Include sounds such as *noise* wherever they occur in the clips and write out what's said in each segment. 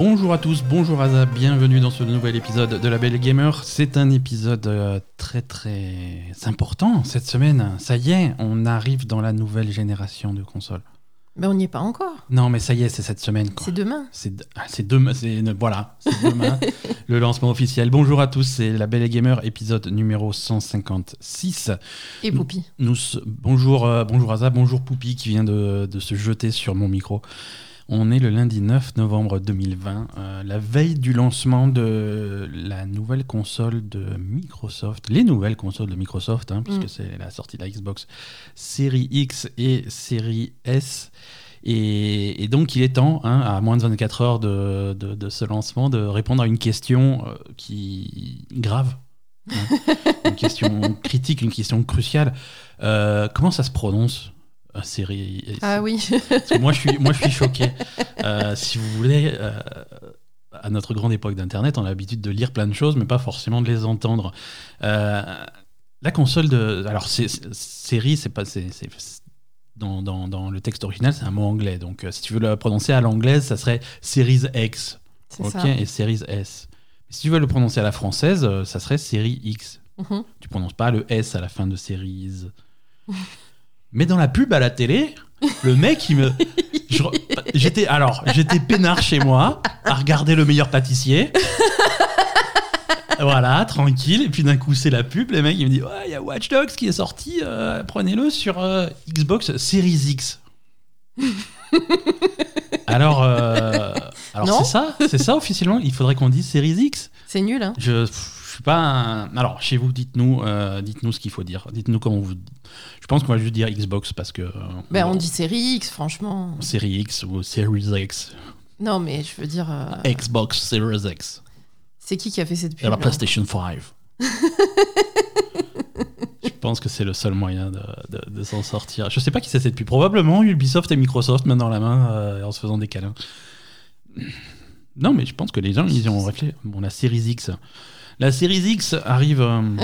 Bonjour à tous, bonjour Aza, bienvenue dans ce nouvel épisode de La Belle Gamer. C'est un épisode euh, très très important cette semaine. Ça y est, on arrive dans la nouvelle génération de consoles. Mais on n'y est pas encore. Non, mais ça y est, c'est cette semaine. C'est demain. C'est de- ah, demain, c'est voilà, c'est demain *laughs* le lancement officiel. Bonjour à tous, c'est La Belle Gamer, épisode numéro 156. Et Poupi. Nous, s- bonjour, euh, bonjour Aza, bonjour Poupi qui vient de, de se jeter sur mon micro. On est le lundi 9 novembre 2020, euh, la veille du lancement de la nouvelle console de Microsoft, les nouvelles consoles de Microsoft, hein, puisque Mm. c'est la sortie de la Xbox Série X et Série S. Et, et donc il est temps, hein, à moins de 24 heures de, de- de ce lancement, de répondre à une question euh, qui grave, hein. *laughs* une question critique, une question cruciale. Euh, comment ça se prononce? Série Ah oui. *laughs* Parce que moi, je suis, moi, je suis choqué. Euh, si vous voulez, euh, à notre grande époque d'Internet, on a l'habitude de lire plein de choses, mais pas forcément de les entendre. Euh, la console de. Alors, série, c'est pas. dans, dans- dans le texte original, c'est un mot anglais. Donc, si tu veux le prononcer à l'anglaise, ça serait Series X. C'est Ok, ça. et Series S. Si tu veux le prononcer à la française, ça serait série X. Mhm. Tu prononces pas le S à la fin de Series. *laughs* Mais dans la pub à la télé, le mec, il me. *laughs* J'étais alors, j'étais peinard chez moi à regarder le meilleur pâtissier. Voilà, tranquille. Et puis d'un coup, c'est la pub. Le mec, il me dit Ouais, il y a Watch Dogs qui est sorti. euh, Prenez-le sur euh, Xbox Series X. *laughs* alors, euh, alors c'est ça, c'est ça officiellement. Il faudrait qu'on dise Series X. C'est nul, hein. Je, je suis pas. un- Alors, chez vous, dites-nous, dites-nous ce qu'il faut dire. Dites-nous comment vous. Je pense qu'on va juste dire Xbox parce que. euh, Ben, on dit série X, franchement. Série X ou Series X. Non, mais je veux dire. euh, Xbox Series X. c'est qui qui a fait cette Et pub la PlayStation 5. *laughs* je pense que c'est le seul moyen de, de- de s'en sortir. Je sais pas qui c'est cette pub. Probablement Ubisoft et Microsoft, main dans la main, euh, en se faisant des câlins. Non, mais je pense que les gens, ils y ont réfléchi. Bon, la Series X. La Series X arrive. euh, *laughs*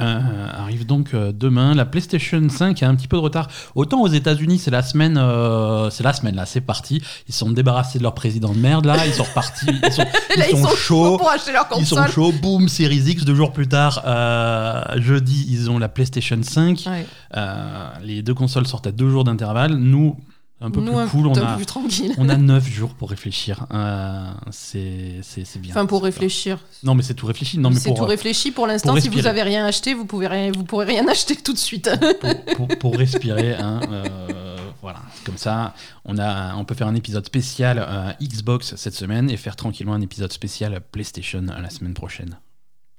euh, arrive donc euh, demain. La PlayStation 5 a un petit peu de retard. Autant aux États-Unis, c'est la semaine, euh, c'est la semaine là, c'est parti. Ils sont débarrassés de leur président de merde là, ils sont repartis, *laughs* ils sont, Là, ils sont chauds. pour acheter leur Ils sont console. chauds, boum, Series X, deux jours plus tard, euh, jeudi, ils ont la PlayStation 5. Ouais. Euh, les deux consoles sortent à deux jours d'intervalle. Nous, un peu Nous, plus cool, on a, plus tranquille. on a neuf jours pour réfléchir. Euh, c'est bien. Enfin, pour réfléchir. pas- Non, mais c'est tout réfléchi. Non, mais C'est tout euh, réfléchi pour l'instant. Si vous avez rien acheté, vous pouvez rien, vous pourrez rien *laughs* acheter tout de suite. pour, pour- pour respirer. hein, euh, voilà, comme ça, on, a, on peut faire un épisode spécial euh, Xbox cette semaine et faire tranquillement un épisode spécial PlayStation la semaine prochaine.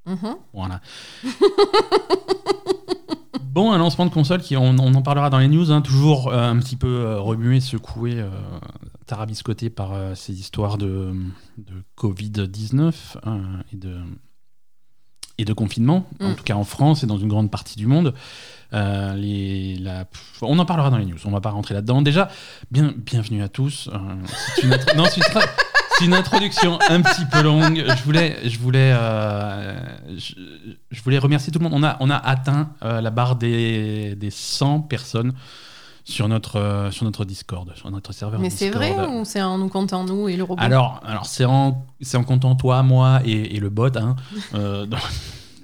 Mhm. Voilà. *laughs* Bon, un lancement de console qui, on, on en parlera dans les news, hein, toujours euh, un petit peu euh, remué, secoué, euh, tarabiscoté par ces histoires de, de Covid-19 euh, et, de, et de confinement, en Mm. tout cas en France et dans une grande partie du monde. Les, la- pff, on en parlera dans les news, on va pas rentrer là-dedans. Déjà, bien, bienvenue à tous. *laughs* Non, c'est une introduction un petit peu longue. Je voulais, je voulais, euh, je, je voulais remercier tout le monde. On a, on a atteint euh, la barre des, des 100 personnes sur notre, euh, sur notre Discord, sur notre serveur Mais c'est vrai ou c'est en nous comptant nous et le robot Alors, alors c'est en, c'est en comptant toi, moi et, et le bot. Hein.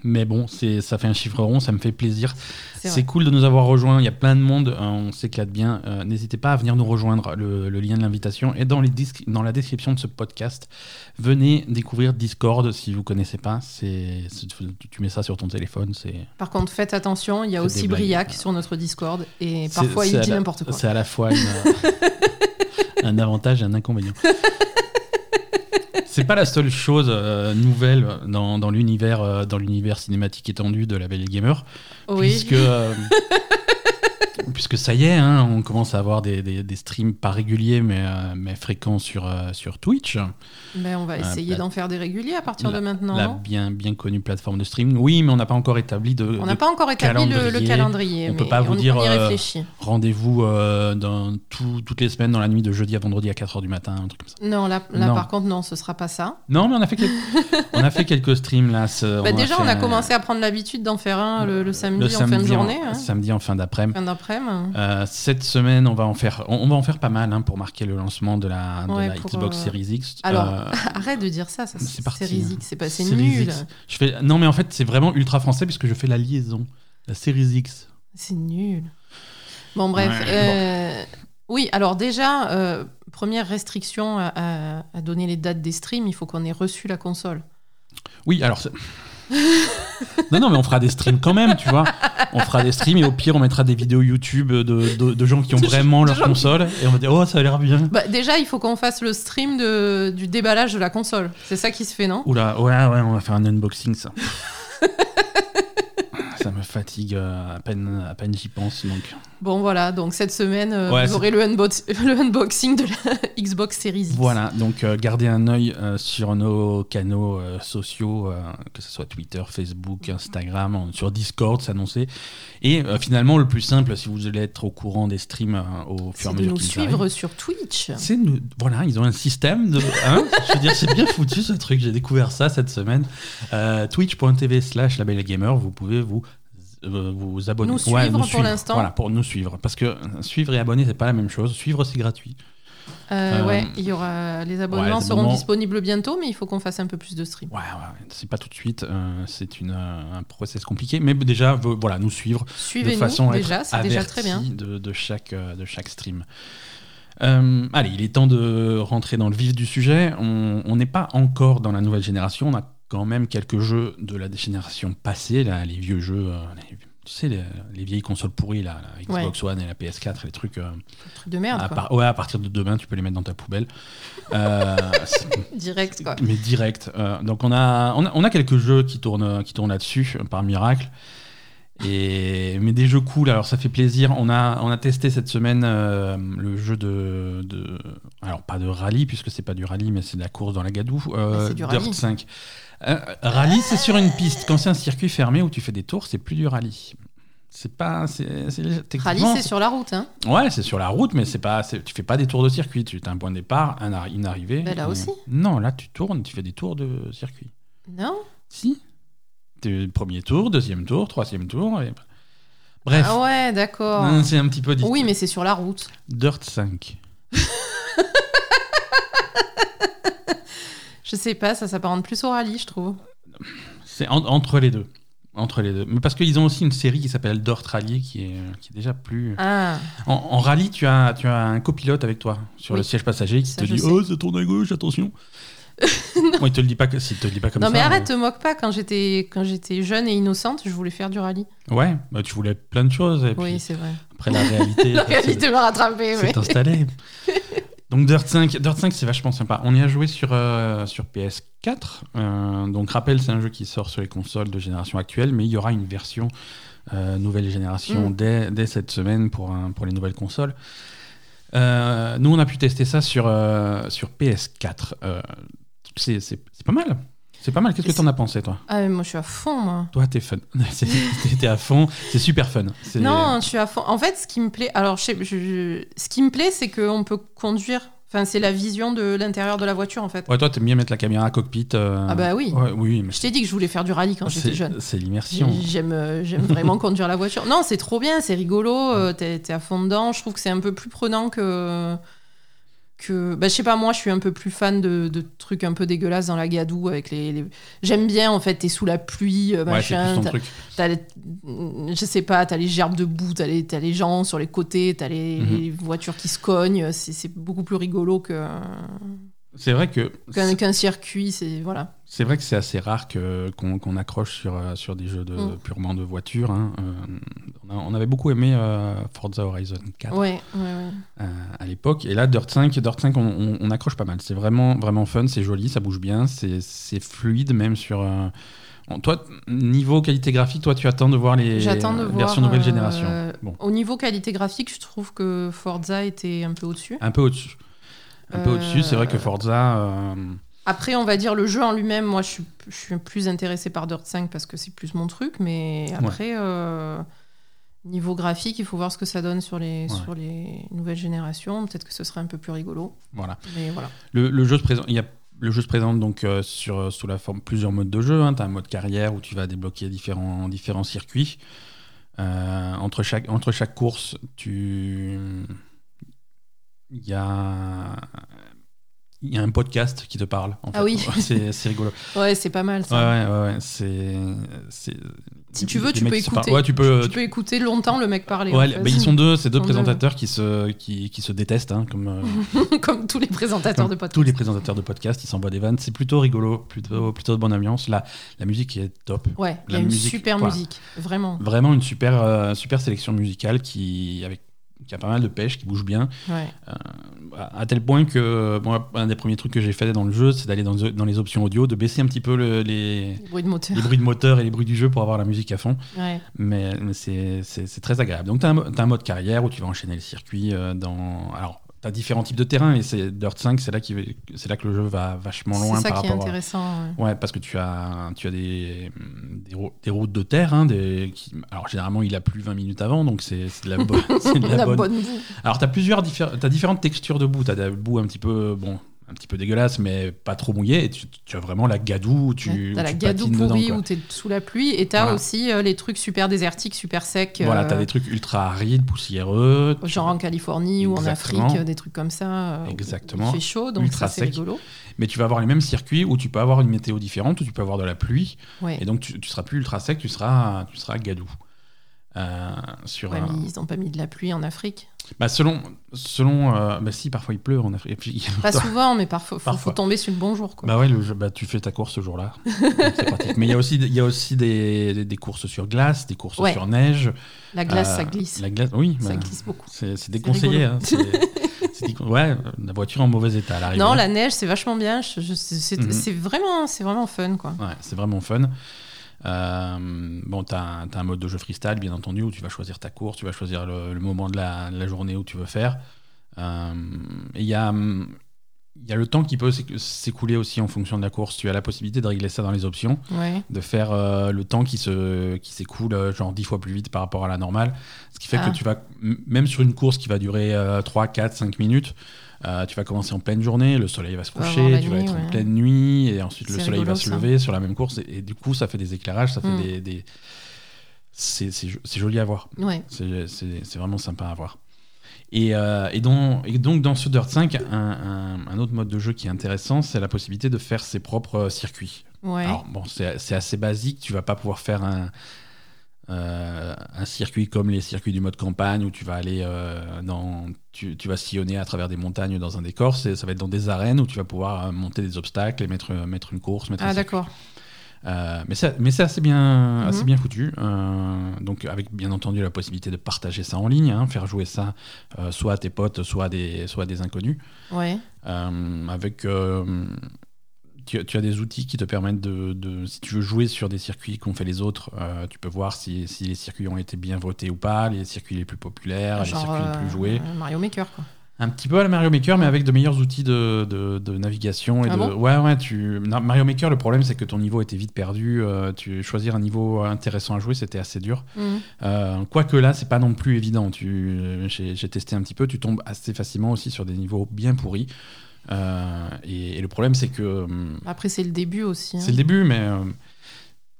Mais bon, ça fait un chiffre rond, ça me fait plaisir. C'est cool de nous avoir rejoints. Il y a plein de monde, euh, on s'éclate bien. Euh, N'hésitez pas à venir nous rejoindre. Le, le lien de l'invitation est dans, les dans la description de ce podcast. Venez découvrir Discord si vous connaissez pas. C'est, tu, mets ça sur ton téléphone. C'est, Par contre, faites attention, il y a aussi. Briac sur notre Discord et parfois il dit n'importe quoi. C'est à la fois une- *laughs* un avantage et un inconvénient. *laughs* C'est pas la seule chose euh, nouvelle dans, dans l'univers euh, dans l'univers cinématique étendu de la Belle Gamer. Oui. puisque, euh, *laughs* puisque ça y est, hein, on commence à avoir des, des- des streams pas réguliers mais, euh, mais fréquents sur, euh, sur Twitch, Ben, on va essayer la- d'en faire des réguliers à partir la- de maintenant. la bien, bien connue plateforme de streaming. Oui, mais on n'a pas encore établi de, on n'a pas encore établi le- le, calendrier. On mais peut pas vous dire, euh, rendez-vous euh, dans tout- toutes les semaines dans la nuit de jeudi à vendredi à 4h du matin, un truc comme ça. Non, là, là non. par contre, non, ce sera pas ça. Non, mais on a fait, quel- *laughs* on a fait quelques streams là. ce- Bah, on déjà, on a commencé à prendre l'habitude d'en faire un le, le samedi le en fin de journée. hein. Samedi en fin d'après-midi. Même. Euh, cette semaine, on va en faire, on, on va en faire pas mal hein, pour marquer le lancement de la, de Ouais, la pour, Xbox euh, Series X. Alors, Euh, *laughs* arrête de dire ça, ça c'est parti. Series X, c'est pas, c'est nul. X. je fais, non, mais en fait, c'est vraiment ultra français puisque je fais la liaison. La Series X. C'est nul. Bon, bref. Ouais, Oui, alors déjà, première restriction à donner les dates des streams, il faut qu'on ait reçu la console. Oui, alors. Non, non, mais on fera des streams quand même, tu vois. On fera des streams et au pire, on mettra des vidéos YouTube de, de, de gens qui ont *laughs* vraiment leur console et on va dire, oh, ça a l'air bien. Bah, déjà, il faut qu'on fasse le stream de, du déballage de la console. C'est ça qui se fait, non? Oula, ouais, ouais, on va faire un unboxing, ça. Ça me fatigue euh, à peine, à peine j'y pense, donc. Bon, voilà, donc cette semaine, euh, Ouais, vous aurez le, unbox- *laughs* le unboxing de la *laughs* Xbox Series X. Voilà, donc euh, gardez un œil euh, sur nos canaux euh, sociaux, que ce soit Twitter, Facebook, Instagram, sur Discord, s'annoncer. Et finalement, le plus simple, si vous voulez être au courant des streams au fur et C'est à de mesure nous qu'ils suivre arrivent, sur Twitch. C'est nous, voilà, ils ont un système de. hein, *laughs* je veux dire, c'est bien foutu ce truc. J'ai découvert ça cette semaine. Twitch.tv slash labelgamer, vous pouvez vous euh, vous abonner. Nous suivre pour l'instant. Voilà, pour nous suivre. Parce que suivre et abonner, c'est pas la même chose. Suivre, c'est gratuit. Euh, Euh, ouais, il y aura les abonnements les seront abonnements- disponibles bientôt, mais il faut qu'on fasse un peu plus de stream. Ouais, ouais, c'est pas tout de suite. euh, c'est une, un process compliqué. Mais déjà, vo- voilà, nous suivre de façon à déjà, être c'est déjà très bien. De, de chaque, de chaque stream. Euh, allez, il est temps de rentrer dans le vif du sujet. On on n'est pas encore dans la nouvelle génération. On a quand même quelques jeux de la génération passée, là, les vieux jeux, euh, les- tu sais, les, les vieilles consoles pourries, là, la Xbox One et la PS4, les trucs. euh, Truc de merde, à, quoi. par- ouais, à partir de demain, tu peux les mettre dans ta poubelle. Euh, *laughs* Direct, quoi. mais direct. Euh, donc on a, on a, on a quelques jeux qui tournent, qui tournent là-dessus, par miracle. Et, mais des jeux cool, alors ça fait plaisir. On a, on a testé cette semaine euh, le jeu de, de. Alors pas de rallye, puisque c'est pas du rallye, mais c'est de la course dans la gadoue. euh, c'est du Dirt rallye. 5. Euh, rallye, c'est sur une piste. Quand c'est un circuit fermé où tu fais des tours, c'est plus du rallye. C'est pas. c'est- c'est- Rallye, techniquement, c'est sur la route, hein. Ouais, c'est sur la route, mais c'est pas, tu fais pas des tours de circuit. Tu as un point de départ, un une arrivée. Ben, là et- aussi. Non, là tu tournes, tu fais des tours de circuit. Non Si. Premier tour, deuxième tour, troisième tour. Et... Bref, Ah ouais, d'accord. hein, c'est un petit peu distinct. Oui, mais c'est sur la route. Dirt 5. *laughs* Je sais pas, ça s'apparente plus au rallye, je trouve. C'est en- entre les deux. Entre les deux. Mais parce qu'ils ont aussi une série qui s'appelle Dirt Rally qui est, qui est déjà plus. Ah, En, en rallye, tu as, tu as un copilote avec toi sur Oui. le siège passager qui Ça, te dit sais. Oh, c'est tourne à gauche, attention. *laughs* Bon, il te le dit pas, que- s'il te le dit pas comme non ça. mais euh, arrête, te moque pas. Quand j'étais quand j'étais jeune et innocente, je voulais faire du rallye. Ouais, bah, tu voulais plein de choses. Et Oui, puis c'est vrai. après, la réalité. *laughs* La c'est- réalité m'a rattrapé. ouais. installé. *laughs* Donc Dirt 5, Dirt 5 c'est vachement sympa. On y a joué sur, euh, sur PS4. Euh, donc rappel, c'est un jeu qui sort sur les consoles de génération actuelle, mais il y aura une version euh, nouvelle génération Mm. dès, dès cette semaine pour, un- pour les nouvelles consoles. Nous, on a pu tester ça sur, sur PS4. Euh, c'est c'est- c'est pas mal. C'est pas mal. Qu'est-ce que t'en as pensé, toi Ah mais moi je suis à fond moi. Toi, t'es fun. *laughs* T'es à fond. C'est super fun. Non, je suis à fond. En fait, ce qui me plaît, alors je sais- je- je- ce qui me plaît, c'est qu'on peut conduire. Enfin, c'est la vision de l'intérieur de la voiture en fait. Ouais, toi, t'aimes bien mettre la caméra à cockpit. euh, Ah bah oui. ouais, oui, mais Je t'ai dit que je voulais faire du rallye quand j'étais jeune. C'est l'immersion. J'aime euh, j'aime vraiment *laughs* conduire la voiture. Non, c'est trop bien, c'est rigolo, euh, t'es t'es à fond dedans. Je trouve que c'est un peu plus prenant que. Que bah, je sais pas, moi, je suis un peu plus fan de, de trucs un peu dégueulasses dans la gadoue. avec les, les- J'aime bien, en fait, t'es sous la pluie, euh, machin. t'as- les- je sais pas, t'as les gerbes debout, t'as les, les gens sur les côtés, t'as les, Mhm. les voitures qui se cognent. C'est beaucoup plus rigolo que- C'est vrai que qu'un circuit. C'est voilà. c'est vrai que c'est assez rare qu'on accroche sur euh, sur des jeux de Mm. purement de voiture. hein. Euh, on, a- on avait beaucoup aimé euh, Forza Horizon 4 Ouais, ouais, ouais. euh, à l'époque. Et là, Dirt 5, Dirt 5, on, on- on accroche pas mal. C'est vraiment vraiment fun, c'est joli, ça bouge bien, c'est fluide même sur. toi, niveau qualité graphique, toi, tu attends de voir les de versions nouvelle génération. Bon, Au niveau qualité graphique, je trouve que Forza était un peu au-dessus. un peu au-dessus. Un peu Euh, au-dessus. C'est vrai que Forza. euh, Après, on va dire le jeu en lui-même, moi, je suis, je suis plus intéressé par Dirt 5 parce que c'est plus mon truc. Mais après, euh, niveau graphique, il faut voir ce que ça donne sur les, Ouais. sur les nouvelles générations. Peut-être que ce serait un peu plus rigolo. voilà. Mais voilà. Le, le jeu se présente, il y a, le jeu se présente donc euh, sur, sous la forme plusieurs modes de jeu. Tu as un mode carrière où tu vas débloquer différents, différents circuits. Euh, entre, chaque, entre chaque course, tu. Il y a. Il y a un podcast qui te parle. En Ah fait. oui. C'est rigolo. *laughs* Ouais, c'est pas mal ça. ouais, ouais. ouais, C'est. Si tu veux, tu peux écouter. Ouais, tu peux. Tu peux écouter longtemps le mec parler. Ouais, en fait. bah, ils sont deux, c'est deux présentateurs qui se, qui, qui se détestent, hein, comme, euh, *laughs* Comme tous les présentateurs comme de podcast. tous les présentateurs de podcast, ils s'envoient des vannes. C'est plutôt rigolo, plutôt, plutôt de bonne ambiance. La, la musique est top. Ouais, il y a une musique, super musique. Vraiment. Vraiment une super, euh, super sélection musicale qui, avec, qui a pas mal de pêche, qui bouge bien. Ouais. À à tel point que moi, un des premiers trucs que j'ai fait dans le jeu, c'est d'aller dans, dans les options audio, de baisser un petit peu le- les, Les bruits de moteur. les bruits de moteur et les bruits du jeu pour avoir la musique à fond. Ouais. Mais, mais c'est- très agréable. Donc, tu as, un mode carrière où tu vas enchaîner le circuit euh, dans. Alors, différents types de terrains et c'est Dirt 5, c'est là, qui c'est là que le jeu va vachement loin C'est ça par qui est rapport à- intéressant. ouais. Ouais, parce que tu as, tu as des, des, rou- des routes de terre. hein, des, qui- alors, généralement, il a plu 20 minutes avant, donc c'est c'est de la, *laughs* c'est de la La bonne. bonne boue. Alors, tu as, plusieurs diffé- t'as différentes textures de boue. Tu as des bouts un petit peu. Bon, un petit peu dégueulasse, mais pas trop mouillé. Et tu, tu as vraiment la gadoue tu, T'as la tu gadoue dedans, pourrie quoi. où t'es sous la pluie et t'as Voilà. aussi euh, les trucs super désertiques, super secs. Voilà, euh, tu as des trucs ultra arides, poussiéreux. Genre en Californie ou en Exactement. Afrique, euh, des trucs comme ça. euh, où Exactement. Il fait chaud, donc Ultra ça c'est sec. rigolo. Mais tu vas avoir les mêmes circuits où tu peux avoir une météo différente, où tu peux avoir de la pluie. Ouais. Et donc, tu, tu seras plus ultra sec, tu seras, tu seras gadou. Euh, sur Ouais, un- mais ils ont pas mis de la pluie en Afrique. Bah, selon, selon euh, bah, si parfois il pleut en Afrique. Pas souvent, mais parfois, Parfois. faut tomber sur le bon jour. Quoi. bah ouais, le bah, tu fais ta course ce jour-là. *laughs* Mais il y a aussi, il y a aussi des, des, des courses sur glace, des courses Ouais. sur neige. la glace, Euh, ça glisse. La glace, oui. Ça glisse beaucoup. c'est déconseillé. hein, *laughs* ouais, la voiture en mauvais état. à. Non, la neige, c'est vachement bien. C'est Mhm. c'est vraiment, c'est vraiment fun, quoi. Ouais, c'est vraiment fun. Euh, bon, tu as, un mode de jeu freestyle, bien entendu, où tu vas choisir ta course, tu vas choisir le, le moment de la, de la journée où tu veux faire. Euh, Il y, a, hum, y a le temps qui peut s'éc- s'écouler aussi en fonction de la course. Tu as la possibilité de régler ça dans les options, Ouais. de faire euh, le temps qui se qui s'écoule euh, genre 10 fois plus vite par rapport à la normale. Ce qui fait Ah. que tu vas, même sur une course qui va durer euh, 3, 4, 5 minutes, euh, tu vas commencer en pleine journée, le soleil va se coucher, tu vas être en pleine nuit, et ensuite le soleil va se ça. lever sur la même course, et, et du coup ça fait des éclairages, ça fait Mm. des... des- C'est c'est jo- c'est joli à voir, Ouais. c'est vraiment sympa à voir. Et, euh, et, dans- et donc dans ce Dirt 5, un, un- un autre mode de jeu qui est intéressant, c'est la possibilité de faire ses propres circuits. Ouais. Alors bon, c'est c'est assez basique, tu vas pas pouvoir faire un, euh, un circuit comme les circuits du mode campagne où tu vas aller euh, dans, tu, tu vas sillonner à travers des montagnes dans un décor. Ça va être dans des arènes où tu vas pouvoir euh, monter des obstacles et mettre, mettre une course. Mettre ah, d'accord. Euh, mais c'est mais c'est assez bien, assez Mhm. bien foutu. Euh, donc avec bien entendu la possibilité de partager ça en ligne, hein, faire jouer ça euh, soit à tes potes, soit à des, soit à des inconnus. Ouais. Avec tu, tu as des outils qui te permettent de, de- si tu veux jouer sur des circuits qu'ont fait les autres, euh, tu peux voir si, si les circuits ont été bien votés ou pas, les circuits les plus populaires, les circuits les plus euh, joués. Mario Maker, quoi. Un petit peu à la Mario Maker, mais avec de meilleurs outils de, de- de navigation. Et Ah de... bon? Ouais, ouais, tu... Mario Maker, le problème, c'est que ton niveau était vite perdu. euh, tu... Choisir un niveau intéressant à jouer, c'était assez dur. Mhm. Euh, Quoique là, c'est pas non plus évident. Tu... J'ai testé un petit peu, tu tombes assez facilement aussi sur des niveaux bien pourris. Euh, et, et le problème, c'est que hum, Après, c'est le début aussi. hein. c'est le début, mais euh,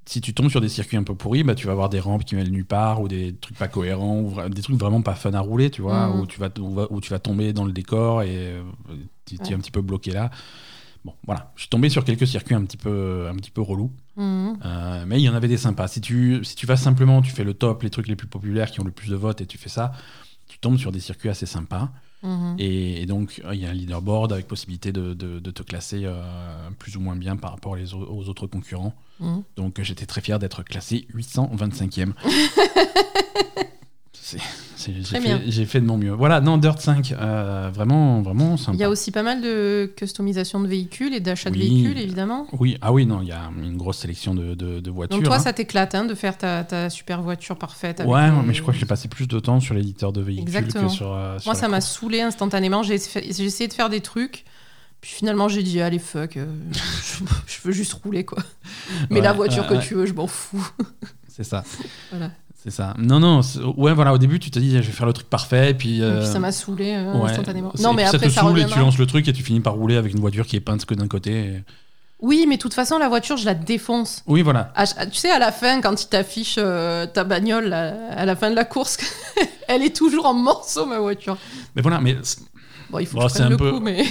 si tu tombes sur des circuits un peu pourris, bah, tu vas avoir des rampes qui mènent nulle part ou des trucs pas cohérents ou des trucs vraiment pas fun à rouler, tu vois, Mhm. où, tu vas, où, tu vas tomber dans le décor et euh, tu es Ouais. un petit peu bloqué là. Bon, voilà. Je suis tombé sur quelques circuits un petit peu, un petit peu relous. Euh, mais il y en avait des sympas. Si tu, si tu vas simplement, tu fais le top, les trucs les plus populaires qui ont le plus de votes et tu fais ça, tu tombes sur des circuits assez sympas. Mhm. Et, et donc, euh, il y a un leaderboard avec possibilité de, de- de te classer euh, plus ou moins bien par rapport les aux autres concurrents. Mhm. Donc, j'étais très fier d'être classé 825e. *laughs* J'ai fait, de mon mieux. Voilà, non, Dirt 5, euh, vraiment, vraiment sympa. Il y a aussi pas mal de customisation de véhicules et d'achat de Oui. véhicules, évidemment. Oui, ah oui, non, il y a une grosse sélection de, de- de voitures. Donc toi, hein. ça t'éclate hein, de faire ta, ta super voiture parfaite. avec Ouais, les- mais je crois que j'ai passé plus de temps sur l'éditeur de véhicules Exactement. que sur. euh, sur Moi, ça m'a saoulé instantanément. J'ai essayé de faire des trucs. Puis finalement, j'ai dit, allez, fuck, euh, je, *laughs* je veux juste rouler, quoi. Mais Ouais, la voiture que tu veux, je m'en fous. C'est ça. Voilà. C'est ça. Non, non, ouais, voilà, au début, tu te dis, je vais faire le truc parfait, puis. Et euh, puis ça m'a saoulé euh, ouais, instantanément. Non, mais puis après, ça ça, te saoule et tu lances le truc et tu finis par rouler avec une voiture qui est peinte que d'un côté. et- Oui, mais de toute façon, la voiture, je la défonce. Oui, voilà. À tu sais, à la fin, quand il t'affiche euh, ta bagnole à la fin de la course, *laughs* elle est toujours en morceaux, ma voiture. Mais voilà, mais Bon, il faut Bon, que je prenne un le peu- coup, mais.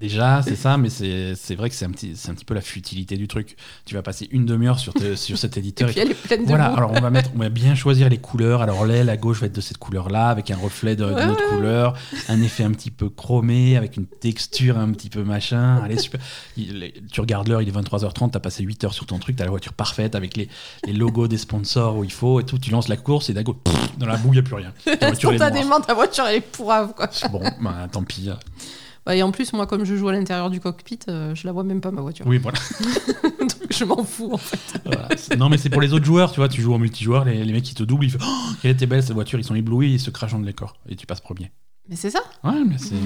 Déjà, c'est ça, mais c'est vrai que c'est un, petit- c'est un petit peu la futilité du truc. Tu vas passer une demi-heure sur, te- sur cet *laughs* Et éditeur. puis elle est pleine de Voilà, alors on va, mettre, on va bien choisir les couleurs. Alors l'aile à gauche va être de cette couleur-là, avec un reflet d'une Ouais, autre couleur, un effet un petit peu chromé, avec une texture un petit peu machin. Allez, super. Il tu regardes l'heure, il est 23h30, t'as passé 8 heures sur ton truc, t'as la voiture parfaite avec les, les logos des sponsors où il faut et tout. Tu lances la course et d'un coup, dans la boue, il n'y a plus rien. Ta *laughs* voiture. Spontanément, ta voiture, elle est pourrave, quoi. Bon, bah, tant pis. Bah, et en plus, moi, comme je joue à l'intérieur du cockpit, euh, je la vois même pas, ma voiture. Oui, voilà. *laughs* Donc, je m'en fous, en fait. Voilà. Non, mais c'est pour les autres joueurs, tu vois. Tu joues en multijoueur, les, les mecs qui te doublent, ils font Oh, quelle était belle cette voiture, ils sont éblouis, ils se crachent dans le décor et tu passes premier. Mais c'est ça. Ouais, mais c'est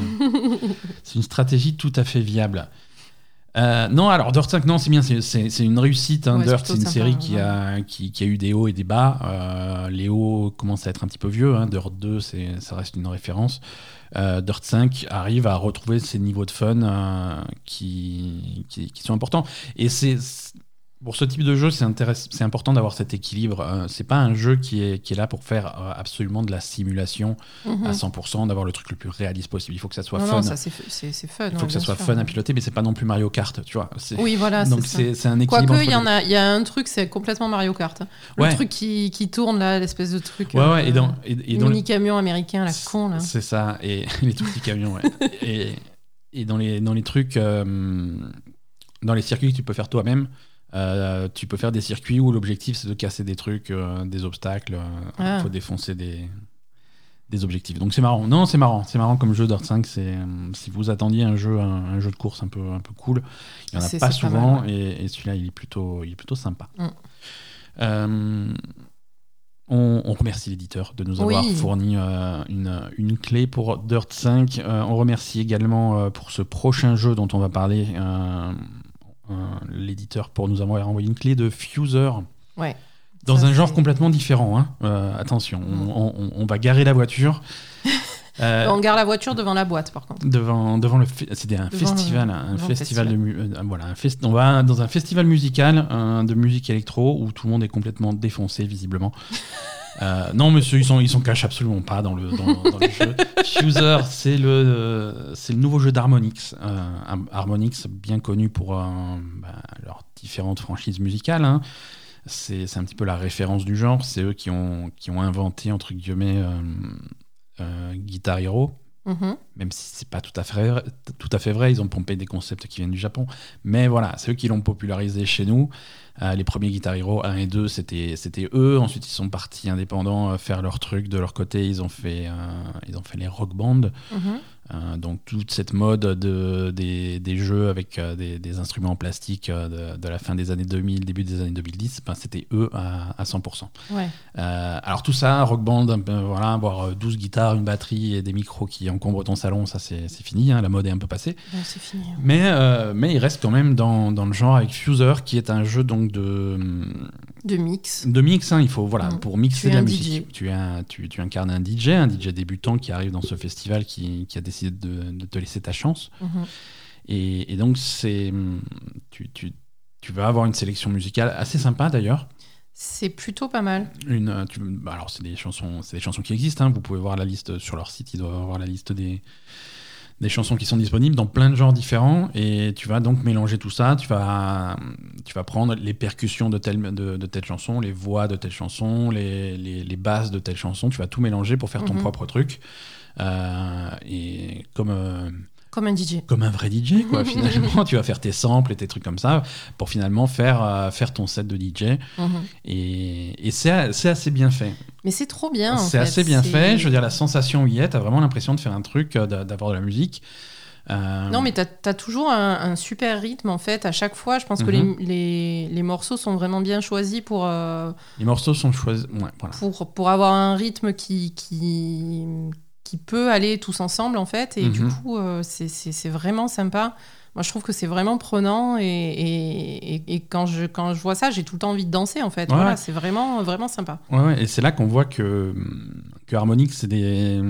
*laughs* c'est une stratégie tout à fait viable. Euh, non, alors Dirt 5, non, c'est bien, c'est- une réussite. hein. Ouais, Dirt, c'est une sympa, série ouais. qui a, qui, qui a eu des hauts et des bas. Euh, les hauts commencent à être un petit peu vieux. Hein. Dirt 2, c'est- ça reste une référence. Euh, Dirt 5 arrive à retrouver ces niveaux de fun qui, qui, qui sont importants. Et c'est pour ce type de jeu, c'est important d'avoir cet équilibre. Euh, c'est pas un jeu qui est, qui est là pour faire euh, absolument de la simulation Mhm. à 100%, d'avoir le truc le plus réaliste possible. Il faut que ça soit non, fun. non, ça, c'est fun. Il faut ouais, que ça bien soit sûr. fun à piloter, mais c'est pas non plus Mario Kart, tu vois. Oui, voilà, Donc c'est ça. un équilibre. Quoique, il y, en a, il y a un truc, c'est complètement Mario Kart. hein. Le Ouais. truc qui, qui tourne, là, l'espèce de truc. Ouais, ouais, et euh, dans, et, et le dans les- mini-camion américain, la con, là. C'est ça, et *laughs* les tout petits camions, ouais. *laughs* et, et dans les, dans les trucs, euh, dans les circuits que tu peux faire toi-même, euh, tu peux faire des circuits où l'objectif c'est de casser des trucs, euh, des obstacles, il Ah. faut défoncer des, des objectifs. Donc c'est marrant. Non, c'est marrant, c'est marrant comme jeu Dirt 5. C'est euh, si vous attendiez un jeu, un, un jeu de course un peu, un peu cool, il y en a pas souvent, et, et celui-là il est plutôt, il est plutôt sympa. Mm. Euh, on, on remercie l'éditeur de nous avoir Oui. fourni euh, une, une clé pour Dirt 5. Euh, on remercie également euh, pour ce prochain jeu dont on va parler euh, euh, l'éditeur pour nous avoir envoyé une clé de Fuser. Ouais. Dans Ça, un genre complètement différent. hein. Euh, attention, on, on- on va garer la voiture. *laughs* Euh, On garde la voiture devant la boîte, par contre. devant devant le c'était un Devant festival le- un le festival, de euh, voilà un fest- on va dans un festival musical euh, de musique électro où tout le monde est complètement défoncé visiblement *laughs* Euh, non monsieur ils sont ils sont cachent absolument pas dans le dans, dans le jeu Fuser c'est le c'est le nouveau jeu d'Harmonix euh, Harmonix bien connu pour euh, bah, leurs différentes franchises musicales hein. c'est un petit peu la référence du genre c'est eux qui ont qui ont inventé entre guillemets Guitar Hero Mhm. même si c'est pas tout à fait vrai, tout à fait vrai, ils ont pompé des concepts qui viennent du Japon. Mais voilà, c'est eux qui l'ont popularisé chez nous. Euh, les premiers Guitar Hero 1 et 2, c'était eux. Ensuite, ils sont partis indépendants euh, faire leur truc de leur côté. Ils ont fait euh, ils ont fait les rock bands. Mhm. Euh, donc toute cette mode de, des, des jeux avec euh, des, des instruments en plastique euh, de, de la fin des années 2000, début des années 2010, ben, c'était eux à, à 100%. Ouais. Euh, alors tout ça, rock band, voilà, avoir euh, 12 guitares, une batterie et des micros qui encombrent ton salon, ça c'est fini, hein, la mode est un peu passée. Fini. hein. Mais, euh, mais il reste quand même dans, dans le genre avec Fuser, qui est un jeu donc de, De mix. de mix. hein, il faut voilà Mm. pour mixer de la musique. Tu, tu, tu incarnes un DJ, un DJ débutant qui arrive dans ce festival, qui, qui a décidé de, de te laisser ta chance. Mhm. Et, et donc c'est tu, tu, tu vas avoir une sélection musicale assez sympa d'ailleurs. C'est plutôt pas mal. Une, euh, tu- bah alors c'est des chansons, c'est des chansons qui existent. hein. Vous pouvez voir la liste sur leur site. Ils doivent avoir la liste des des chansons qui sont disponibles dans plein de genres différents. Et tu vas donc mélanger tout ça. Tu vas tu vas prendre les percussions de telle de, de telle chanson, les voix de telle chanson, les, les, les basses de telle chanson. Tu vas tout mélanger pour faire ton Mhm. propre truc. Euh, et comme euh, Comme un DJ. comme un vrai DJ, quoi, *laughs* finalement. tu vas faire tes samples et tes trucs comme ça pour finalement faire, euh, faire ton set de DJ. Mhm. Et, et c'est c'est assez bien fait. Mais c'est trop bien. en C'est assez bien fait. Je veux dire, la sensation y est. T'as vraiment l'impression de faire un truc, d'a- d'avoir de la musique. Euh, Non, mais t'as as toujours un, un super rythme en fait. À chaque fois, je pense que Mhm. les, les, les morceaux sont vraiment bien choisis pour, euh, Les morceaux sont choisis. Ouais, voilà. pour, pour avoir un rythme qui, qui, qui peut aller tous ensemble en fait. Et du Mhm. coup, euh, c'est- vraiment sympa. Moi, je trouve que c'est vraiment prenant et, et, et- et quand, je, quand je vois ça, j'ai tout le temps envie de danser en fait. Ouais. Voilà, c'est vraiment, vraiment sympa. Ouais, ouais, et c'est là qu'on voit que, que Harmonix, c'est des.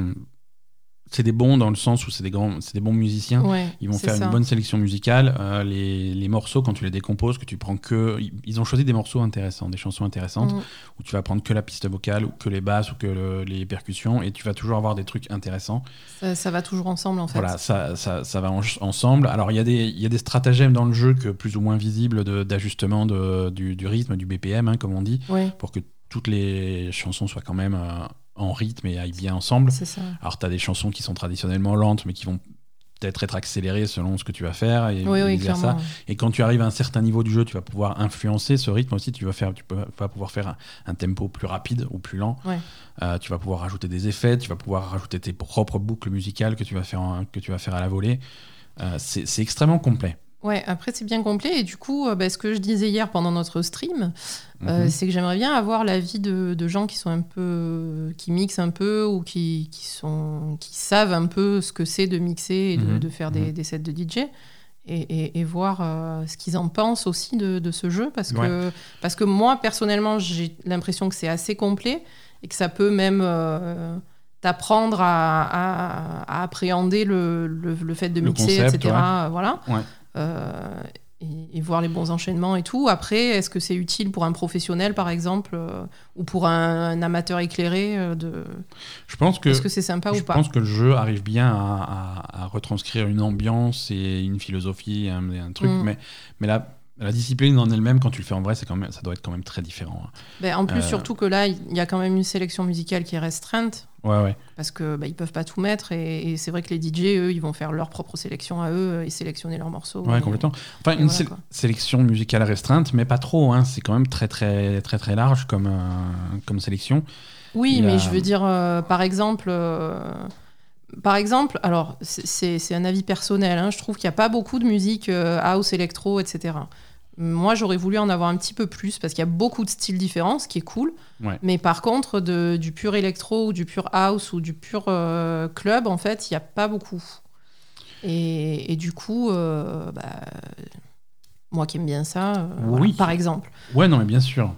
C'est des bons dans le sens où c'est des grands, c'est des bons musiciens. Ouais, Ils vont faire ça. une bonne sélection musicale. Euh, les, les morceaux, quand tu les décomposes, que tu prends que. ils- ont choisi des morceaux intéressants, des chansons intéressantes, Mm. où tu vas prendre que la piste vocale, ou que les basses, ou que le- les percussions, et tu vas toujours avoir des trucs intéressants. Ça, ça va toujours ensemble en fait. Voilà, ça, ça, ça va en- ensemble. Alors, il y, a des- il y a des stratagèmes dans le jeu que plus ou moins visibles d'ajustement du, du rythme, du BPM, hein, comme on dit, Ouais, pour que toutes les chansons soient quand même euh, en rythme et aillent bien ensemble. c'est ça. Alors, tu as des chansons qui sont traditionnellement lentes, mais qui vont peut-être être accélérées selon ce que tu vas faire et, Oui, et oui, quand tu arrives à un certain niveau du jeu, tu vas pouvoir influencer ce rythme aussi. Tu vas, faire, tu vas pouvoir faire un, un tempo plus rapide ou plus lent. Ouais. Euh, tu vas pouvoir rajouter des effets. Tu vas pouvoir rajouter tes propres boucles musicales que tu vas faire, en- que tu vas faire à la volée. Euh, c'est extrêmement complet. Ouais, après c'est bien complet et du coup, euh, bah, ce que je disais hier pendant notre stream, euh, Mhm. c'est que j'aimerais bien avoir l'avis de, de gens qui sont un peu, qui mixent un peu ou qui, qui sont, qui savent un peu ce que c'est de mixer et de, Mhm. de faire des, Mhm. des sets de DJ. Et, et- et voir euh, ce qu'ils en pensent aussi de, de ce jeu parce que, parce que moi personnellement j'ai l'impression que c'est assez complet et que ça peut même euh, t'apprendre à, à- à appréhender le, le- le fait de mixer, concept, etc. ouais. Voilà. Ouais. Euh, et, et voir les bons enchaînements et tout. Après, est-ce que c'est utile pour un professionnel, par exemple, euh, ou pour un, un amateur éclairé euh, de... Je pense que, Est-ce que c'est sympa je ou pas pense que le jeu arrive bien à, à- à retranscrire une ambiance et une philosophie, un, un truc. Mm. Mais, mais la, la discipline en elle-même, quand tu le fais en vrai, c'est quand même, ça doit être quand même très différent. Ben, En plus, Euh. surtout que là, il y a quand même une sélection musicale qui est restreinte. Ouais, ouais. Parce que bah, ils peuvent pas tout mettre et, et c'est vrai que les DJ eux ils vont faire leur propre sélection à eux et sélectionner leurs morceaux. Ouais, Et- complètement. Enfin, une voilà, sé- quoi. sélection musicale restreinte, mais pas trop. Hein. C'est quand même très, très, très, très large comme, euh, comme sélection. Oui, mais je veux dire, euh, par exemple, par exemple, alors c'est- un avis personnel, hein, je trouve qu'il n'y a pas beaucoup de musique euh, house, électro, etc. Moi, j'aurais voulu en avoir un petit peu plus parce qu'il y a beaucoup de styles différents, ce qui est cool. Ouais. Mais par contre, de, du pur électro ou du pur house ou du pur euh, club, en fait, il n'y a pas beaucoup. Et, et du coup, euh, bah, moi qui aime bien ça, euh, voilà, par exemple. Ouais, non, mais bien sûr.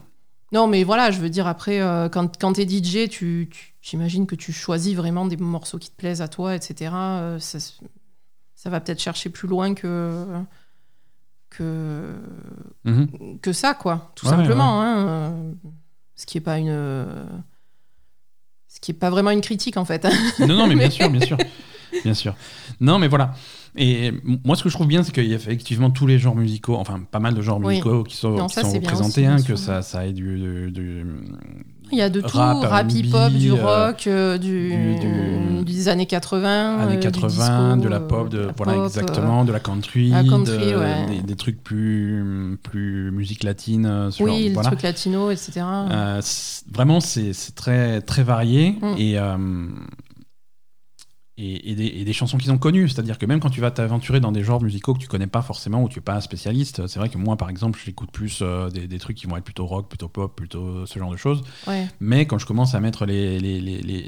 Non, mais voilà, je veux dire, après, quand, quand t'es DJ, tu, tu- j'imagine que tu choisis vraiment des morceaux qui te plaisent à toi, etc. Ça, ça va peut-être chercher plus loin que, que, Mhm. que ça, quoi, tout Ouais, simplement. hein, euh, ce qui est pas une. Ce qui est pas vraiment une critique, en fait. Non, non, mais bien *laughs* sûr, bien sûr. *laughs* Bien sûr. Non, mais voilà. Et moi, ce que je trouve bien, c'est qu'il y a effectivement tous les genres musicaux, enfin pas mal de genres Oui. musicaux qui sont, Non, qui ça, sont c'est bien représentés, aussi, hein, que ça, ça ait du, du- du- Il y a de tout, Rap, rap, R&B, hip-hop, du euh, rock, euh, du, du- du- des années 80. années euh, du 80, disco, de la euh, pop, de, la voilà pop, exactement, de la country, la country, de- ouais. des, des trucs plus, plus musique latine, euh, ce Oui, genre- les voilà. trucs latino, etc. Euh, vraiment, c'est très, très varié Mm. et, euh, et, et des, et des chansons qui sont connues. C'est-à-dire que même quand tu vas t'aventurer dans des genres musicaux que tu connais pas forcément ou tu es pas un spécialiste, c'est vrai que moi, par exemple, j'écoute plus euh, des, des trucs qui vont être plutôt rock, plutôt pop, plutôt ce genre de choses. ouais. Mais quand je commence à mettre les, les, les, les,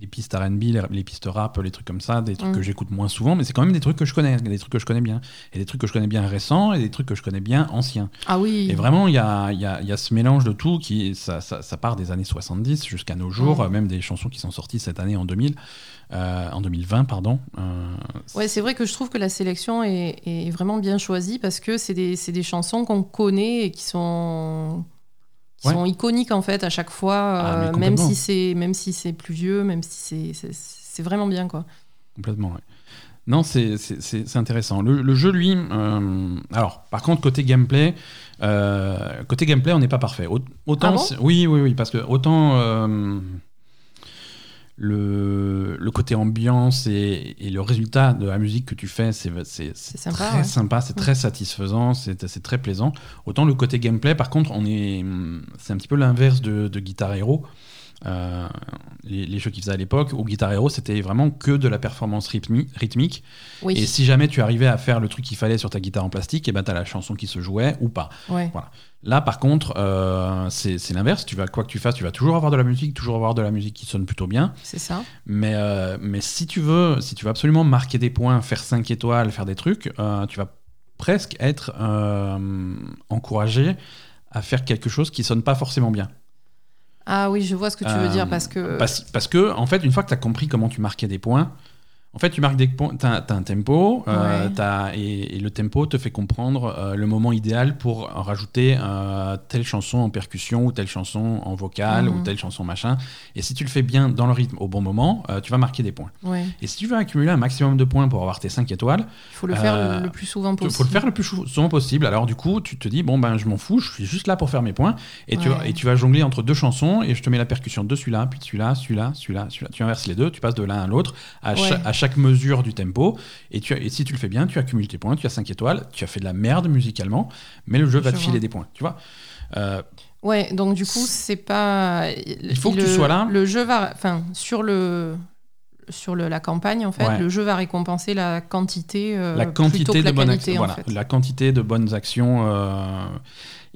les pistes RB, les, pistes rap, les trucs comme ça, des trucs Mm. que j'écoute moins souvent, mais c'est quand même des trucs que je connais, des trucs que je connais bien. Et des trucs que je connais bien récents et des trucs que je connais bien anciens. Ah oui. Et vraiment, il y a, il y, a, il y a ce mélange de tout qui, ça, ça, ça part des années 70 jusqu'à nos jours, Mm. même des chansons qui sont sorties cette année en 2000, euh, en 2020, pardon. Euh, Ouais, c'est vrai que je trouve que la sélection est, est vraiment bien choisie parce que c'est des, chansons qu'on connaît et qui sont qui Ouais. sont iconiques en fait à chaque fois, Ah, euh, même si c'est même si c'est plus vieux, même si c'est c'est- vraiment bien quoi. Complètement, ouais. Non, c'est intéressant. Le, le jeu, lui, euh, alors, par contre, côté gameplay, euh, côté gameplay, on n'est pas parfait. Au- Autant, Ah bon oui, oui, oui, parce que autant euh, le, le côté ambiance et, et le résultat de la musique que tu fais, c'est très ouais. sympa, c'est très satisfaisant, c'est c'est très plaisant. Autant le côté gameplay, par contre, on est, c'est un petit peu l'inverse de, de Guitar Hero. Euh, les, les jeux qu'ils faisaient à l'époque, où Guitar Hero, c'était vraiment que de la performance rythmi- rythmique. Oui. Et si jamais tu arrivais à faire le truc qu'il fallait sur ta guitare en plastique, et ben t'as la chanson qui se jouait ou pas. Ouais. Là, par contre, euh, c'est l'inverse. Tu vas quoi que tu fasses, tu vas toujours avoir de la musique, toujours avoir de la musique qui sonne plutôt bien. C'est ça. Mais, euh, mais si tu veux, si tu veux absolument marquer des points, faire 5 étoiles, faire des trucs, tu vas presque être encouragé à faire quelque chose qui sonne pas forcément bien. Ah oui, je vois ce que tu veux Euh, dire parce que Parce, parce que, en fait, une fois que tu as compris comment tu marquais des points, En fait, tu marques des points, tu as, un tempo, euh, et, et le tempo te fait comprendre euh, le moment idéal pour rajouter euh, telle chanson en percussion ou telle chanson en vocal Mhm. ou telle chanson machin. Et si tu le fais bien dans le rythme au bon moment, tu vas marquer des points. Ouais. Et si tu veux accumuler un maximum de points pour avoir tes 5 étoiles, Il faut le faire le, le plus souvent il possible. faut le faire le plus souvent possible. Alors du coup, tu te dis, bon ben je m'en fous, je suis juste là pour faire mes points. Et, tu, vas, et tu vas jongler entre deux chansons et je te mets la percussion de celui-là, puis de celui-là, celui-là, celui-là, celui-là. Tu inverses les deux, tu passes de l'un à l'autre à chaque mesure du tempo. Et, tu, et si tu le fais bien, tu accumules tes points, tu as 5 étoiles, tu as fait de la merde musicalement, mais le jeu va Je te filer des points, tu vois. Euh, Ouais, donc du coup, c'est pas. Il faut que le- tu sois là. Le jeu va. Enfin, sur le. Sur le, la campagne, en fait, Ouais. le jeu va récompenser la quantité, euh, la plutôt quantité que de la bonnes qualité, actions, en voilà, fait. la quantité de bonnes actions euh,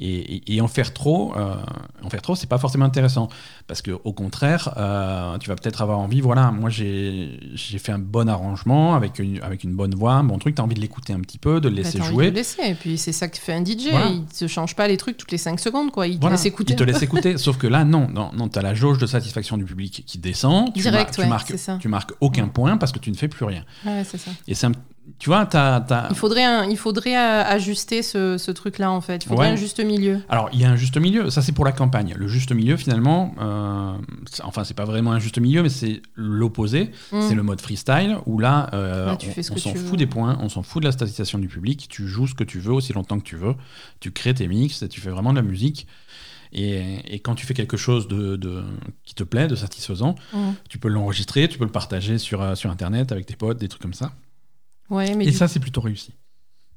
et, en faire trop, euh, en faire trop, c'est pas forcément intéressant parce que au contraire, euh, tu vas peut-être avoir envie, voilà, moi j'ai fait un bon arrangement avec une avec une bonne voix, un bon truc, t'as envie de l'écouter un petit peu, de le Bah, laisser envie de jouer. le laisser. Et puis c'est ça que fait un DJ. Voilà. Il te change pas les trucs toutes les 5 secondes, quoi. Il te Voilà, laisse écouter. il te laisse *laughs* écouter, sauf que là, non, non, non, t'as la jauge de satisfaction du public qui descend. Tu, Direct, mar- tu ouais, marques, c'est ça. tu marques aucun point parce que tu ne fais plus rien. Ouais, c'est ça. Et c'est un- tu vois, t'as- Il faudrait, un- il faudrait euh, ajuster ce, ce truc-là, en fait. Il faudrait Ouais. un juste milieu. Alors, il y a un juste milieu, ça c'est pour la campagne. Le juste milieu, finalement, euh, enfin, c'est pas vraiment un juste milieu, mais c'est l'opposé. Mm. C'est le mode freestyle, où là, euh, Là, on, s'en fout des points, on s'en fout de la statisation du public, tu joues ce que tu veux aussi longtemps que tu veux, tu crées tes mix, et tu fais vraiment de la musique. Et, et quand tu fais quelque chose de, de- qui te plaît, de satisfaisant, Mm. tu peux l'enregistrer, tu peux le partager sur, euh, sur Internet avec tes potes, des trucs comme ça. Ouais, mais et ça, c'est plutôt réussi.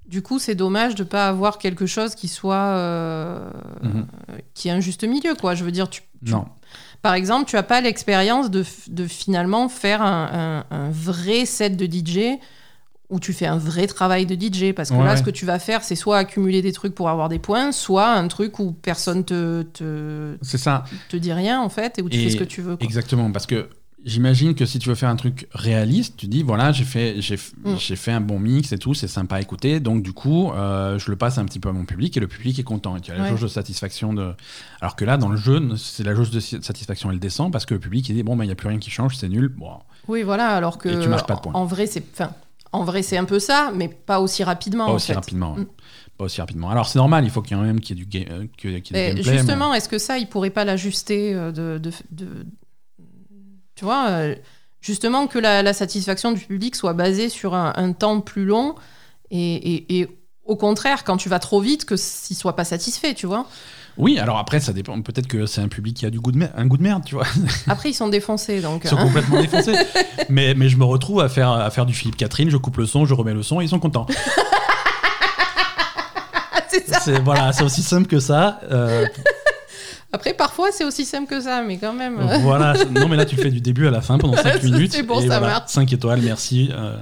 du coup, c'est dommage de pas avoir quelque chose qui soit. euh, Mhm. qui est un juste milieu, quoi. Je veux dire, tu, tu- Non. Par exemple, tu as pas l'expérience de, de finalement faire un, un- un vrai set de DJ où tu fais un vrai travail de DJ. Parce que Ouais, là, ce que tu vas faire, c'est soit accumuler des trucs pour avoir des points, soit un truc où personne te, te, C'est ça. te dit rien, en fait, et où tu Et fais ce que tu veux. quoi. Exactement, parce que j'imagine que si tu veux faire un truc réaliste, tu dis voilà, j'ai fait, j'ai, Mm. fait un bon mix et tout, c'est sympa à écouter, donc du coup, euh, je le passe un petit peu à mon public et le public est content. Et tu as la Ouais. jauge de satisfaction de. Alors que là, dans le jeu, c'est la jauge de satisfaction, elle descend parce que le public il dit bon, il n'y a plus rien qui change, c'est nul. Bon, Oui, voilà, alors que Et tu pas de points. en, vrai, c'est enfin, en vrai, c'est un peu ça, mais pas aussi rapidement. pas en aussi fait. rapidement. Mm. Pas aussi rapidement. Alors c'est normal, il faut qu'il y ait même qu'il y ait du, ga- euh, y ait du Et gameplay. justement, est-ce que ça, il pourrait pas l'ajuster euh, de, de, de- Tu vois, euh, justement que la, la satisfaction du public soit basée sur un, un temps plus long et, et- et au contraire, quand tu vas trop vite, que s'il soit pas satisfait, tu vois. Oui, alors après, ça dépend. Peut-être que c'est un public qui a du goût de un goût de merde, tu vois. *laughs* Après, ils sont défoncés, donc. Ils sont hein. complètement défoncés. *laughs* mais, mais je me retrouve à faire, à faire du Philippe Catherine, je coupe le son, je remets le son, et ils sont contents. *laughs* c'est ça. C'est voilà, c'est aussi simple que ça. Euh, Après, parfois, c'est aussi simple que ça, mais quand même. euh, voilà. *laughs* Non, mais là, tu le fais du début à la fin pendant 5 *laughs* minutes. C'est bon, et ça voilà, marche. 5 étoiles, merci. Euh,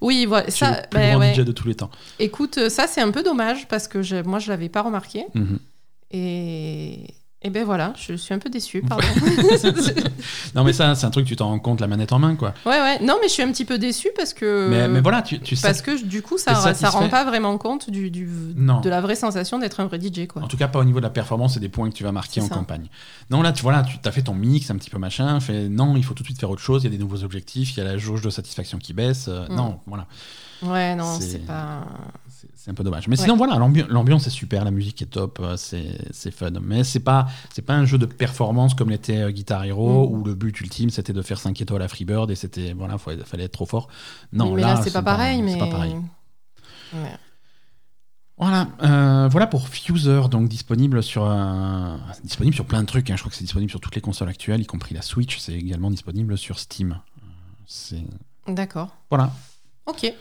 Oui, voilà. Ça, le plus bah, grand ouais. DJ de tous les temps. Écoute, ça, c'est un peu dommage parce que je- moi, je l'avais pas remarqué. Mhm. Et. Et ben voilà, je suis un peu déçue, pardon. *laughs* Non, mais ça, c'est un truc, tu t'en rends compte la manette en main, quoi. Ouais, ouais. Non, mais je suis un petit peu déçue parce que. mais, mais voilà, tu, tu. Parce que du coup, ça, ça rend pas vraiment compte du, du- Non. de la vraie sensation d'être un vrai DJ, quoi. En tout cas, pas au niveau de la performance et des points que tu vas marquer en ça. campagne. Non, là, tu vois, là, tu as fait ton mix, un petit peu machin. Fait, non, il faut tout de suite faire autre chose. Il y a des nouveaux objectifs. Il y a la jauge de satisfaction qui baisse. euh, Mm. Non, voilà. Ouais, non, c'est pas. C'est- un peu dommage. Mais Ouais. sinon, voilà, l'ambi- l'ambiance est super, la musique est top, euh, c'est fun. Mais c'est pas, pas un jeu de performance comme l'était euh, Guitar Hero, Mm. où le but ultime c'était de faire 5 étoiles à Freebird et c'était, voilà, faut- fallait être trop fort. Non, mais là, c'est pas pareil, mais. c'est pas pareil. Ouais. Voilà, euh, voilà pour Fuser, donc disponible sur, euh, disponible sur plein de trucs. hein. Je crois que c'est disponible sur toutes les consoles actuelles, y compris la Switch. C'est également disponible sur Steam. D'accord. voilà. Ok.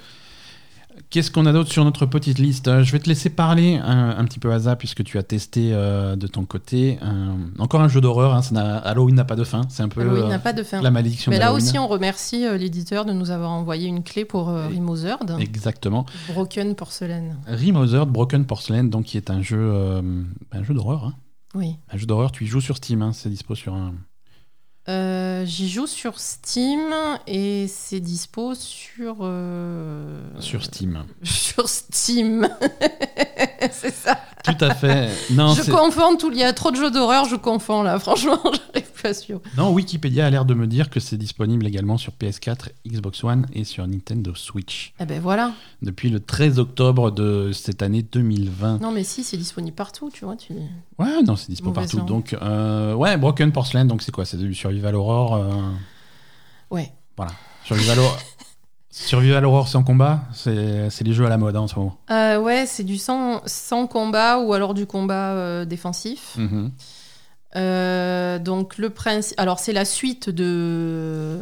Qu'est-ce qu'on a d'autre sur notre petite liste Euh, Je vais te laisser parler un, un petit peu Asa puisque tu as testé euh, de ton côté. Euh, encore un jeu d'horreur. hein, ça Halloween n'a pas de fin. C'est un peu Halloween euh, n'a pas de fin. la malédiction Mais là aussi, on remercie l'éditeur de nous avoir envoyé une clé pour Remozerd. Exactement. Broken Porcelain. Remothered Broken Porcelain, donc qui est un jeu, un jeu d'horreur. hein. Oui. Un jeu d'horreur. Tu y joues sur Steam. hein, c'est dispo sur un. Euh, J'y joue sur Steam et c'est dispo sur. euh, Sur Steam. *laughs* Sur Steam. *laughs* c'est ça. Tout à fait. Non, je confonds tout. Il y a trop de jeux d'horreur, je confonds là. *laughs* Franchement, j'arrive pas sûr. Non, Wikipédia a l'air de me dire que c'est disponible également sur PS4, Xbox One et sur Nintendo Switch. Eh ben voilà. Depuis le 13 octobre de cette année 2020. Non, mais si, c'est disponible partout, tu vois. Tu... Ouais, non, c'est disponible partout. Donc, euh, ouais, Broken Porcelain, donc c'est quoi? C'est du Survival Horror euh, Ouais. Voilà. Survival Horror. Survival Horror sans combat, c'est les jeux à la mode hein, en ce moment. Euh, ouais, c'est du sans, sans combat ou alors du combat euh, défensif. Mhm. Euh, donc le principe. Alors c'est la suite de.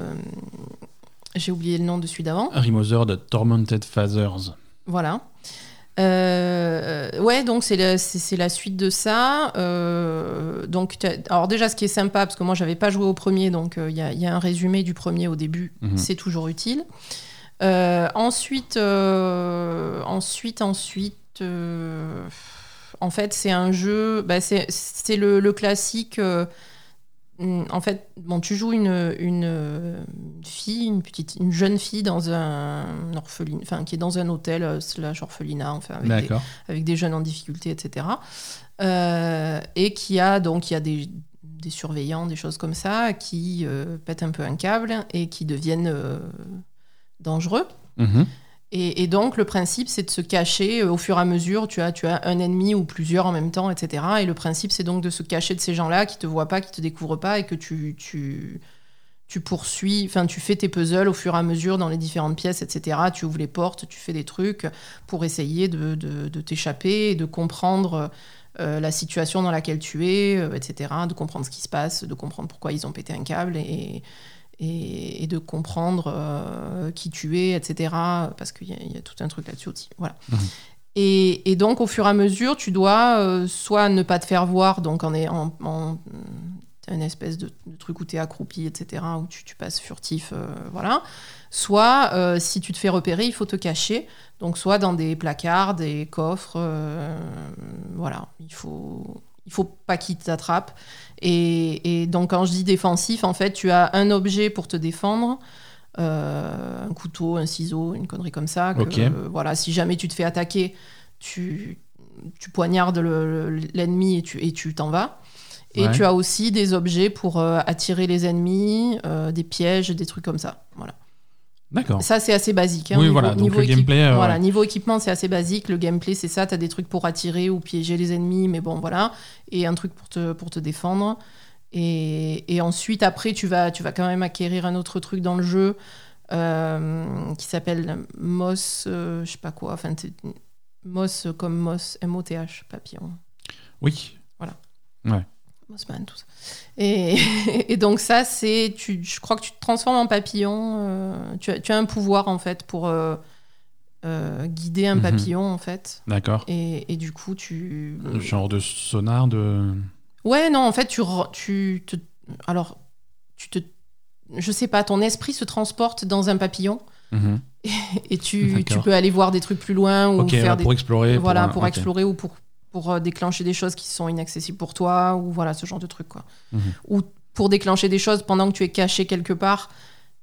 J'ai oublié le nom de celui d'avant. Remothered Tormented Fathers. Voilà. Ouais, donc c'est la, suite de ça. Donc, alors déjà, ce qui est sympa, parce que moi, j'avais pas joué au premier, donc il y, a, y a un résumé du premier au début. Mhm. C'est toujours utile. Euh, ensuite, euh, ensuite, ensuite, euh, en fait, c'est un jeu. Bah, c'est le, le classique. euh, en fait, bon, tu joues une, une fille, une petite, une jeune fille dans un orpheline, enfin qui est dans un hôtel slash orphelinat, enfin avec des, D'accord. avec des jeunes en difficulté, etc. Euh, et qui a donc il y a des, des surveillants, des choses comme ça, qui euh, pètent un peu un câble et qui deviennent euh, dangereux. Mhm. Et, et donc, le principe, c'est de se cacher euh, au fur et à mesure. Tu as, tu as un ennemi ou plusieurs en même temps, etc. Et le principe, c'est donc de se cacher de ces gens-là qui te voient pas, qui te découvrent pas et que tu, tu, tu poursuis, enfin, tu fais tes puzzles au fur et à mesure dans les différentes pièces, etc. Tu ouvres les portes, tu fais des trucs pour essayer de, de, de t'échapper et de comprendre euh, la situation dans laquelle tu es, euh, etc. De comprendre ce qui se passe, de comprendre pourquoi ils ont pété un câble et, et, et de comprendre euh, qui tu es, etc. Parce qu'il y, a- il y a tout un truc là-dessus aussi. Voilà. Mhm. Et, et donc, au fur et à mesure, tu dois euh, soit ne pas te faire voir, donc en, en, en- une espèce de, de truc où tu es accroupi, etc., où tu, tu passes furtif, euh, voilà. Soit, euh, si tu te fais repérer, il faut te cacher. Donc, soit dans des placards, des coffres, euh, voilà. Il faut, il faut pas qu'ils t'attrapent. Et, et donc, quand je dis défensif, en fait, tu as un objet pour te défendre. euh, un couteau, un ciseau, une connerie comme ça. que, euh, voilà, si jamais tu te fais attaquer, tu, tu poignardes le- le- l'ennemi et tu et tu t'en vas. Et Ouais. tu as aussi des objets pour euh, attirer les ennemis, des pièges, des trucs comme ça. Voilà. D'accord. Ça, c'est assez basique. hein, Oui, niveau- voilà, donc niveau le gameplay, euh, voilà, ouais. niveau équipement, c'est assez basique. Le gameplay, c'est ça. Tu as des trucs pour attirer ou piéger les ennemis, mais bon, voilà. Et un truc pour te, pour te défendre. Et, et ensuite, après, tu vas, tu vas quand même acquérir un autre truc dans le jeu euh, qui s'appelle Moss, euh, je sais pas quoi. Enfin, Moss comme Moss, M-O-T-H, papillon. Oui. Mossman, tout ça. Et, *laughs* et donc ça, c'est, tu, je crois que tu te transformes en papillon. euh, tu, as, tu as un pouvoir en fait pour euh, euh, guider un Mhm. papillon en fait. D'accord. Et, et du coup, tu. Genre de sonar, de. Ouais, non, en fait, tu, tu te, alors, tu te, je sais pas, ton esprit se transporte dans un papillon Mhm. *laughs* et tu, tu peux aller voir des trucs plus loin ou faire ouais, des pour explorer. voilà, pour explorer ou pour, pour euh, déclencher des choses qui sont inaccessibles pour toi, ou voilà, ce genre de trucs, quoi. Mhm. Ou pour déclencher des choses pendant que tu es caché quelque part,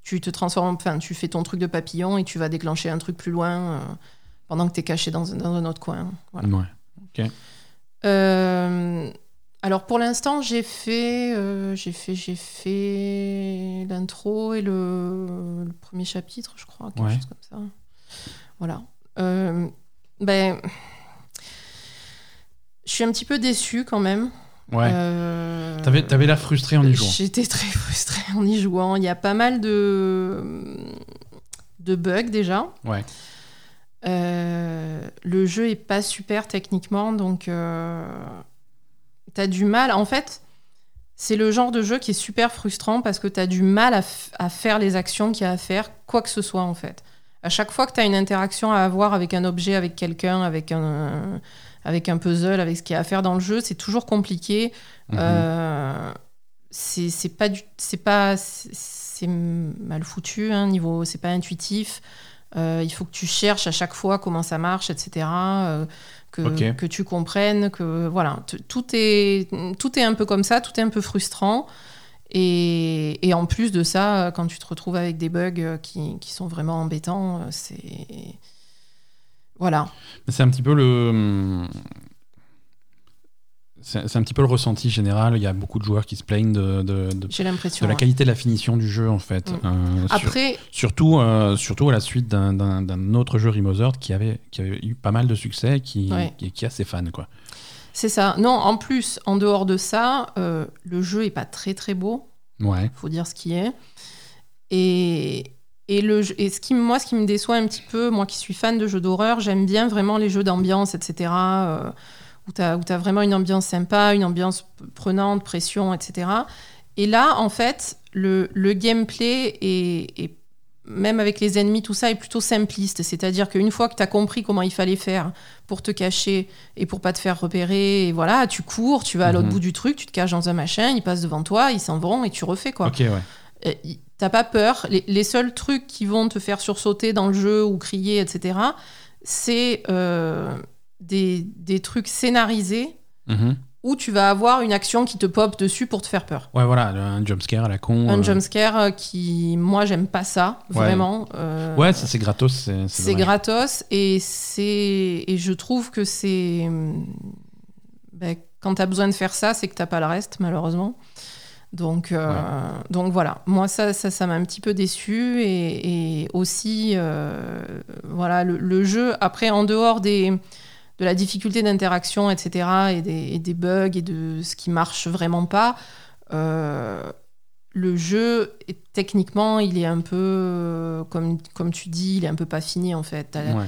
tu te transformes, enfin, tu fais ton truc de papillon et tu vas déclencher un truc plus loin euh, pendant que tu es caché dans, un- dans un autre coin. Voilà. Ouais. Euh, alors pour l'instant, j'ai fait, euh, j'ai fait, j'ai fait l'intro et le, le premier chapitre, je crois, quelque Ouais. chose comme ça. Voilà. Ben, je suis un petit peu déçue quand même. Ouais. Euh, T'avais, t'avais l'air frustré en y jouant. J'étais très frustrée en y jouant. Il y a pas mal de, de bugs déjà. Ouais. Euh, le jeu est pas super techniquement, donc euh, t'as du mal. En fait, c'est le genre de jeu qui est super frustrant parce que t'as du mal à, à faire les actions qu'il y a à faire, quoi que ce soit en fait. À chaque fois que t'as une interaction à avoir avec un objet, avec quelqu'un, avec un, avec un puzzle, avec ce qu'il y a à faire dans le jeu, c'est toujours compliqué. Mhm. Euh, c'est pas du c'est pas c'est c'est mal foutu hein, niveau c'est pas intuitif Euh, il faut que tu cherches à chaque fois comment ça marche etc euh, que, tu comprennes que voilà tout est tout est un peu comme ça tout est un peu frustrant et, et en plus de ça quand tu te retrouves avec des bugs qui, qui sont vraiment embêtants c'est voilà C'est un petit peu le. c'est c'est un petit peu le ressenti général. Il y a beaucoup de joueurs qui se plaignent de, de, de- la ouais. qualité de la finition du jeu, en fait. Mm. Euh, sur- Après, surtout, euh, surtout à la suite d'un- autre jeu Remothered qui avait, qui avait eu pas mal de succès et qui, Ouais. qui, qui a ses fans. Quoi. c'est ça. Non, en plus, en dehors de ça, euh, le jeu est pas très très beau. Ouais. faut dire ce qui est. Et, et, le, jeu- et ce qui, moi, ce qui me déçoit un petit peu, moi qui suis fan de jeux d'horreur, j'aime bien vraiment les jeux d'ambiance, etc. euh, où tu as, vraiment une ambiance sympa, une ambiance prenante, pression, etc. Et là, en fait, le, le gameplay est, est- même avec les ennemis, tout ça est plutôt simpliste. C'est-à-dire qu'une fois que tu as compris comment il fallait faire pour te cacher et pour pas te faire repérer, et voilà, tu cours, tu vas à l'autre Mhm. bout du truc, tu te caches dans un machin, ils passent devant toi, ils s'en vont et tu refais quoi. Ok, ouais. T'as pas peur. Les, les seuls trucs qui vont te faire sursauter dans le jeu ou crier, etc., c'est euh, des, des trucs scénarisés Mhm. où tu vas avoir une action qui te pop dessus pour te faire peur. Ouais, voilà, un jumpscare à la con. Un euh, jumpscare euh, qui, moi, j'aime pas ça, Ouais. vraiment. Euh, Ouais, ça c'est gratos. C'est gratos et et je trouve que c'est ben, quand tu as besoin de faire ça, c'est que t'as pas le reste malheureusement. Donc euh, donc voilà, moi ça ça ça m'a un petit peu déçu et, et aussi euh, voilà le, le jeu après en dehors des de la difficulté d'interaction etc et des, et des bugs et de ce qui marche vraiment pas euh, le jeu, techniquement, il est un peu, comme, comme tu dis, il est un peu pas fini en fait. Ouais.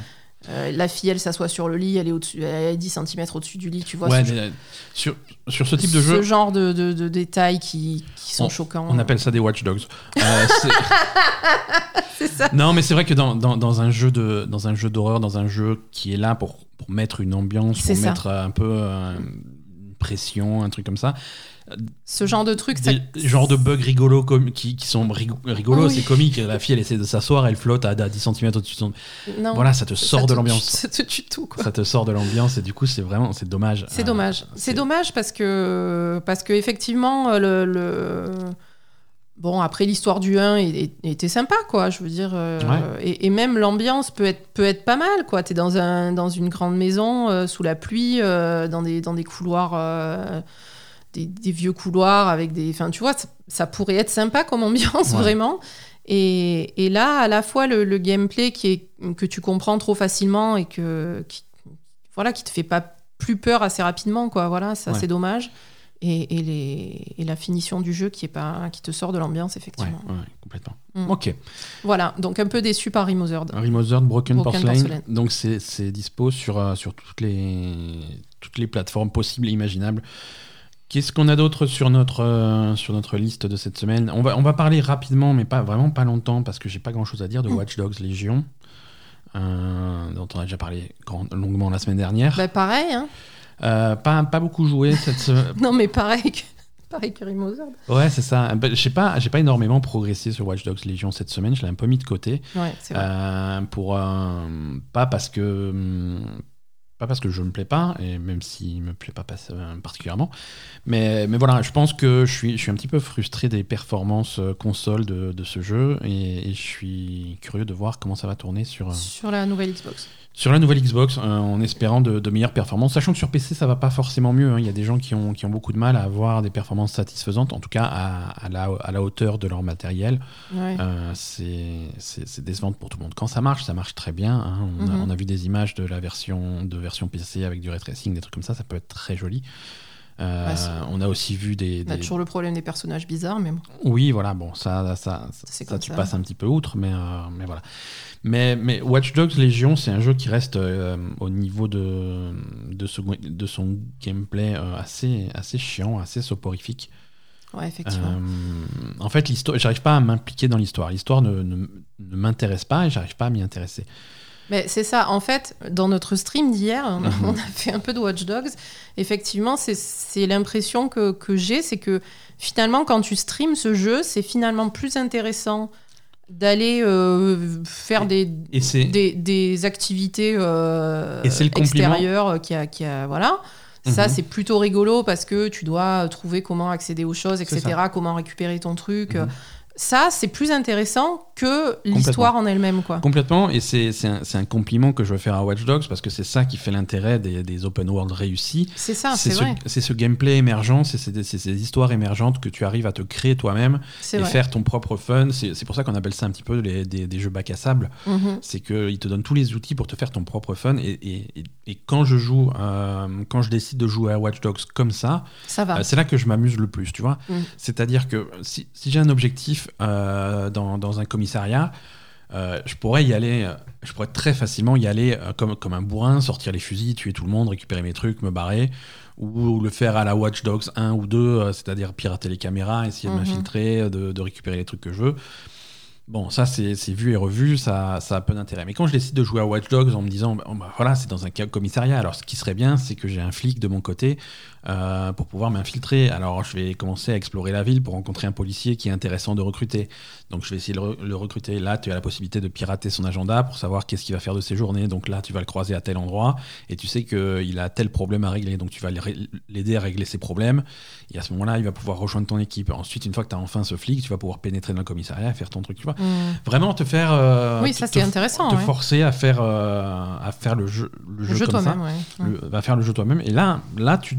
Euh, la fille, elle s'assoit sur le lit, elle est, au-dessus, elle est 10 cm au-dessus du lit, tu vois. Ouais, ce, mais, euh, sur, sur ce type de ce jeu, genre de, de- de détails qui, qui sont choquants. on appelle ça des watchdogs. Euh, *laughs* c'est- ça. non, mais c'est vrai que dans, dans, dans un jeu de dans un jeu d'horreur, dans un jeu qui est là pour, pour mettre une ambiance, pour ça. mettre un peu euh, une pression, un truc comme ça, Ce genre de truc, ça- des genres de bugs rigolos qui, qui sont rigo- rigolos, Oui. c'est comique. La fille, elle essaie de s'asseoir, elle flotte à, à 10 cm au-dessus de son. non, Voilà, ça te ça sort te de l'ambiance. *laughs* Ça te tue tout, quoi. Ça te sort de l'ambiance et du coup, c'est vraiment c'est dommage. C'est Euh, dommage. C'est dommage parce que, parce que effectivement, euh, le, le- Bon, après, l'histoire du 1 est- est- était sympa, quoi. Je veux dire. euh, Ouais. et, et même l'ambiance peut être, peut être pas mal, quoi. T'es dans, un, dans une grande maison, euh, sous la pluie, euh, dans, des, dans des couloirs. Des, des vieux couloirs avec des. Enfin, tu vois, ça, ça pourrait être sympa comme ambiance, Ouais. vraiment. Et, et là, à la fois, le, le gameplay qui est, que tu comprends trop facilement et que, qui, voilà, qui te fait pas plus peur assez rapidement, quoi. Voilà, ça, Ouais. c'est dommage. Et, et, les, et la finition du jeu qui, est pas, qui te sort de l'ambiance, effectivement. ouais, complètement. Mm. Ok. Voilà, donc un peu déçu par Remothered. Remothered Broken, Broken Porcelain. Porcelain. Donc c'est c'est dispo sur, euh, sur toutes, les, toutes les plateformes possibles et imaginables. Qu'est-ce qu'on a d'autre sur notre, euh, sur notre liste de cette semaine? On va, on va parler rapidement, mais pas vraiment pas longtemps, parce que j'ai pas grand-chose à dire de Mm. Watch Dogs Légion, euh, dont on a déjà parlé grand- longuement la semaine dernière. Bah, pareil, hein. Euh, pas, pas beaucoup joué cette semaine. *laughs* Non, mais pareil que, *laughs* pareil que Remothered. Ouais, c'est ça. Ben, j'ai pas, j'ai pas énormément progressé sur Watch Dogs Légion cette semaine. Je l'ai un peu mis de côté. Ouais, c'est vrai. Pour pas parce que hum, pas parce que je me plais pas et même s'il me plaît pas particulièrement mais mais voilà je pense que je suis un petit peu frustré des performances euh, console de, de ce jeu et, et je suis curieux de voir comment ça va tourner sur euh, Sur la nouvelle Xbox. Sur la nouvelle Xbox euh, en espérant de, de meilleures performances sachant que sur PC ça va pas forcément mieux hein. il y a des gens qui ont, qui ont beaucoup de mal à avoir des performances satisfaisantes en tout cas à, à la, à la hauteur de leur matériel Ouais. euh, c'est décevant pour tout le monde. Quand ça marche, ça marche très bien. hein. On, a, Mhm. on a vu des images de la version, de version PC avec du ray tracing, des trucs comme ça, ça peut être très joli. Euh, on a aussi vu des. On a des- toujours le problème des personnages bizarres, mais bon. Oui, voilà, bon, ça, ça, ça, ça, tu ça. passes un petit peu outre, mais, euh, mais voilà. Mais, mais Watch Dogs Legion, c'est un jeu qui reste euh, au niveau de, de, ce- de son gameplay assez, assez chiant, assez soporifique. Ouais, effectivement. En fait, l'histoire, j'arrive pas à m'impliquer dans l'histoire. L'histoire ne, ne- ne m'intéresse pas et j'arrive pas à m'y intéresser. Mais c'est ça, en fait, dans notre stream d'hier, on, a- Mhm. on a fait un peu de Watch Dogs. Effectivement, c'est- l'impression que, que j'ai, c'est que finalement, quand tu streams ce jeu, c'est finalement plus intéressant d'aller euh, faire des, activités euh, extérieures euh, qui a, qui a voilà. Ça, Mhm. c'est plutôt rigolo parce que tu dois trouver comment accéder aux choses, etc., comment récupérer ton truc. Mhm. Ça, c'est plus intéressant que l'histoire en elle-même, quoi. Complètement, et c'est un, un compliment que je veux faire à Watch Dogs parce que c'est ça qui fait l'intérêt des, des open world réussis. C'est ça, c'est ce, vrai. c'est ce gameplay émergent, c'est ces, histoires émergentes que tu arrives à te créer toi-même et vrai. faire ton propre fun. C'est pour ça qu'on appelle ça un petit peu les- des, des jeux bac à sable. Mhm. C'est qu'ils te donnent tous les outils pour te faire ton propre fun. Et, et- et- quand je joue, euh, quand je décide de jouer à Watch Dogs comme ça, Ça euh, c'est là que je m'amuse le plus, tu vois. Mm. C'est-à-dire que si, si j'ai un objectif euh, dans, dans un commissariat, euh, je pourrais y aller, euh, je pourrais très facilement y aller comme, comme un bourrin, sortir les fusils, tuer tout le monde, récupérer mes trucs, me barrer, ou, le faire à la Watch Dogs 1 ou 2, euh, c'est-à-dire pirater les caméras, essayer de Mhm. m'infiltrer, de, de récupérer les trucs que je veux. Bon, ça c'est vu et revu, ça, ça a peu d'intérêt. Mais quand je décide de jouer à Watch Dogs en me disant, bah, bah, voilà, c'est dans un commissariat, alors ce qui serait bien, c'est que j'ai un flic de mon côté euh, pour pouvoir m'infiltrer. Alors je vais commencer à explorer la ville pour rencontrer un policier qui est intéressant de recruter. Donc je vais essayer de le, le recruter. Là, tu as la possibilité de pirater son agenda pour savoir qu'est-ce qu'il va faire de ses journées. Donc là, tu vas le croiser à tel endroit et tu sais qu'il a tel problème à régler. Donc tu vas l'aider à régler ses problèmes. Et à ce moment-là, il va pouvoir rejoindre ton équipe. Ensuite, une fois que tu as enfin ce flic, tu vas pouvoir pénétrer dans le commissariat et faire ton truc. Tu vois Mhm. Vraiment te faire. euh, Oui, ça, c'est intéressant, Te ouais. forcer à faire, euh, à faire le jeu, le Le jeu, jeu comme ça. toi-même, ouais. Le- faire le jeu toi-même. Et là, là tu,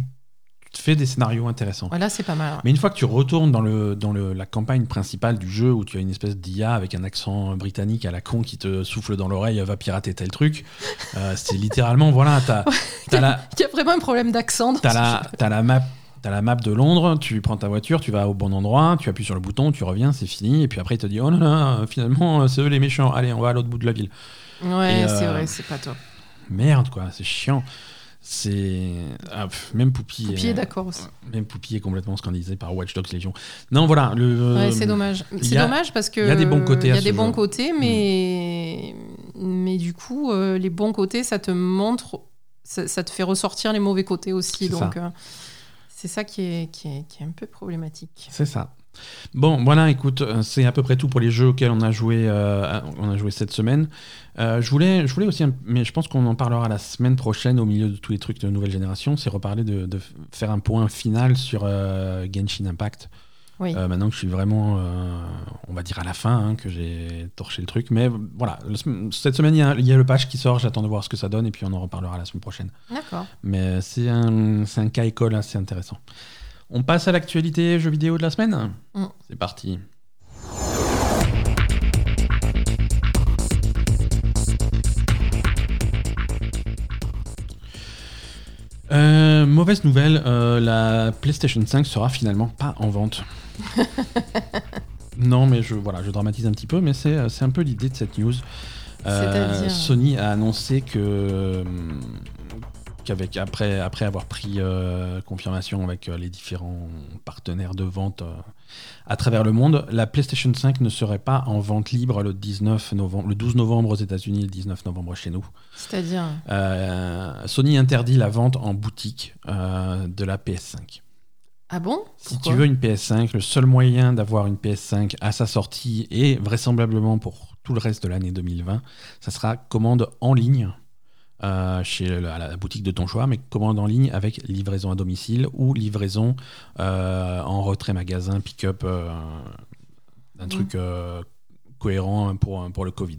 fais des scénarios intéressants. Ouais, là, c'est pas mal. ouais. Mais une fois que tu retournes dans, le, dans le, la campagne principale du jeu où tu as une espèce d'IA avec un accent britannique à la con qui te souffle dans l'oreille, va pirater tel truc, euh, c'est littéralement, *laughs* voilà, t'as as *laughs* Il y a vraiment un problème d'accent. t'as la, t'as la map. T'as la map de Londres, tu prends ta voiture, tu vas au bon endroit, tu appuies sur le bouton, tu reviens, c'est fini, et puis après il te dit oh là là, finalement c'est eux les méchants, allez on va à l'autre bout de la ville. Ouais, c'est euh, vrai, c'est pas top. Merde quoi, c'est chiant. C'est ah, même Poupie. Poupie est d'accord aussi. Même Poupie est complètement scandalisé par Watch Dogs Legion. Non voilà le. Ouais, c'est dommage. C'est dommage parce que il y a des bons côtés Il y a des bons jeu. côtés, mais mais du coup, euh, les bons côtés, ça te montre, ça, ça te fait ressortir les mauvais côtés aussi. C'est Donc, ça. euh, c'est ça qui est, qui est qui est un peu problématique. C'est ça. Bon, voilà, écoute, euh, c'est à peu près tout pour les jeux auxquels on a joué, euh, on a joué cette semaine. Euh, je, voulais, je voulais aussi, mais je pense qu'on en parlera la semaine prochaine au milieu de tous les trucs de nouvelle génération, c'est reparler de, de faire un point final sur euh, Genshin Impact. Oui. Maintenant que je suis vraiment, on va dire à la fin, hein, que j'ai torché le truc. Mais voilà, le cette semaine, il y, a- il y a le patch qui sort, j'attends de voir ce que ça donne et puis on en reparlera la semaine prochaine. D'accord. Mais c'est un, c'est un cas école assez intéressant. On passe à l'actualité jeux vidéo de la semaine Mm. C'est parti. Euh, mauvaise nouvelle, euh, la PlayStation 5 sera finalement pas en vente. *laughs* non, mais je, voilà, je dramatise un petit peu, mais c'est c'est un peu l'idée de cette news. Euh, Sony a annoncé que qu'avec après après avoir pris euh, confirmation avec euh, les différents partenaires de vente euh, à travers le monde, la PlayStation 5 ne serait pas en vente libre le 19 novembre, le 12 novembre aux États-Unis, le 19 novembre chez nous. C'est-à-dire. Sony interdit la vente en boutique de la PS5. Ah bon? Si tu veux une PS5, le seul moyen d'avoir une PS5 à sa sortie et vraisemblablement pour tout le reste de l'année 2020, ça sera commande en ligne euh, chez la, la boutique de ton choix, mais commande en ligne avec livraison à domicile ou livraison euh, en retrait magasin, pick-up, euh, un truc cohérent pour, pour le Covid.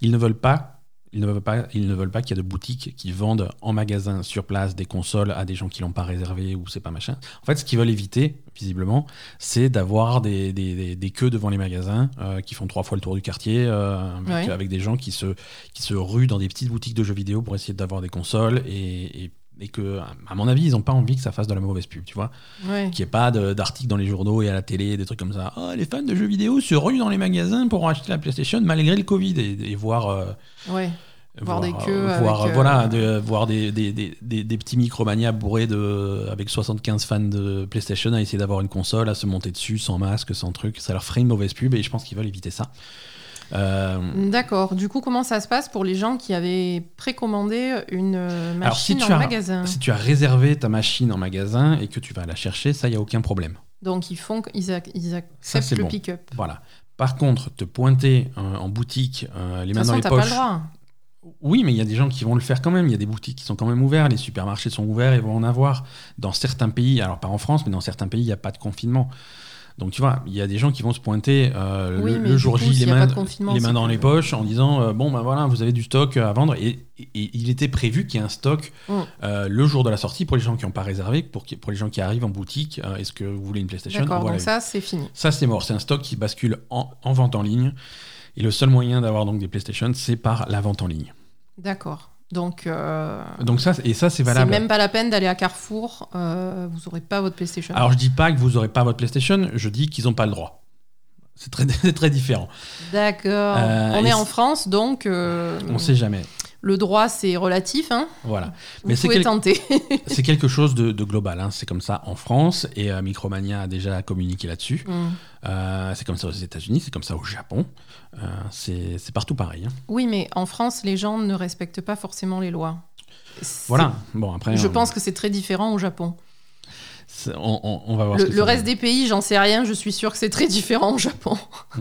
Ils ne veulent pas. Ils ne veulent pas, ils ne veulent pas qu'il y ait de boutiques qui vendent en magasin sur place des consoles à des gens qui l'ont pas réservé ou c'est pas machin. En fait, ce qu'ils veulent éviter, visiblement, c'est d'avoir des, des, des- des queues devant les magasins euh, qui font trois fois le tour du quartier euh, avec, Ouais. avec des gens qui se, qui se ruent dans des petites boutiques de jeux vidéo pour essayer d'avoir des consoles et, et, et que, à mon avis, ils n'ont pas envie que ça fasse de la mauvaise pub, tu vois Ouais. qu'il n'y ait pas d'articles dans les journaux et à la télé, des trucs comme ça. Ah, les fans de jeux vidéo se ruent dans les magasins pour acheter la PlayStation malgré le Covid et, et voir, euh, Ouais. Voir des euh, queues voir, avec, euh, voilà, de- voir des, des, des- des petits micromania bourrés de, avec 75 fans de PlayStation à essayer d'avoir une console, à se monter dessus sans masque, sans truc. Ça leur ferait une mauvaise pub et je pense qu'ils veulent éviter ça. Euh, D'accord. Du coup, comment ça se passe pour les gens qui avaient précommandé une euh, Alors, si machine tu en as- magasin? si tu as réservé ta machine en magasin et que tu vas la chercher, ça, il n'y a aucun problème. Donc, ils font, ils, ils Ça, acceptent c'est le bon. pick-up. Voilà. Par contre, te pointer euh, en boutique, euh, les mains dans les t'as pas poches. le droit. Oui, mais il y a des gens qui vont le faire quand même. Il y a des boutiques qui sont quand même ouvertes. Les supermarchés sont ouverts et vont en avoir. Dans certains pays, alors pas en France, mais dans certains pays, il n'y a pas de confinement. Donc tu vois, il y a des gens qui vont se pointer euh, Oui, le, jour coup, J, les mains, les dans les poches, en disant euh, bon ben voilà, vous avez du stock à vendre. Et, et il était prévu qu'il y ait un stock Mm. euh, le jour de la sortie pour les gens qui n'ont pas réservé, pour, qui- pour les gens qui arrivent en boutique. Est-ce que vous voulez une PlayStation? D'accord, Voilà. donc ça, c'est fini. Ça, c'est mort. C'est un stock qui bascule en, en vente en ligne. Et le seul moyen d'avoir donc des PlayStation, c'est par la vente en ligne. D'accord. Donc, euh, Donc ça, et ça, c'est c'est valable. même pas la peine d'aller à Carrefour. euh, vous aurez pas votre PlayStation. Alors je dis pas que vous aurez pas votre PlayStation, je dis qu'ils n'ont pas le droit. C'est très, *laughs* c'est très différent. D'accord. Euh, On est en c'est- France, donc euh, On sait jamais. Le droit, c'est relatif. Hein Voilà. vous Mais c'est pouvez quel- tenter. *laughs* C'est quelque chose de, de global. hein. C'est comme ça en France et euh, Micromania a déjà communiqué là-dessus. Hmm. Euh, c'est comme ça aux États-Unis, c'est comme ça au Japon. Euh, c'est partout pareil. hein. Oui, mais en France, les gens ne respectent pas forcément les lois. Voilà. Bon après, Je on, pense que c'est très différent au Japon. on, on- on va voir. Le, ce que le ça reste des pays, j'en sais rien. Je suis sûre que c'est très différent au Japon. *laughs*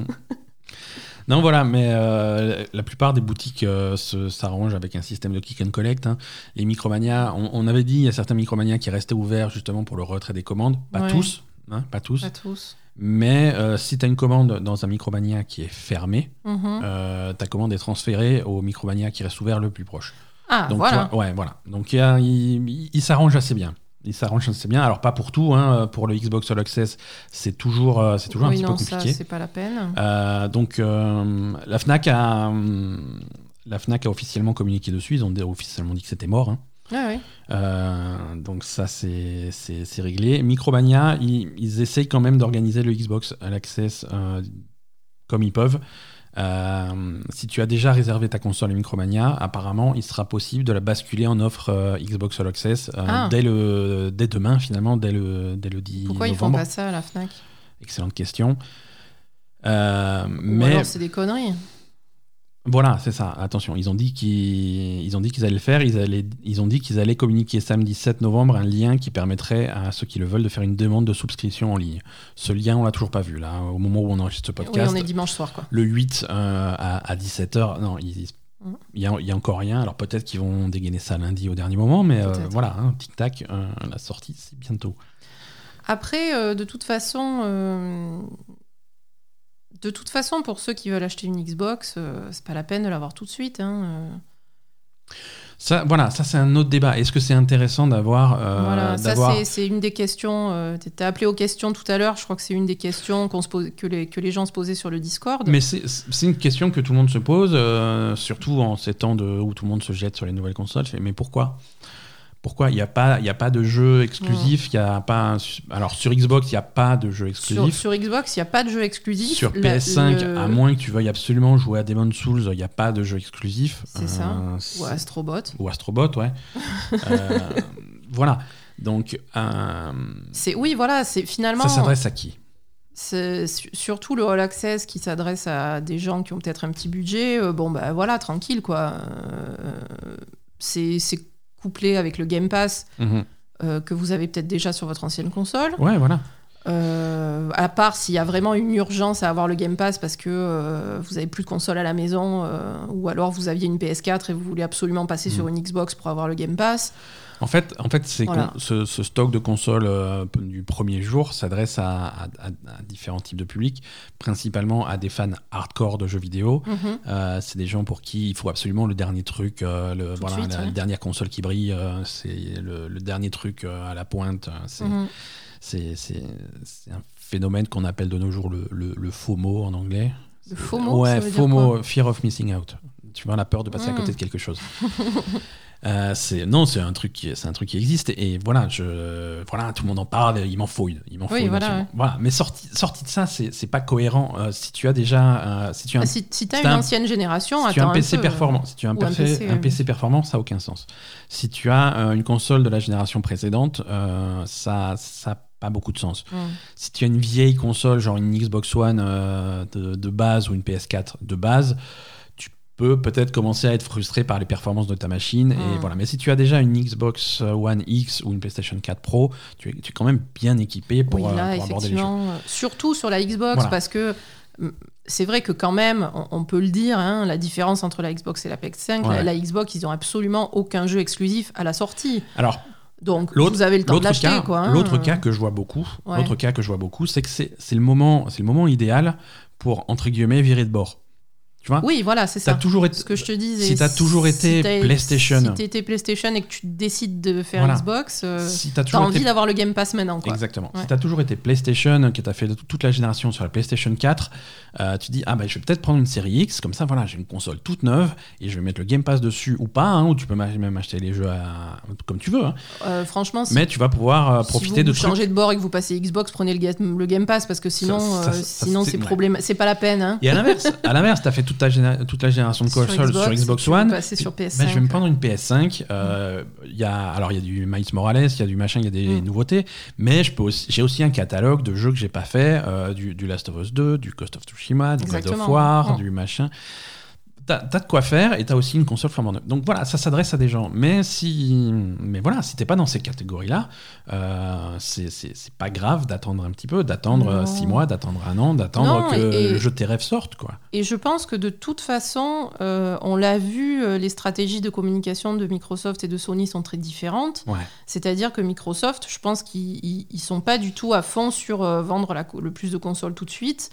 Non, voilà, mais euh, la plupart des boutiques euh, s'arrangent avec un système de click and collect. hein. Les Micromania, on, on avait dit, il y a certains Micromania qui restaient ouverts justement pour le retrait des commandes. Pas Ouais. tous, hein, pas tous. Pas tous. Mais euh, si tu as une commande dans un Micromania qui est fermé, Mhm. ta commande est transférée au Micromania qui reste ouvert le plus proche. Ah, Donc, voilà. vois, ouais, voilà. Donc il s'arrange assez bien. Il s'arrange assez bien. Alors pas pour tout, hein. pour le Xbox All Access, c'est toujours, euh, c'est toujours oui, un petit peu ça, compliqué. c'est pas la peine. Euh, donc euh, la Fnac a la Fnac a officiellement communiqué dessus. Ils ont officiellement dit que c'était mort. hein. Ah, oui. Euh, donc ça c'est c'est c'est réglé. Micromania, ils, ils essayent quand même d'organiser le Xbox All Access comme ils peuvent. Euh, si tu as déjà réservé ta console Micromania, apparemment, il sera possible de la basculer en offre euh, Xbox All Access euh, Ah. dès, le, dès demain, finalement, dès le, dès le 10 Pourquoi ils font novembre. pas ça à la Fnac? Excellente question. Mais alors c'est des conneries. Voilà, c'est ça. Attention, ils ont dit qu'ils ils ont dit qu'ils allaient le faire. Ils, allaient, ils ont dit qu'ils allaient communiquer samedi 7 novembre un lien qui permettrait à ceux qui le veulent de faire une demande de souscription en ligne. Ce lien, on l'a toujours pas vu là, au moment où on enregistre ce Oui, podcast. on est dimanche soir, quoi. Le 8 euh, à, 17h, non, il Mhm. il y, a, il y a encore rien. Alors peut-être qu'ils vont dégainer ça lundi au dernier moment, mais euh, voilà, hein, tic-tac, euh, la sortie, c'est bientôt. Après, de toute façon, de toute façon, pour ceux qui veulent acheter une Xbox, euh, c'est pas la peine de l'avoir tout de suite. hein, euh. Ça, voilà, ça c'est un autre débat. Est-ce que c'est intéressant d'avoir... euh, voilà, ça c'est- une des questions. Euh, T'étais appelé aux questions tout à l'heure. Je crois que c'est une des questions qu'on se pose, que, les, que les gens se posaient sur le Discord. Mais c'est une question que tout le monde se pose, surtout en ces temps de, où tout le monde se jette sur les nouvelles consoles. Mais pourquoi? Pourquoi il n'y a, pas- y a pas de jeu exclusif il y a pas un- Alors sur Xbox, il n'y a pas de jeu exclusif. sur Xbox, il n'y a pas de jeu exclusif. Sur La- PS5, le- à moins que tu veuilles absolument jouer à Demon's Souls, il n'y a pas de jeu exclusif. C'est ça. Euh, Ou Astrobot. Ou Astrobot, ouais. *laughs* Euh, voilà. Donc, euh, C'est oui, voilà, c'est finalement. ça s'adresse à qui? C'est su- surtout le All Access qui s'adresse à des gens qui ont peut-être un petit budget. euh, bon, bah voilà, tranquille, quoi. Euh, c'est couplé avec le Game Pass Mhm. euh, que vous avez peut-être déjà sur votre ancienne console. Ouais, voilà. Euh, à part s'il y a vraiment une urgence à avoir le Game Pass parce que euh, vous avez plus de console à la maison euh, ou alors vous aviez une PS4 et vous voulez absolument passer Mm. sur une Xbox pour avoir le Game Pass. En fait, en fait Voilà. ce, ce stock de consoles du premier jour s'adresse à, à- à- à différents types de publics, principalement à des fans hardcore de jeux vidéo. Mhm. Euh, c'est des gens pour qui il faut absolument le dernier truc, de suite, la, ouais. dernière console qui brille, c'est le, le dernier truc à la pointe. C'est Mhm. C'est- c'est- c'est un phénomène qu'on appelle de nos jours le, le, le FOMO en anglais. Le FOMO, Ouais, ça veut dire FOMO, quoi Fear of Missing Out. Tu vois, la peur de passer à Mm. côté de quelque chose. *laughs* Euh, c'est non, c'est un truc qui c'est un truc qui existe et voilà, je voilà, tout le monde en parle, il m'en faut, une, il m'en faut. Oui, une voilà, absolument. Voilà, mais sorti sorti de ça, c'est pas cohérent. Euh, si tu as déjà euh, si tu as un, Ah, Si, si t'as si une un- ancienne génération, si tu as attends un PC peu. performant, si tu as un, un PC, PC, un ouais. PC performant, ça n'a aucun sens. Si tu as euh, une console de la génération précédente, euh, ça ça a pas beaucoup de sens. Mm. Si tu as une vieille console, genre une Xbox One euh, de, de base ou une PS4 de base, tu peux peut-être commencer à être frustré par les performances de ta machine. Et voilà. Mais si tu as déjà une Xbox One X ou une PlayStation 4 Pro, tu es, tu es quand même bien équipé pour, oui, euh, là, pour aborder les jeux. effectivement, euh, surtout sur la Xbox, Voilà. parce que mm, c'est vrai que quand même, on, peut le dire, hein, la différence entre la Xbox et la PS5, Ouais. la, la Xbox, ils ont absolument aucun jeu exclusif à la sortie. Alors, Donc, L'autre- vous avez le temps de l'acheter, hein. l'autre cas que je vois beaucoup, Ouais. l'autre cas que je vois beaucoup, c'est que c'est c'est le moment, c'est le moment idéal pour entre guillemets virer de bord. Tu vois Oui, voilà, c'est T'as ça. toujours été Ce que je te disais. si t'as toujours été t'as- PlayStation. Si t'étais PlayStation et que tu décides de faire Voilà. Xbox, euh, si t'as t'as envie été d'avoir le Game Pass maintenant, quoi. Exactement. Ouais. Si tu as toujours été PlayStation, que tu as fait toute la génération sur la PlayStation 4, euh, tu dis, ah bah je vais peut-être prendre une série X, comme ça voilà, j'ai une console toute neuve et je vais mettre le Game Pass dessus ou pas, hein, ou tu peux même acheter les jeux à- comme tu veux, hein. Euh, franchement, si mais tu vas pouvoir euh, Si profiter vous de trucs. changez de bord et que vous passez Xbox, prenez le Game, le game Pass parce que sinon, Ça- ça- euh, sinon c'est- problème. C'est pas la peine. Hein. Et à l'inverse, à l'inverse, t'as fait *laughs* toute ta, géné- toute la génération de Sur consoles sur Xbox, One. passer sur PS5. Ben, je vais me prendre une PS5. euh, y a, alors il y a du Miles Morales, il y a du machin, il y a des Mm. nouveautés, mais peux aussi, j'ai aussi un catalogue de jeux que j'ai pas fait, euh, du, du Last of Us 2, du Ghost of Tsushima, du God Exactement. of War, du machin. T'as as de quoi faire et t'as aussi une console flambant neuve. Donc voilà, ça s'adresse à des gens. Mais si, mais voilà, si t'es pas dans ces catégories-là, euh, c'est pas grave d'attendre un petit peu, d'attendre Non. 6 mois, d'attendre un an, d'attendre que et- le jeu de tes rêves sorte, quoi. Et je pense que de toute façon, euh, on l'a vu, euh, les stratégies de communication de Microsoft et de Sony sont très différentes. Ouais. C'est-à-dire que Microsoft, je pense qu'ils ils- ils sont pas du tout à fond sur euh, vendre la le plus de consoles tout de suite.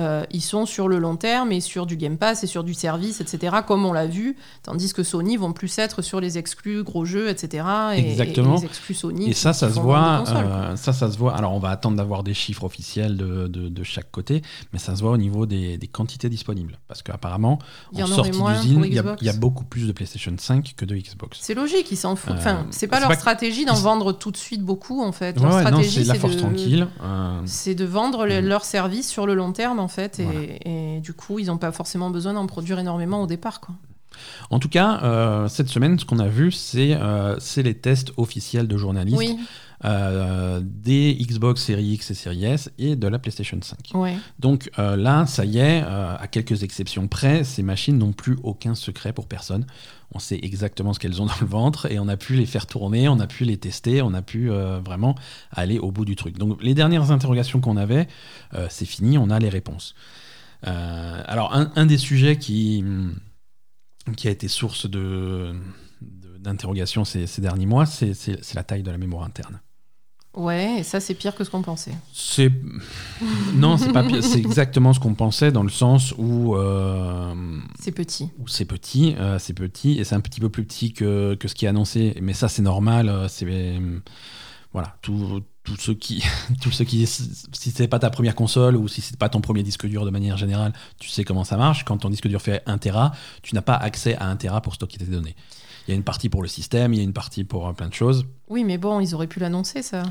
Euh, ils sont sur le long terme et sur du Game Pass et sur du service, etc., comme on l'a vu, tandis que Sony vont plus être sur les exclus gros jeux, etc., et, Exactement. et les exclus Sony. Et ça, ça se voit. consoles, euh, ça, ça se voit. Alors, on va attendre d'avoir des chiffres officiels de, de, de chaque côté, mais ça se voit au niveau des, des quantités disponibles. Parce qu'apparemment, en sortie d'usine, il y, a- y beaucoup plus de PlayStation 5 que de Xbox. C'est logique, ils s'en foutent. Euh, Enfin, c'est pas leur pas- stratégie d'en vendre tout de suite beaucoup, en fait. Ouais, Leur stratégie, c'est la force de... tranquille. euh, C'est de vendre le- Mhm. leur service sur le long terme, en fait, et, Voilà. et du coup, ils n'ont pas forcément besoin d'en produire énormément au départ. Quoi. En tout cas, euh, cette semaine, ce qu'on a vu, c'est euh, les tests officiels de journalistes Oui, euh, des Xbox Series X et Series S et de la PlayStation 5. ouais. Donc euh, là, ça y est, euh, à quelques exceptions près, ces machines n'ont plus aucun secret pour personne. On sait exactement ce qu'elles ont *laughs* dans le ventre et on a pu les faire tourner, on a pu les tester, on a pu vraiment aller au bout du truc. Donc les dernières interrogations qu'on avait, c'est fini, on a les réponses. Alors un, un des sujets qui, qui a été source de d'interrogation ces, ces derniers mois, c'est la taille de la mémoire interne. Ouais, et ça, c'est pire que ce qu'on pensait. C'est non, c'est pas pire. C'est exactement ce qu'on pensait dans le sens où, euh, C'est petit. c'est petit, euh, c'est petit et c'est un petit peu plus petit que, que ce qui est annoncé. Mais ça, c'est normal. euh, C'est voilà, tout, tout ce qui, *laughs* tout ce qui, si c'est pas ta première console ou si c'est pas ton premier disque dur de manière générale, tu sais comment ça marche. Quand ton disque dur fait 1 Tera, tu n'as pas accès à 1 Tera pour stocker tes données. Il y a une partie pour le système, il y a une partie pour euh, plein de choses. Oui, mais bon, ils auraient pu l'annoncer, ça.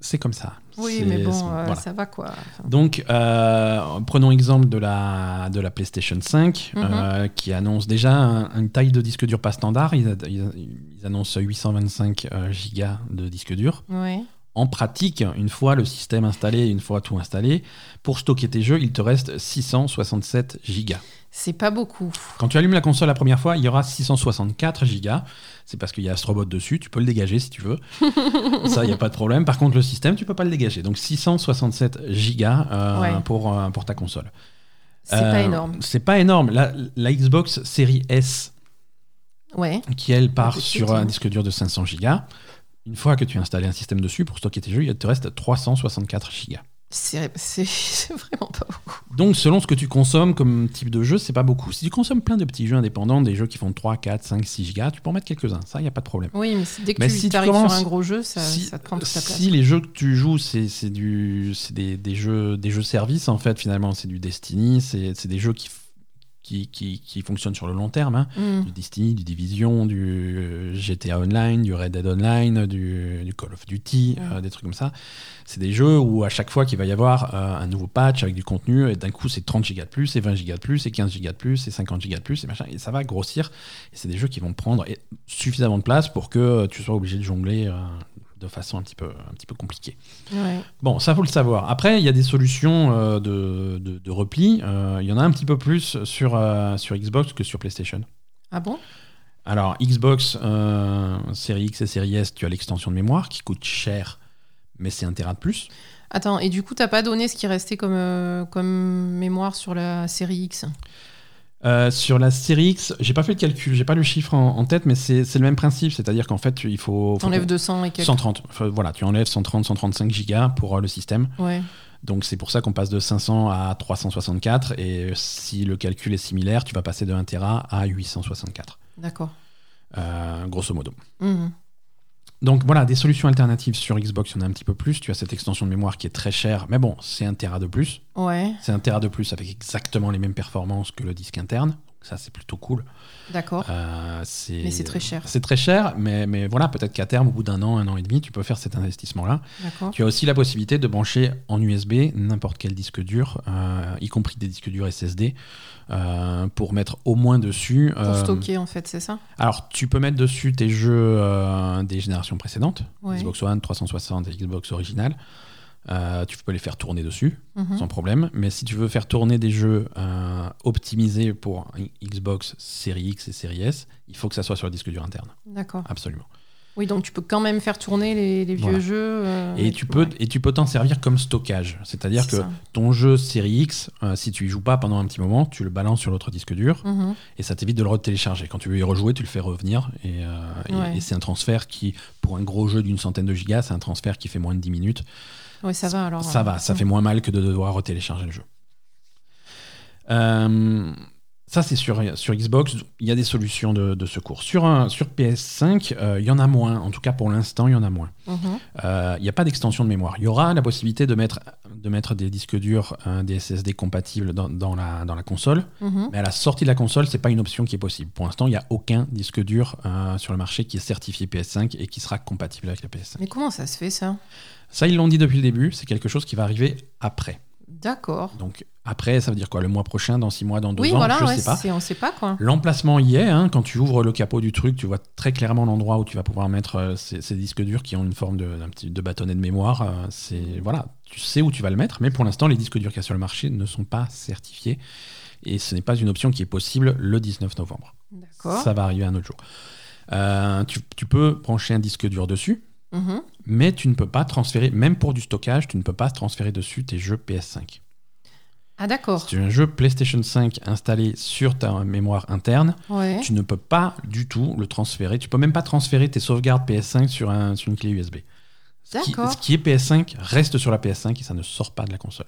C'est comme ça. Oui, mais bon, euh, voilà. ça va, quoi. Enfin, Donc, euh, prenons exemple de la, de la PlayStation 5, Mhm. euh, qui annonce déjà un- une taille de disque dur pas standard. Ils, ils- ils annoncent 825 euh, gigas de disque dur. En pratique, une fois le système installé, une fois tout installé, pour stocker tes jeux, il te reste 667 gigas. C'est pas beaucoup. Quand tu allumes la console la première fois, il y aura 664 gigas. C'est parce qu'il y a Astrobot dessus. Tu peux le dégager si tu veux. *laughs* Ça, il n'y a pas de problème. Par contre, le système, tu peux pas le dégager. Donc 667 gigas euh, Ouais. pour, euh, pour ta console. C'est pas Euh, énorme. C'est pas énorme. La, la Xbox série S, Ouais. qui elle part sur un hein. disque dur de 500 gigas, une fois que tu as installé un système dessus pour stocker tes jeux, il te reste 364 gigas. *laughs* C'est vraiment pas beaucoup. Donc, selon ce que tu consommes comme type de jeu, c'est pas beaucoup. Si tu consommes plein de petits jeux indépendants, des jeux qui font 3, 4, 5, 6 gigas, tu peux en mettre quelques-uns. Ça, il n'y a pas de problème. Oui, mais dès que Mais tu si tu arrives sur un gros jeu, ça, si, ça te prend toute la place. si les jeux que tu joues, c'est des, des jeux, des jeux services en fait. Finalement, c'est du Destiny, c'est des jeux qui, qui, qui, qui fonctionnent sur le long terme. hein. Hmm. Du Destiny, du Division, du euh, GTA Online, du Red Dead Online, du, du Call of Duty, Ouais. euh, des trucs comme ça. C'est des jeux où à chaque fois qu'il va y avoir euh, un nouveau patch avec du contenu, et d'un coup c'est 30 gigas de plus, et 20 gigas de plus, et 15 gigas de plus, et 50 gigas de plus, et machin, et ça va grossir. Et c'est des jeux qui vont prendre suffisamment de place pour que tu sois obligé de jongler euh, de façon un petit peu, un petit peu compliquée. Ouais. Bon, ça faut le savoir. Après, il y a des solutions euh, de, de- de repli. Euh, Il y en a un petit peu plus sur, euh, sur Xbox que sur PlayStation. Ah bon? Alors, Xbox, série X et série S, tu as l'extension de mémoire qui coûte cher, mais c'est un Tera de plus. Attends, et du coup, t'as pas donné ce qui restait comme, comme mémoire sur la série X? Euh, sur la série X, j'ai pas fait le calcul, j'ai pas le chiffre en, en tête, mais c'est le même principe, c'est-à-dire qu'en fait, il faut. T'enlèves qu'on- 200 et quelques. 130. Enfin, voilà, tu enlèves 130, 135 gigas pour euh, le système. Ouais. Donc c'est pour ça qu'on passe de 500 à 364. Et si le calcul est similaire, tu vas passer de 1 Tera à 864, D'accord. euh, grosso modo. Mhm. Donc voilà, des solutions alternatives sur Xbox, il y en a un petit peu plus. Tu as cette extension de mémoire qui est très chère, mais bon, c'est 1 Tera de plus. Ouais, C'est 1 Tera de plus avec exactement les mêmes performances que le disque interne. Ça, c'est plutôt cool. d'accord. Euh, Mais c'est très cher. C'est très cher, mais, mais voilà, peut-être qu'à terme, au bout d'un an, un an et demi, tu peux faire cet investissement-là. D'accord. Tu as aussi la possibilité de brancher en USB n'importe quel disque dur, euh, y compris des disques durs SSD, euh, pour mettre au moins dessus. Pour stocker, en fait, c'est ça? Alors, tu peux mettre dessus tes jeux des générations précédentes, Ouais. Xbox One, 360 et Xbox original. Euh, tu peux les faire tourner dessus Mhm. sans problème. Mais si tu veux faire tourner des jeux euh, optimisés pour Xbox série X et série S, il faut que ça soit sur le disque dur interne. D'accord. Absolument. Oui, donc tu peux quand même faire tourner les, les vieux Voilà. jeux. euh, Et tu peux ouais, et tu peux t'en servir comme stockage. C'est-à-dire c'est que ça. ton jeu série X, euh, si tu y joues pas pendant un petit moment, tu le balances sur l'autre disque dur Mhm. et ça t'évite de le retélécharger. Quand tu veux y rejouer, tu le fais revenir et, euh, et c'est un transfert qui, pour un gros jeu d'une centaine de gigas, c'est un transfert qui fait moins de 10 minutes. Ouais, ça va alors. Ça euh, va, ça fait moins mal que de devoir retélécharger le jeu. Euh, ça, c'est sur, sur Xbox. Il y a des solutions de, de secours. Sur, un- sur PS5, euh, il y en a moins. En tout cas, pour l'instant, il y en a moins. Mhm. Il n'y a pas d'extension de mémoire. Il y aura la possibilité de mettre, de mettre des disques durs, des SSD compatibles dans, dans la, dans la console. Mhm. Mais à la sortie de la console, c'est pas une option qui est possible. Pour l'instant, il n'y a aucun disque dur euh, sur le marché qui est certifié PS5 et qui sera compatible avec la PS5. Mais comment ça se fait ça? Ça, ils l'ont dit depuis le début. C'est quelque chose qui va arriver après. D'accord. Donc après, ça veut dire quoi Le mois prochain, dans six mois, dans deux Oui, ans voilà, Je ouais, sais pas. on sait pas quoi. L'emplacement y est. hein. Quand tu ouvres le capot du truc, tu vois très clairement l'endroit où tu vas pouvoir mettre euh, ces, ces disques durs qui ont une forme de, petit, de bâtonnet de mémoire. euh, c'est voilà, tu sais où tu vas le mettre, mais pour l'instant, les disques durs qu'il y a sur le marché ne sont pas certifiés et ce n'est pas une option qui est possible le 19 novembre. D'accord. Ça va arriver un autre jour. Euh, tu, tu peux brancher un disque dur dessus, Mhm. mais tu ne peux pas transférer, même pour du stockage, tu ne peux pas transférer dessus tes jeux PS5. Ah d'accord. Si tu as un jeu PlayStation 5 installé sur ta mémoire interne, Ouais. tu ne peux pas du tout le transférer. Tu peux même pas transférer tes sauvegardes PS5 sur, un, sur une clé USB. Ce qui, D'accord. ce qui est PS5 reste sur la PS5 et ça ne sort pas de la console.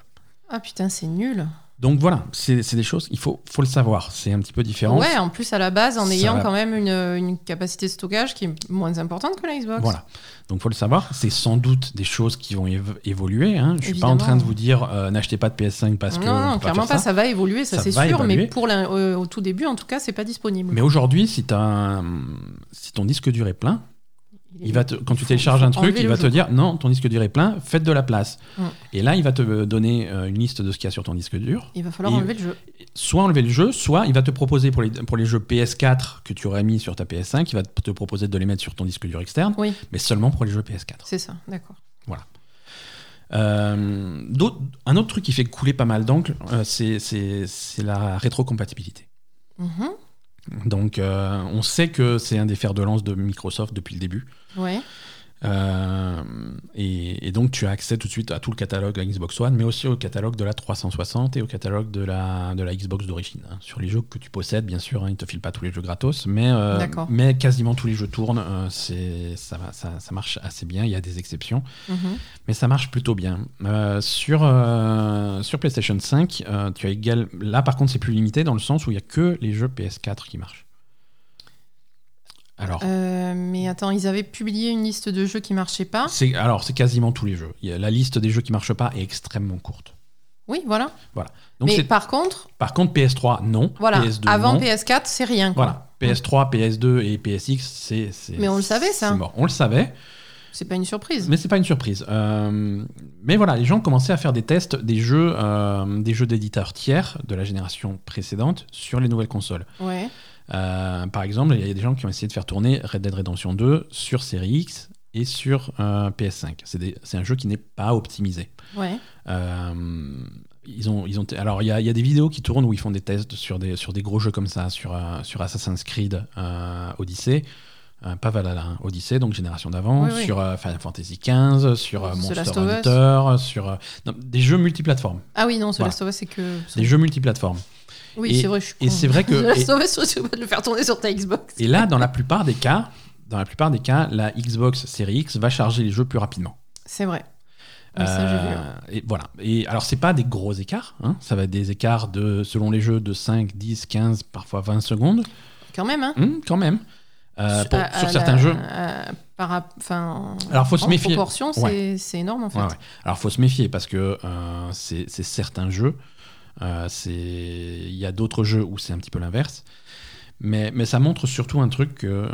Ah putain, c'est nul. Donc voilà, c'est des choses, il faut, faut le savoir. C'est un petit peu différent. Ouais, en plus à la base, en Ça ayant va. quand même une, une capacité de stockage qui est moins importante que la Xbox. Voilà. Donc faut le savoir. C'est sans doute des choses qui vont évo- évoluer. Hein. Je suis pas en train de vous dire euh, n'achetez pas de PS5 parce que. non, on non, clairement pas, ça. va évoluer, ça, Ça c'est sûr, évoluer. mais pour la- euh, au tout début, en tout cas, c'est pas disponible. Mais aujourd'hui, si, un- si ton disque dur est plein, Il va te, quand tu télécharges un truc, il va te dire non, ton disque dur est plein, faites de la place. Et là, il va te donner euh, une liste de ce qu'il y a sur ton disque dur. Il va falloir Et- enlever le jeu. Soit enlever le jeu, soit il va te proposer pour les, pour les jeux PS4 que tu aurais mis sur ta PS5, il va te proposer de les mettre sur ton disque dur externe, Oui, mais seulement pour les jeux PS4. c'est ça, d'accord. Euh, d'autres- un autre truc qui fait couler pas mal d'encre, euh, c'est la rétrocompatibilité. Mhm. Donc, euh, on sait que c'est un des fers de lance de Microsoft depuis le début. Euh, et, et donc tu as accès tout de suite à tout le catalogue de la Xbox One, mais aussi au catalogue de la 360 et au catalogue de la, de la Xbox d'origine. hein. Sur les jeux que tu possèdes, bien sûr, hein, ils ne te filent pas tous les jeux gratos, mais, euh, mais quasiment tous les jeux tournent. euh, c'est- ça, ça, ça marche assez bien, il y a des exceptions, Mhm. mais ça marche plutôt bien. Sur, sur PlayStation 5, euh, tu as égal... là par contre c'est plus limité dans le sens où il n'y a que les jeux PS4 qui marchent. Alors, Euh, mais attends, ils avaient publié une liste de jeux qui marchaient pas. C'est alors c'est quasiment tous les jeux. La liste des jeux qui marchent pas est extrêmement courte. Oui, voilà. Donc mais par contre, par contre PS3 non, voilà, PS2 avant non. PS4, c'est rien. Quoi. Voilà, PS3, PS2 et PSX c'est Mais on le savait, ça. c'est mort. On le savait, C'est pas une surprise. mais c'est pas une surprise. Euh, mais voilà, les gens commençaient à faire des tests des jeux euh, des jeux d'éditeurs tiers de la génération précédente sur les nouvelles consoles. Ouais. Euh, par exemple, il y a des gens qui ont essayé de faire tourner Red Dead Redemption 2 sur série X et sur euh, PS5. C'est un jeu qui n'est pas optimisé. Ouais. Euh, ils ont, ils ont, alors il y a, il y a des vidéos qui tournent où ils font des tests sur des, sur des gros jeux comme ça, sur, sur Assassin's Creed Odyssey. Pas Valhalla, hein, Odyssey, donc génération d'avant, Oui, oui. sur Final Fantasy XV, sur Monster. Hunter, sur non, des jeux multiplateformes. Ah oui, non, The Voilà. Last of Us, c'est que. Des jeux multiplateformes. Oui, c'est vrai, je suis et c'est vrai que- *laughs* la de le faire tourner sur ta Xbox. Et là, dans la plupart des cas, dans la plupart des cas, la Xbox Series X va charger les jeux plus rapidement. C'est vrai. Oui, ça, vu, Euh, et voilà. Et alors, c'est pas des gros écarts. hein. Ça va être des écarts de, selon les jeux, de 5, 10, 15, parfois 20 secondes. Quand même, hein. Hum, quand même. Euh, pour- À- à sur la- certains jeux. à- par, enfin, Alors, faut se en méfier. proportion, c'est Ouais. énorme en fait. Ouais. Alors, faut se méfier parce que euh, c'est c'est certains jeux. Euh, Il y a d'autres jeux où c'est un petit peu l'inverse. Mais, mais ça montre surtout un truc euh,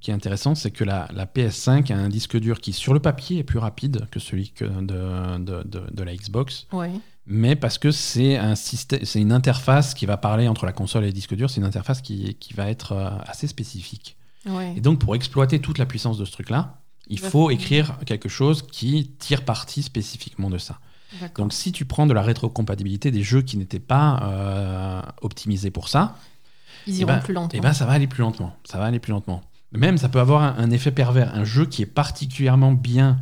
qui est intéressant, c'est que la, la PS5 a un disque dur qui, sur le papier, est plus rapide que celui que de, de, de- de la Xbox. Ouais. Mais parce que c'est un système, c'est une interface qui va parler entre la console et le disque dur, c'est une interface qui, qui va être euh, assez spécifique. Ouais. Et donc, pour exploiter toute la puissance de ce truc-là, il Va faut écrire quelque chose qui tire parti spécifiquement de ça. Donc, si tu prends de la rétrocompatibilité des jeux qui n'étaient pas euh, optimisés pour ça, Ils eh iront ben- plus lentement. eh ben, ça va aller plus lentement. Ça va aller plus lentement. Même, ça peut avoir un, un effet pervers. Un jeu qui est particulièrement bien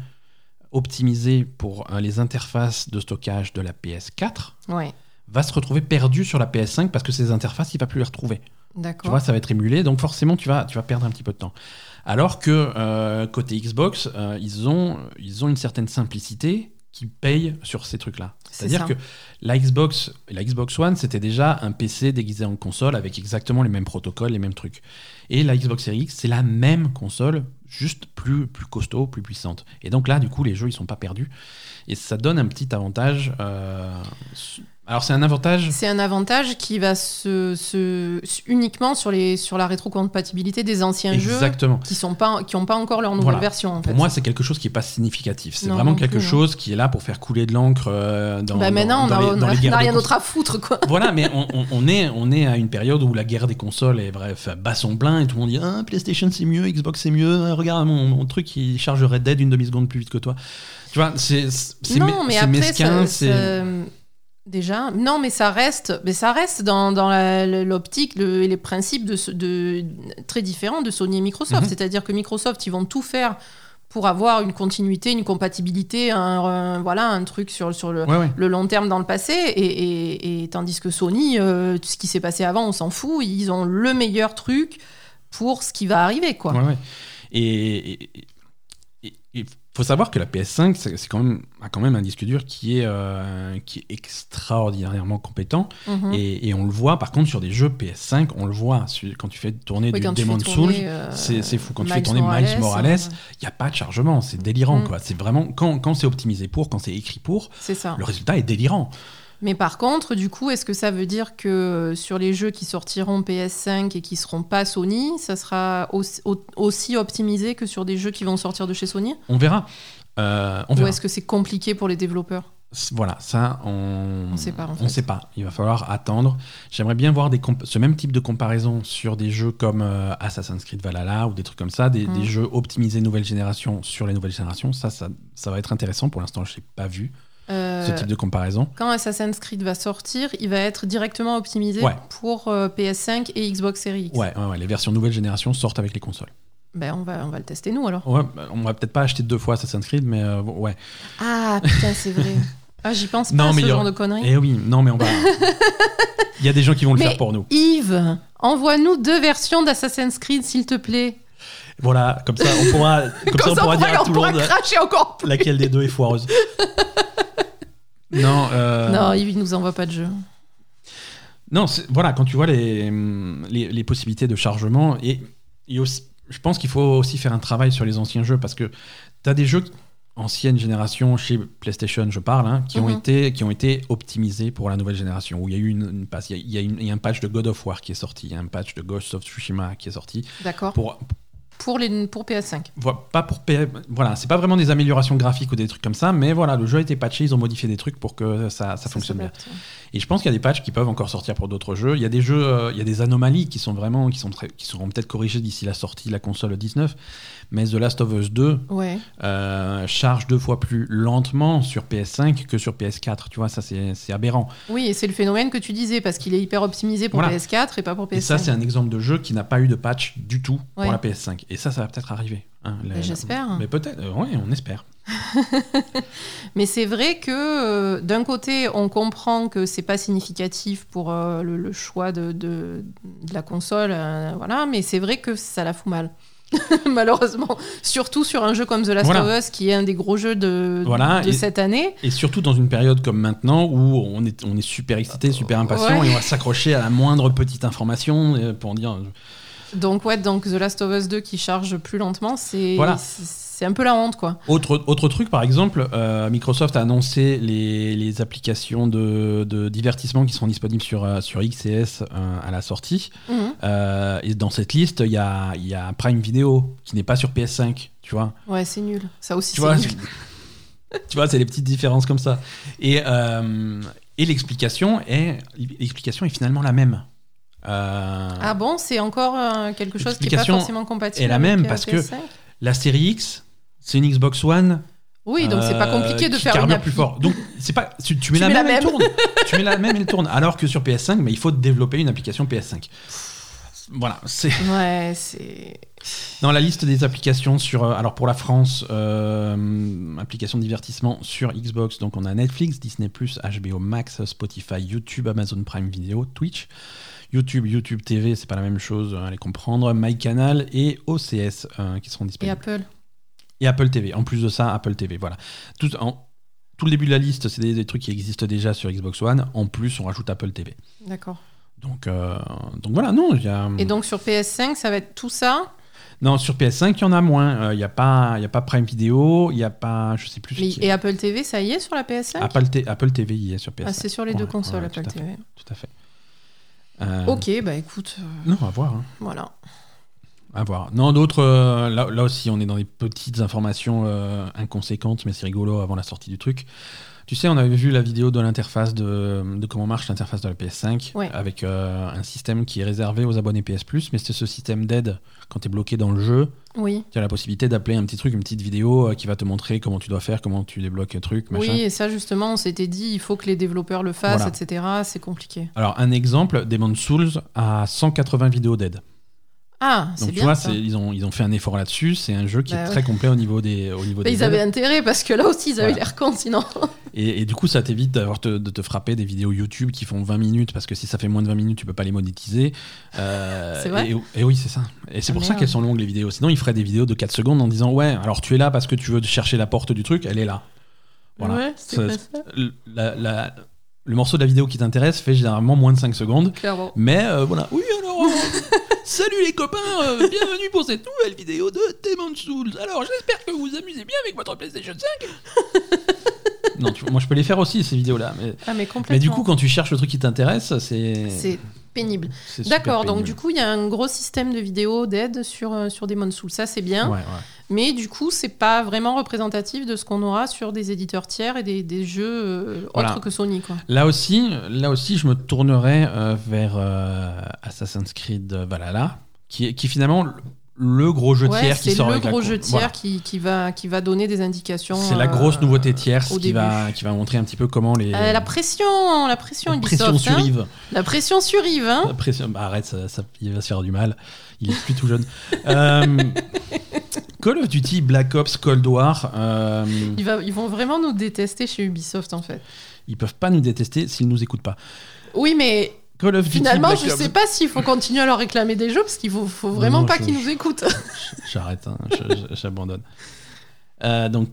optimisé pour euh, les interfaces de stockage de la PS4 Ouais. va se retrouver perdu sur la PS5 parce que ces interfaces, il va plus les retrouver. Tu vois, ça va être émulé, donc forcément, tu vas, tu vas perdre un petit peu de temps. Alors que euh, côté Xbox, ils, ont, ils ont une certaine simplicité qui paye sur ces trucs-là. C'est C'est-à-dire que la Xbox, la Xbox One, c'était déjà un PC déguisé en console avec exactement les mêmes protocoles, les mêmes trucs. Et la Xbox Series X, c'est la même console, juste plus, plus costaud, plus puissante. Et donc là, du coup, les jeux, ils sont pas perdus. Et ça donne un petit avantage. euh, Alors, c'est un avantage. C'est un avantage qui va se, se- uniquement sur, les, sur la rétrocompatibilité des anciens jeux Exactement. qui sont pas qui ont pas encore leur nouvelle Voilà. version. En Pour fait. moi, c'est quelque chose qui est pas significatif. C'est vraiment quelque plus, hein. chose qui est là pour faire couler de l'encre euh, dans, bah maintenant, dans on les- a- dans on les a- *laughs* guerres on a de rien d'autre à foutre quoi. *laughs* Voilà, mais on, on- on est, on est à une période où la guerre des consoles est bref bat son plein et tout le monde dit ah, PlayStation c'est mieux, Xbox c'est mieux. Ah, Regarde mon, mon truc, il charge Red Dead une demi seconde plus vite que toi. Tu vois, c'est mesquin, c'est déjà, non, mais ça reste, mais ça reste dans, dans l'optique le- et les principes de, très différents de Sony et Microsoft. Mhm. C'est-à-dire que Microsoft, ils vont tout faire pour avoir une continuité, une compatibilité, un, un- voilà, un truc sur, sur le, Ouais, ouais. le long terme dans le passé, et, et- et tandis que Sony, euh, ce qui s'est passé avant, on s'en fout, ils ont le meilleur truc pour ce qui va arriver, quoi. Ouais. Et faut savoir que la PS5, c'est quand même, a quand même un disque dur qui est, euh, qui est extraordinairement compétent. Mhm. Et, et on le voit, par contre, sur des jeux PS5, on le voit. Quand tu fais tourner Oui, du Demon's Souls, euh, c'est fou. Quand tu fais tourner Miles Morales, euh, il n'y a pas de chargement. C'est délirant, Mm. quoi. C'est vraiment, quand, quand c'est optimisé pour, quand c'est écrit pour, ça. le résultat est délirant. Mais par contre, du coup, est-ce que ça veut dire que euh, sur les jeux qui sortiront PS5 et qui seront pas Sony, ça sera aussi, au- aussi optimisé que sur des jeux qui vont sortir de chez Sony? On verra. Euh, on Ou est-ce que c'est compliqué pour les développeurs? Voilà, ça, on On sait pas, en On fait. sait pas. Il va falloir attendre. J'aimerais bien voir des ce même type de comparaison sur des jeux comme euh, Assassin's Creed Valhalla ou des trucs comme ça, des, Mm. des jeux optimisés nouvelle génération sur les nouvelles générations. Ça, ça, ça va être intéressant. Pour l'instant, je n'ai pas vu Euh, ce type de comparaison. Quand Assassin's Creed va sortir, il va être directement optimisé Ouais. pour euh, PS5 et Xbox Series X. Ouais, ouais, ouais, les versions nouvelle génération sortent avec les consoles. Ben, on, va, on va le tester nous alors. Ouais, bah, on va peut-être pas acheter deux fois Assassin's Creed, mais euh, ouais. Ah putain, c'est vrai. *laughs* Ah, j'y pense pas Non, à mais ce il y genre de conneries. Eh oui, non, mais on va. *laughs* Il y a des gens qui vont le Mais- faire pour nous. Yves, envoie-nous deux versions d'Assassin's Creed, s'il te plaît. Voilà, comme ça, on pourra, comme ça, on pourra dire à on tout le pourra monde cracher encore plus. laquelle des deux est foireuse. non, euh, Non, Yves, il nous envoie pas de jeu. Non, voilà, quand tu vois les, les, les possibilités de chargement, et, et aussi, je pense qu'il faut aussi faire un travail sur les anciens jeux, parce que tu as des jeux ancienne génération, chez PlayStation, je parle, hein, qui, ont Mhm. été, qui ont été optimisés pour la nouvelle génération, où il y a eu une, une passe, il y a, il y a une- il y a un patch de God of War qui est sorti, il y a un patch de Ghost of Tsushima qui est sorti, D'accord. pour, Pour, les, pour PS5. Vo- pas pour P- voilà c'est pas vraiment des améliorations graphiques ou des trucs comme ça mais voilà le jeu a été patché ils ont modifié des trucs pour que ça, ça fonctionne bien. et je pense qu'il y a des patchs qui peuvent encore sortir pour d'autres jeux. Il y a des jeux euh, il y a des anomalies qui sont vraiment qui sont très, qui seront peut-être corrigées d'ici la sortie de la console 19 mais The Last of Us 2 Ouais. euh, charge deux fois plus lentement sur PS5 que sur PS4 tu vois ça c'est aberrant Oui, et c'est le phénomène que tu disais, parce qu'il est hyper optimisé pour Voilà. PS4 et pas pour PS5. et ça c'est un exemple de jeu qui n'a pas eu de patch du tout Ouais. pour la PS5 et ça ça va peut-être arriver hein, Bah, j'espère. mais peut-être euh, ouais on espère *laughs* Mais c'est vrai que euh, d'un côté, on comprend que c'est pas significatif pour euh, le, le choix de, de- de la console, voilà. Mais c'est vrai que ça la fout mal. *laughs* Malheureusement, surtout sur un jeu comme The Last Voilà. of Us, qui est un des gros jeux de, Voilà, de et- cette année. Et surtout dans une période comme maintenant où on est, on est super excité, super impatient Ouais. et on va *laughs* s'accrocher à la moindre petite information euh, pour dire. Donc ouais, donc The Last of Us 2 qui charge plus lentement, c'est Voilà. c'est c'est un peu la honte quoi. Autre, autre truc, par exemple, euh, Microsoft a annoncé les, les applications de, de divertissement qui seront disponibles sur, euh, sur XS euh, à la sortie. Mhm. Euh, et dans cette liste, il y a, y a Prime Video qui n'est pas sur PS5, tu vois. Ouais, c'est nul. Ça aussi Tu c'est vois, nul. *laughs* tu vois, c'est les petites différences comme ça. Et, euh, et l'explication est, l'explication est finalement la même. Euh, Ah bon, c'est encore quelque chose qui est pas forcément compatible. est la avec, même euh, parce que- PS5. La série X, c'est une Xbox One. Oui, donc c'est pas euh, compliqué de qui faire une appli. plus fort. Donc c'est pas, tu, tu mets Tu la mets la même, elle tourne. *laughs* tu mets la même, elle tourne. Alors que sur PS5, mais il faut développer une application PS5. Voilà, c'est Ouais, *laughs* c'est. dans la liste des applications sur. euh, Alors pour la France, euh, applications de divertissement sur Xbox. Donc on a Netflix, Disney+, HBO Max, Spotify, YouTube, Amazon Prime Video, Twitch. YouTube, YouTube TV, c'est pas la même chose, euh, allez comprendre. MyCanal et OCS euh, qui seront Et disponibles. Apple. Et Apple TV. En plus de ça, Apple TV. Voilà. Tout, en- tout le début de la liste, c'est des, des trucs qui existent déjà sur Xbox One. En plus, on rajoute Apple TV. D'accord. Donc, euh, donc voilà, non, y a. Et donc sur PS5, ça va être tout ça? Non, sur PS5, il y en a moins. Euh, Il n'y a, pas- il y a pas Prime Video, il n'y a pas. Je sais plus. Mais- et Apple TV, ça y est sur la PS5 Apple, Apple TV y est sur PS5. Ah, c'est sur les Ouais, deux consoles, ouais, Apple tout à fait, TV. Tout à fait. Euh, Ok, bah écoute, euh, Non, à voir. hein. voilà. À voir. Non, d'autres. euh, là, là aussi, on est dans des petites informations euh, inconséquentes, mais c'est rigolo avant la sortie du truc. Tu sais, on avait vu la vidéo de l'interface de, de comment marche l'interface de la PS5 Ouais. avec euh, un système qui est réservé aux abonnés PS Plus, mais c'est ce système d'aide quand tu es bloqué dans le jeu. Oui. Tu as la possibilité d'appeler un petit truc, une petite vidéo euh, qui va te montrer comment tu dois faire, comment tu débloques un truc, machin. Oui, et ça justement, on s'était dit, il faut que les développeurs le fassent, Voilà. etc. C'est compliqué. Alors, un exemple, Demon's Souls a 180 vidéos d'aide. Ah, c'est Donc, tu bien vois, ça. ils ont, ils ont fait un effort là-dessus. C'est un jeu qui Bah est ouais. très complet au niveau des, au niveau Bah, des ils avaient intérêt parce que là aussi, ils avaient Voilà. l'air cons sinon. Et, et du coup, ça t'évite d'avoir te- de te frapper des vidéos YouTube qui font 20 minutes, parce que si ça fait moins de 20 minutes, tu peux pas les monétiser. Euh, *laughs* C'est vrai et, et oui, c'est ça. Et c'est Ah, pour ça qu'elles sont longues, les vidéos. Sinon, ils feraient des vidéos de 4 secondes en disant Ouais, alors tu es là parce que tu veux chercher la porte du truc, elle est là. Voilà. Ouais, c'est la- la- le morceau de la vidéo qui t'intéresse fait généralement moins de 5 secondes. Clairement. Mais euh, voilà. Oui, alors. *laughs* salut les copains, euh, bienvenue pour cette nouvelle vidéo de Demon's Souls. Alors, j'espère que vous vous amusez bien avec votre PlayStation 5. non, tu vois, moi je peux les faire aussi ces vidéos-là. Mais, Ah, mais complètement. mais du coup, quand tu cherches le truc qui t'intéresse, c'est. C'est pénible. D'accord, donc du coup, il y a un gros système de vidéos d'aide sur, euh, sur Demon's Souls. Ça, c'est bien. Ouais, ouais. Mais du coup, c'est pas vraiment représentatif de ce qu'on aura sur des éditeurs tiers et des, des jeux euh, Voilà. autres que Sony. Quoi. Là aussi, là aussi, je me tournerai euh, vers euh, Assassin's Creed Valhalla, qui finalement le- gros jeu Ouais, tiers qui sort le avec gros jeu tiers Voilà. qui, qui, va, qui va donner des indications. C'est la euh, grosse nouveauté tierce qui va, qui va montrer un petit peu comment les. Euh, la pression, la pression, la Ubisoft, pression sur hein. Yves. La pression sur Yves, hein. La pression- bah, arrête, ça, ça- il va se faire du mal. Il est plus tout jeune. *laughs* Euh, Call of Duty Black Ops Cold War, euh, Il va- ils vont vraiment nous détester chez Ubisoft en fait. ils peuvent pas nous détester s'ils nous écoutent pas. Oui, mais Call of Duty finalement, Black je sais pas s'il faut continuer à leur réclamer des jeux parce qu'il faut, faut vraiment Non, pas je- qu'ils nous écoutent. J'arrête, hein, j'abandonne. Euh, donc,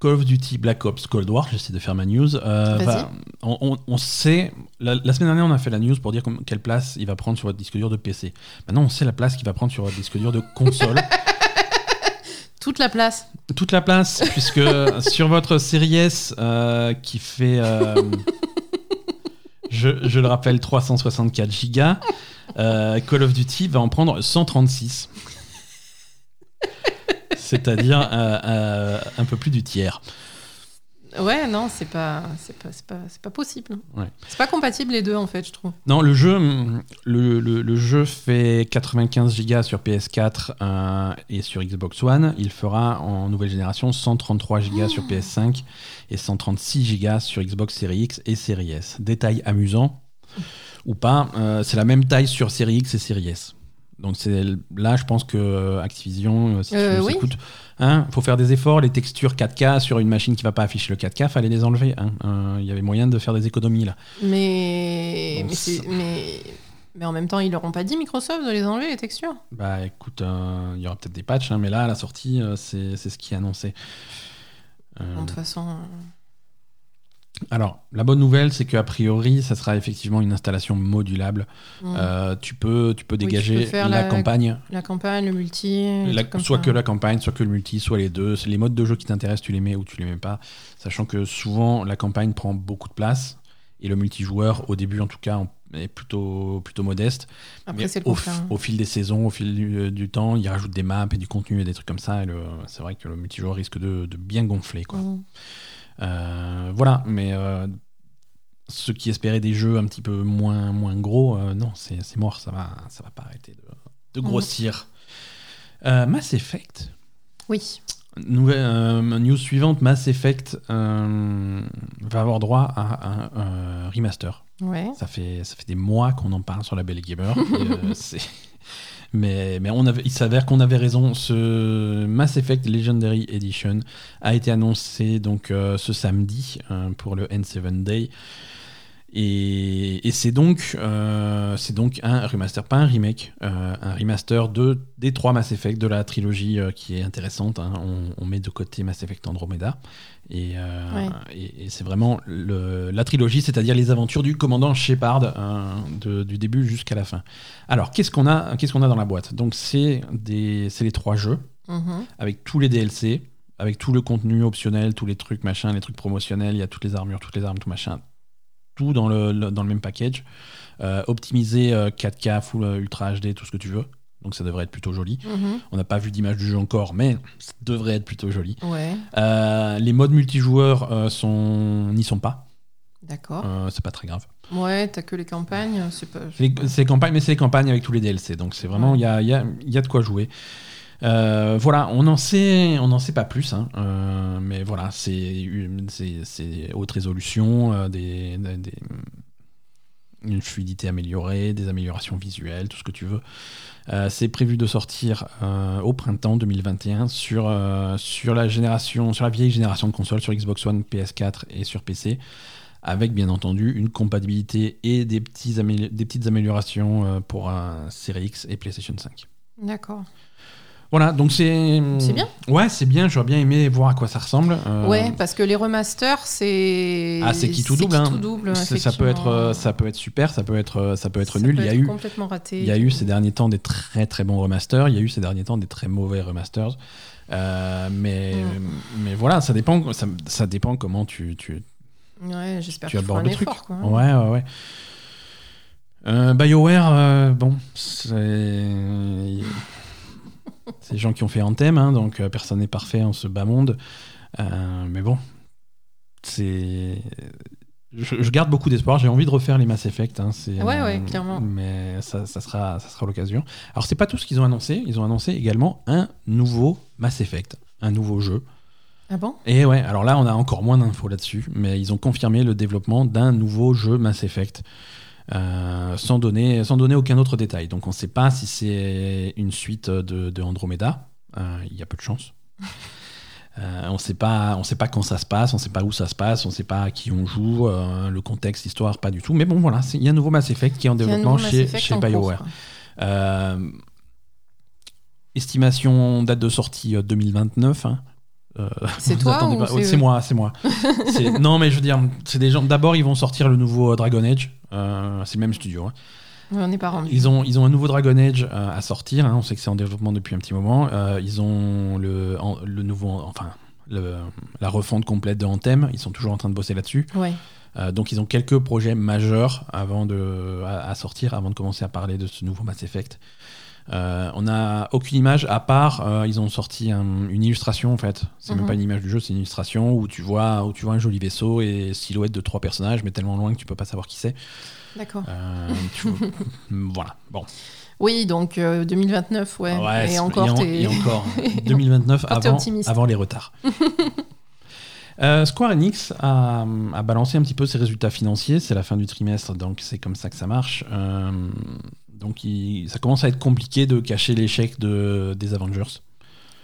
Call of Duty Black Ops Cold War, j'essaie de faire ma news. euh, va- on, on- on sait, la, la semaine dernière, on a fait la news pour dire comme- quelle place il va prendre sur votre disque dur de PC. Maintenant, on sait la place qu'il va prendre sur votre disque dur de console. *laughs* Toute la place. Toute la place, puisque *laughs* sur votre série S euh, qui fait, je, le rappelle, 364 gigas, euh, Call of Duty va en prendre 136. C'est-à-dire euh, euh, un peu plus du tiers. Ouais, non, c'est pas, c'est pas, c'est pas, c'est pas possible. Ouais. C'est pas compatible les deux en fait, je trouve. Non, le jeu, le, le- le jeu fait 95 gigas sur PS4 euh, et sur Xbox One. Il fera en nouvelle génération 133 gigas sur PS5 et 136 gigas sur Xbox Series X et Series S. Détail amusant ou pas, euh, c'est la même taille sur Series X et Series S. Donc c'est là, je pense que Activision, euh, si Euh, tu nous oui. écoutes, hein, faut faire des efforts. Les textures 4K sur une machine qui va pas afficher le 4K, fallait les enlever. hein. Euh, Il y avait moyen de faire des économies là. Mais, mais, en même temps, ils leur ont pas dit Microsoft de les enlever les textures? Bah écoute, euh, il y aura peut-être des patchs, hein, mais là, à la sortie, euh, c'est c'est ce qui est annoncé. Euh, De toute façon, euh, alors, la bonne nouvelle, c'est qu'a priori, ça sera effectivement une installation modulable. mm. Euh, tu, peux, tu peux tu dégager peux la, la- campagne, la campagne, le multi, la- soit ça. que la campagne, soit que le multi, soit les deux. C'est les modes de jeu qui t'intéressent, tu les mets ou tu les mets pas. Sachant que souvent, la campagne prend beaucoup de place et le multijoueur, au début en tout cas, est plutôt, plutôt modeste. Après, Mais au, contraire. au fil des saisons, au fil du, du temps, il rajoute des maps et du contenu et des trucs comme ça. C'est vrai que le multijoueur risque de, de bien gonfler. Quoi. Mm. Euh, voilà, mais euh, ceux qui espéraient des jeux un petit peu moins, moins gros, euh, non, c'est mort, ça va, ça va pas arrêter de, de Mhm. grossir. Mass Effect, Oui. nouvelle, euh, news suivante, Mass Effect euh, va avoir droit à un euh, remaster. Ouais. Ça fait, ça fait des mois qu'on en parle sur la Belle Gamer. et, *laughs* mais on avait, il s'avère qu'on avait raison. Ce Mass Effect Legendary Edition a été annoncé donc euh, ce samedi euh, pour le N7 Day. Et, et c'est donc, euh, c'est donc un remaster, pas un remake, euh, un remaster de, des trois Mass Effect de la trilogie euh, qui est intéressante. hein. On, on met de côté Mass Effect Andromeda. Et, Ouais. et, et c'est vraiment le- la trilogie, c'est-à-dire les aventures du commandant Shepard de- du début jusqu'à la fin. Alors, qu'est-ce qu'on a, qu'est-ce qu'on a dans la boîte? Donc, c'est des- c'est les trois jeux Mhm. avec tous les DLC, avec tout le contenu optionnel, tous les trucs machin, les trucs promotionnels, il y a toutes les armures, toutes les armes, tout machin, tout dans le, le- dans le même package. Euh, optimisé euh, 4K, full euh, ultra HD, tout ce que tu veux. Donc ça devrait être plutôt joli. Mhm. On n'a pas vu d'image du jeu encore, mais ça devrait être plutôt joli. Ouais. Euh, les modes multijoueurs euh, sont n'y sont pas. D'accord. Euh, c'est pas très grave. Ouais, t'as que les campagnes. C'est pas. Les- c'est les campagnes, mais c'est les campagnes avec tous les DLC. Donc c'est vraiment, il y, a, y a- il y a de quoi jouer. Euh, voilà, on n'en sait, sait pas plus, hein. Euh, mais voilà, c'est haute résolution, euh, une fluidité améliorée, des améliorations visuelles, tout ce que tu veux. C'est prévu de sortir au printemps 2021 sur, la vieille génération de consoles, sur Xbox One, PS4 et sur PC avec bien entendu une compatibilité et des, petits petites améliorations pour un Series X et PlayStation 5. D'accord. Voilà, donc c'est. C'est bien. Ouais, c'est bien, j'aurais bien aimé voir à quoi ça ressemble. Euh, Ouais, parce que les remasters, c'est. Ah, c'est qui tout double, C'est hein. qui tout double. ça, peut être, euh, ça peut être super, ça peut être, euh, ça peut être Ça nul. peut il y a eu, complètement raté. il y a eu ces derniers temps des très très bons remasters. Il y a eu ces derniers temps des très mauvais remasters. Euh, mais, Mm. mais voilà, ça dépend, ça, ça dépend comment tu, tu, Ouais, j'espère tu abordes le truc. effort, quoi. Ouais, ouais, ouais. Euh, BioWare, bon, c'est. C'est des gens qui ont fait Anthem, hein, donc euh, personne n'est parfait en ce bas monde. Euh, mais bon, c'est. Je, je garde beaucoup d'espoir. J'ai envie de refaire les Mass Effect. hein, c'est, Ouais, ouais, clairement. Mais ça, ça sera, ça sera l'occasion. Alors, c'est pas tout ce qu'ils ont annoncé. Ils ont annoncé également un nouveau Mass Effect, un nouveau jeu. Ah bon? Et ouais, alors là, on a encore moins d'infos là-dessus, mais ils ont confirmé le développement d'un nouveau jeu Mass Effect. Euh, sans, donner, sans donner aucun autre détail. Donc on ne sait pas si c'est une suite de, de Andromeda. Euh, Il y a peu de chance. *laughs* Euh, on ne sait pas, quand ça se passe, on ne sait pas où ça se passe, on ne sait pas à qui on joue, le contexte, l'histoire, pas du tout. Mais bon, voilà, il y a un nouveau Mass Effect qui est en développement chez, chez en BioWare. estimation date de sortie euh, 2029. hein. Euh, C'est toi ou c'est moi, c'est moi. *laughs* C'est- non, mais je veux dire, c'est des gens. D'abord, ils vont sortir le nouveau euh, Dragon Age. Euh, c'est le même studio. hein. On n'est pas rendu. Ils ont, ils ont un nouveau Dragon Age euh, à sortir. hein. On sait que c'est en développement depuis un petit moment. Ils ont le, en- le nouveau, enfin, le- la refonte complète de Anthem. Ils sont toujours en train de bosser là-dessus. Ouais. Donc ils ont quelques projets majeurs avant de, à, à sortir, avant de commencer à parler de ce nouveau Mass Effect. Euh, on n'a aucune image à part, euh, ils ont sorti un- une illustration en fait. C'est Mhm. même pas une image du jeu, c'est une illustration où tu vois où tu vois un joli vaisseau et silhouette de trois personnages, mais tellement loin que tu peux pas savoir qui c'est. D'accord. Euh, tu- *laughs* voilà. Bon. Oui, donc euh, 2029, ouais. Ouais, c'est- et encore, et en- t'es- et encore *laughs* *laughs* 2029 Encore t'es avant, les retards. Euh, Square Enix a, a balancé un petit peu ses résultats financiers. C'est la fin du trimestre, donc c'est comme ça que ça marche. Euh, Donc il- ça commence à être compliqué de cacher l'échec de, des Avengers.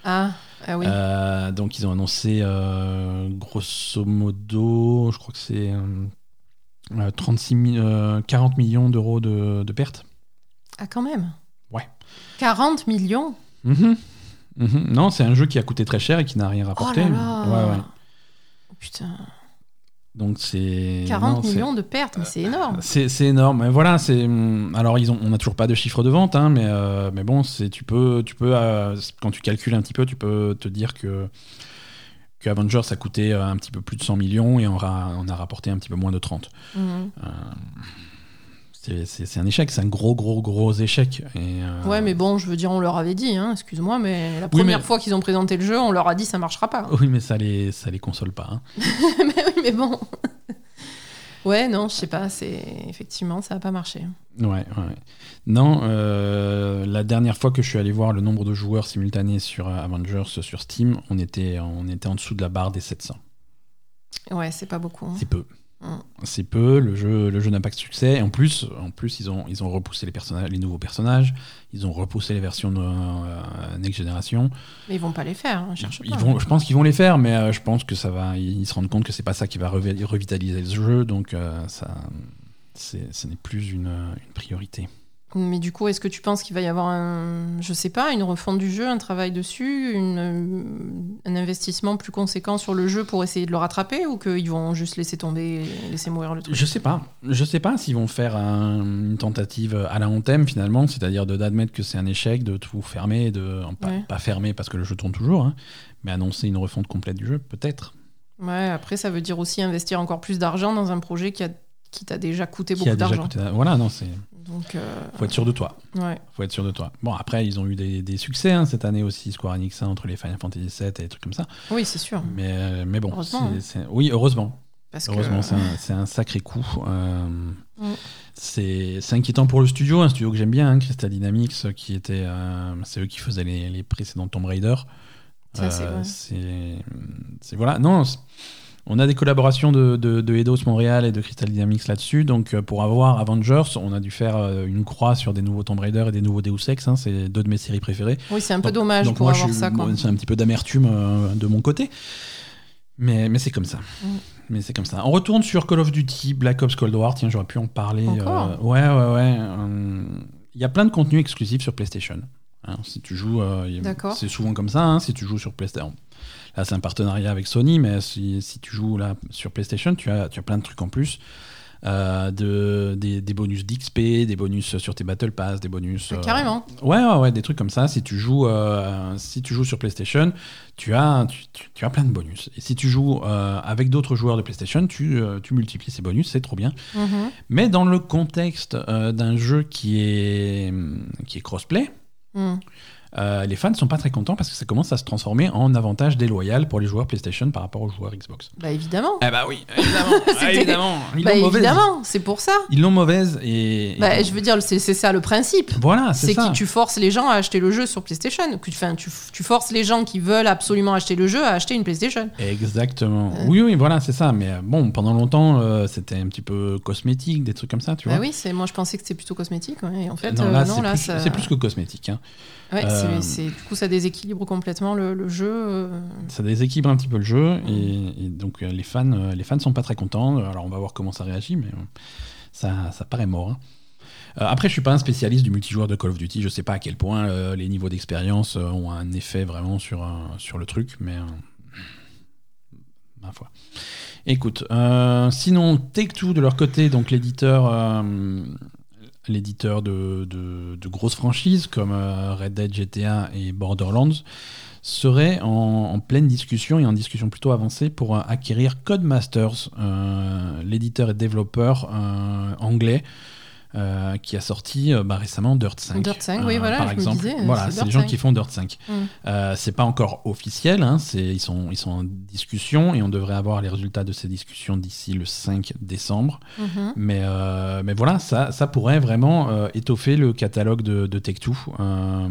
Ah, ah oui. Euh, donc ils ont annoncé euh, grosso modo, je crois que c'est euh, euh, 36 mi- euh, 40 millions d'euros de, de pertes. Ah, quand même. Ouais. 40 millions? Mhm. Mhm. Non, c'est un jeu qui a coûté très cher et qui n'a rien rapporté. Oh là là Ouais, ouais. Oh, Putain, Donc c'est 40 non, c'est- millions de pertes, mais c'est énorme. C'est c'est énorme. Mais voilà, c'est hum, alors ils ont, on n'a toujours pas de chiffre de vente, hein, mais euh, mais bon, c'est tu peux tu peux euh, quand tu calcules un petit peu, tu peux te dire que que Avengers a coûté euh, un petit peu plus de 100 millions et on, ra- on a rapporté un petit peu moins de 30. Mhm. C'est- C'est un échec, c'est un gros gros gros échec. Et, euh, Ouais, mais bon, je veux dire, on leur avait dit, hein, excuse-moi, mais la Oui, première mais- fois qu'ils ont présenté le jeu, on leur a dit ça marchera pas. Oui, mais ça les ça les console pas. hein. *laughs* mais oui, mais bon. *laughs* ouais, non, je sais pas, c'est effectivement, ça a pas marché. Ouais, ouais. Non, euh, la dernière fois que je suis allé voir le nombre de joueurs simultanés sur euh, Avengers sur Steam, on était, on était en dessous de la barre des 700. Ouais, c'est pas beaucoup. hein. C'est peu. Mm. C'est peu, le jeu, le jeu n'a pas de succès. Et en plus, en plus ils, ont, ils ont repoussé les, personnages, les nouveaux personnages, ils ont repoussé les versions de euh, Next Generation. Mais ils vont pas les faire, hein, cherche Ils pas. vont, je pense qu'ils vont les faire, mais euh, je pense que ça va. Ils se rendent compte que c'est pas ça qui va revi- revitaliser le jeu, donc euh, ça, ce n'est plus une, une priorité. Mais du coup, est-ce que tu penses qu'il va y avoir un, je sais pas, une refonte du jeu, un travail dessus, une, euh, un investissement plus conséquent sur le jeu pour essayer de le rattraper ou qu'ils vont juste laisser tomber, laisser mourir le truc? Je sais pas. Je sais pas s'ils vont faire un- une tentative à la Anthem finalement, c'est-à-dire d'admettre que c'est un échec, de tout fermer, de pas, Ouais. pas fermer parce que le jeu tourne toujours, hein, mais annoncer une refonte complète du jeu, peut-être. Ouais, après, ça veut dire aussi investir encore plus d'argent dans un projet qui a qui t'a déjà coûté beaucoup déjà d'argent. coûté- Voilà, non, c'est. Donc, euh, Faut être sûr de toi. ouais. Faut être sûr de toi. Bon, après, ils ont eu des, des succès hein, cette année aussi, Square Enix, hein, entre les Final Fantasy VII et des trucs comme ça. Oui, c'est sûr. Mais, euh, mais bon, Heureusement, c'est- oui, heureusement. Parce Heureusement, que, c'est un, sacré coup. Euh, Mm. C'est inquiétant pour le studio, un studio que j'aime bien, hein, Crystal Dynamics, qui était, euh, c'est eux qui faisaient les, les précédents Tomb Raider. Ça, c'est c'est c'est- voilà, non. On a des collaborations de, de, de Eidos Montréal et de Crystal Dynamics là-dessus. Donc, euh, pour avoir Avengers, on a dû faire euh, une croix sur des nouveaux Tomb Raider et des nouveaux Deus Ex. hein, c'est deux de mes séries préférées. Oui, c'est un peu Donc- dommage donc pour moi, avoir je- ça. C'est un petit peu d'amertume euh, de mon côté. Mais, mais c'est comme ça. Mm. Mais c'est comme ça. On retourne sur Call of Duty, Black Ops Cold War. Tiens, j'aurais pu en parler. Euh, ouais, ouais, ouais. Il y a plein de contenus exclusifs sur PlayStation. Hein, si tu joues, euh, c'est souvent comme ça. hein, si tu joues sur PlayStation, là c'est un partenariat avec Sony, mais si, si tu joues là sur PlayStation, tu as, tu as plein de trucs en plus. Euh, de, des, des bonus d'XP, des bonus sur tes Battle Pass, des bonus. euh, Carrément. Ouais, ouais, ouais, des trucs comme ça. Si tu joues, euh, si tu joues sur PlayStation, tu as, tu, tu- tu as plein de bonus. Et si tu joues avec d'autres joueurs de PlayStation, tu, tu multiplies ces bonus, c'est trop bien. Mhm. Mais dans le contexte d'un jeu qui est, qui est crossplay, Mhm. Euh, les fans ne sont pas très contents parce que ça commence à se transformer en avantage déloyal pour les joueurs PlayStation par rapport aux joueurs Xbox. Bah évidemment. Eh bah oui, évidemment. *laughs* Évidemment. Ils Bah l'ont mauvaise. évidemment, c'est pour ça. Ils l'ont mauvaise et. Bah, je veux dire, c'est c'est ça le principe. Voilà, c'est C'est ça. que tu forces les gens à acheter le jeu sur PlayStation. Que, enfin, tu, tu forces les gens qui veulent absolument acheter le jeu à acheter une PlayStation. Exactement. Euh. Oui, oui, voilà, c'est ça. Mais euh, bon, pendant longtemps, euh, c'était un petit peu cosmétique, des trucs comme ça, tu Bah vois. oui, c'est moi je pensais que c'était plutôt cosmétique. ouais, et en fait, non, là, c'est plus, ça- c'est plus que cosmétique. hein. Ouais, Euh, c'est- du coup, ça déséquilibre complètement le, le jeu. euh. Ça déséquilibre un petit peu le jeu et, et donc euh, les fans, les fans sont pas très contents. Alors on va voir comment ça réagit, mais ça, ça paraît mort. hein. Euh, après, je suis pas un spécialiste du multijoueur de Call of Duty. Je sais pas à quel point euh, les niveaux d'expérience ont un effet vraiment sur, sur le truc, mais ma foi. Écoute, sinon Take-Two de leur côté, donc l'éditeur, l'éditeur de, grosses franchises comme euh, Red Dead, GTA et Borderlands serait en, pleine discussion et en discussion plutôt avancée pour euh, acquérir Codemasters, euh, l'éditeur et développeur anglais. Euh, qui a sorti euh, bah, récemment Dirt 5. Dirt 5, oui, voilà, par je me exemple. disais, euh, voilà, c'est les gens 5. qui font Dirt 5. Mm. Euh, c'est pas encore officiel, hein, ils, sont, ils sont en discussion et on devrait avoir les résultats de ces discussions d'ici le 5 décembre. Mhm. Mais, euh, mais voilà, ça, ça pourrait vraiment euh, étoffer le catalogue de, de Take-Two. Euh,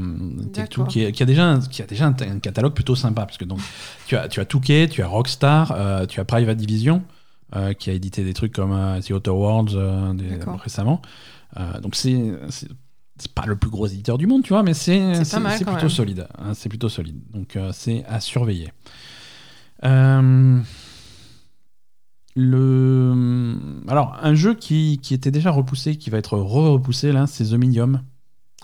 Take-Two D'accord. qui, est- qui a déjà, un, qui a déjà un, un catalogue plutôt sympa. Parce que donc, *laughs* tu as, tu as 2K, tu as Rockstar, euh, tu as Private Division, euh, qui a édité des trucs comme euh, The Outer Worlds euh, des- récemment. Euh, donc c'est pas le plus gros éditeur du monde, tu vois, mais c'est plutôt même. solide. hein, c'est plutôt solide. Donc euh, c'est à surveiller. Euh, le alors un jeu qui, qui était déjà repoussé, qui va être re-repoussé là, c'est The Medium.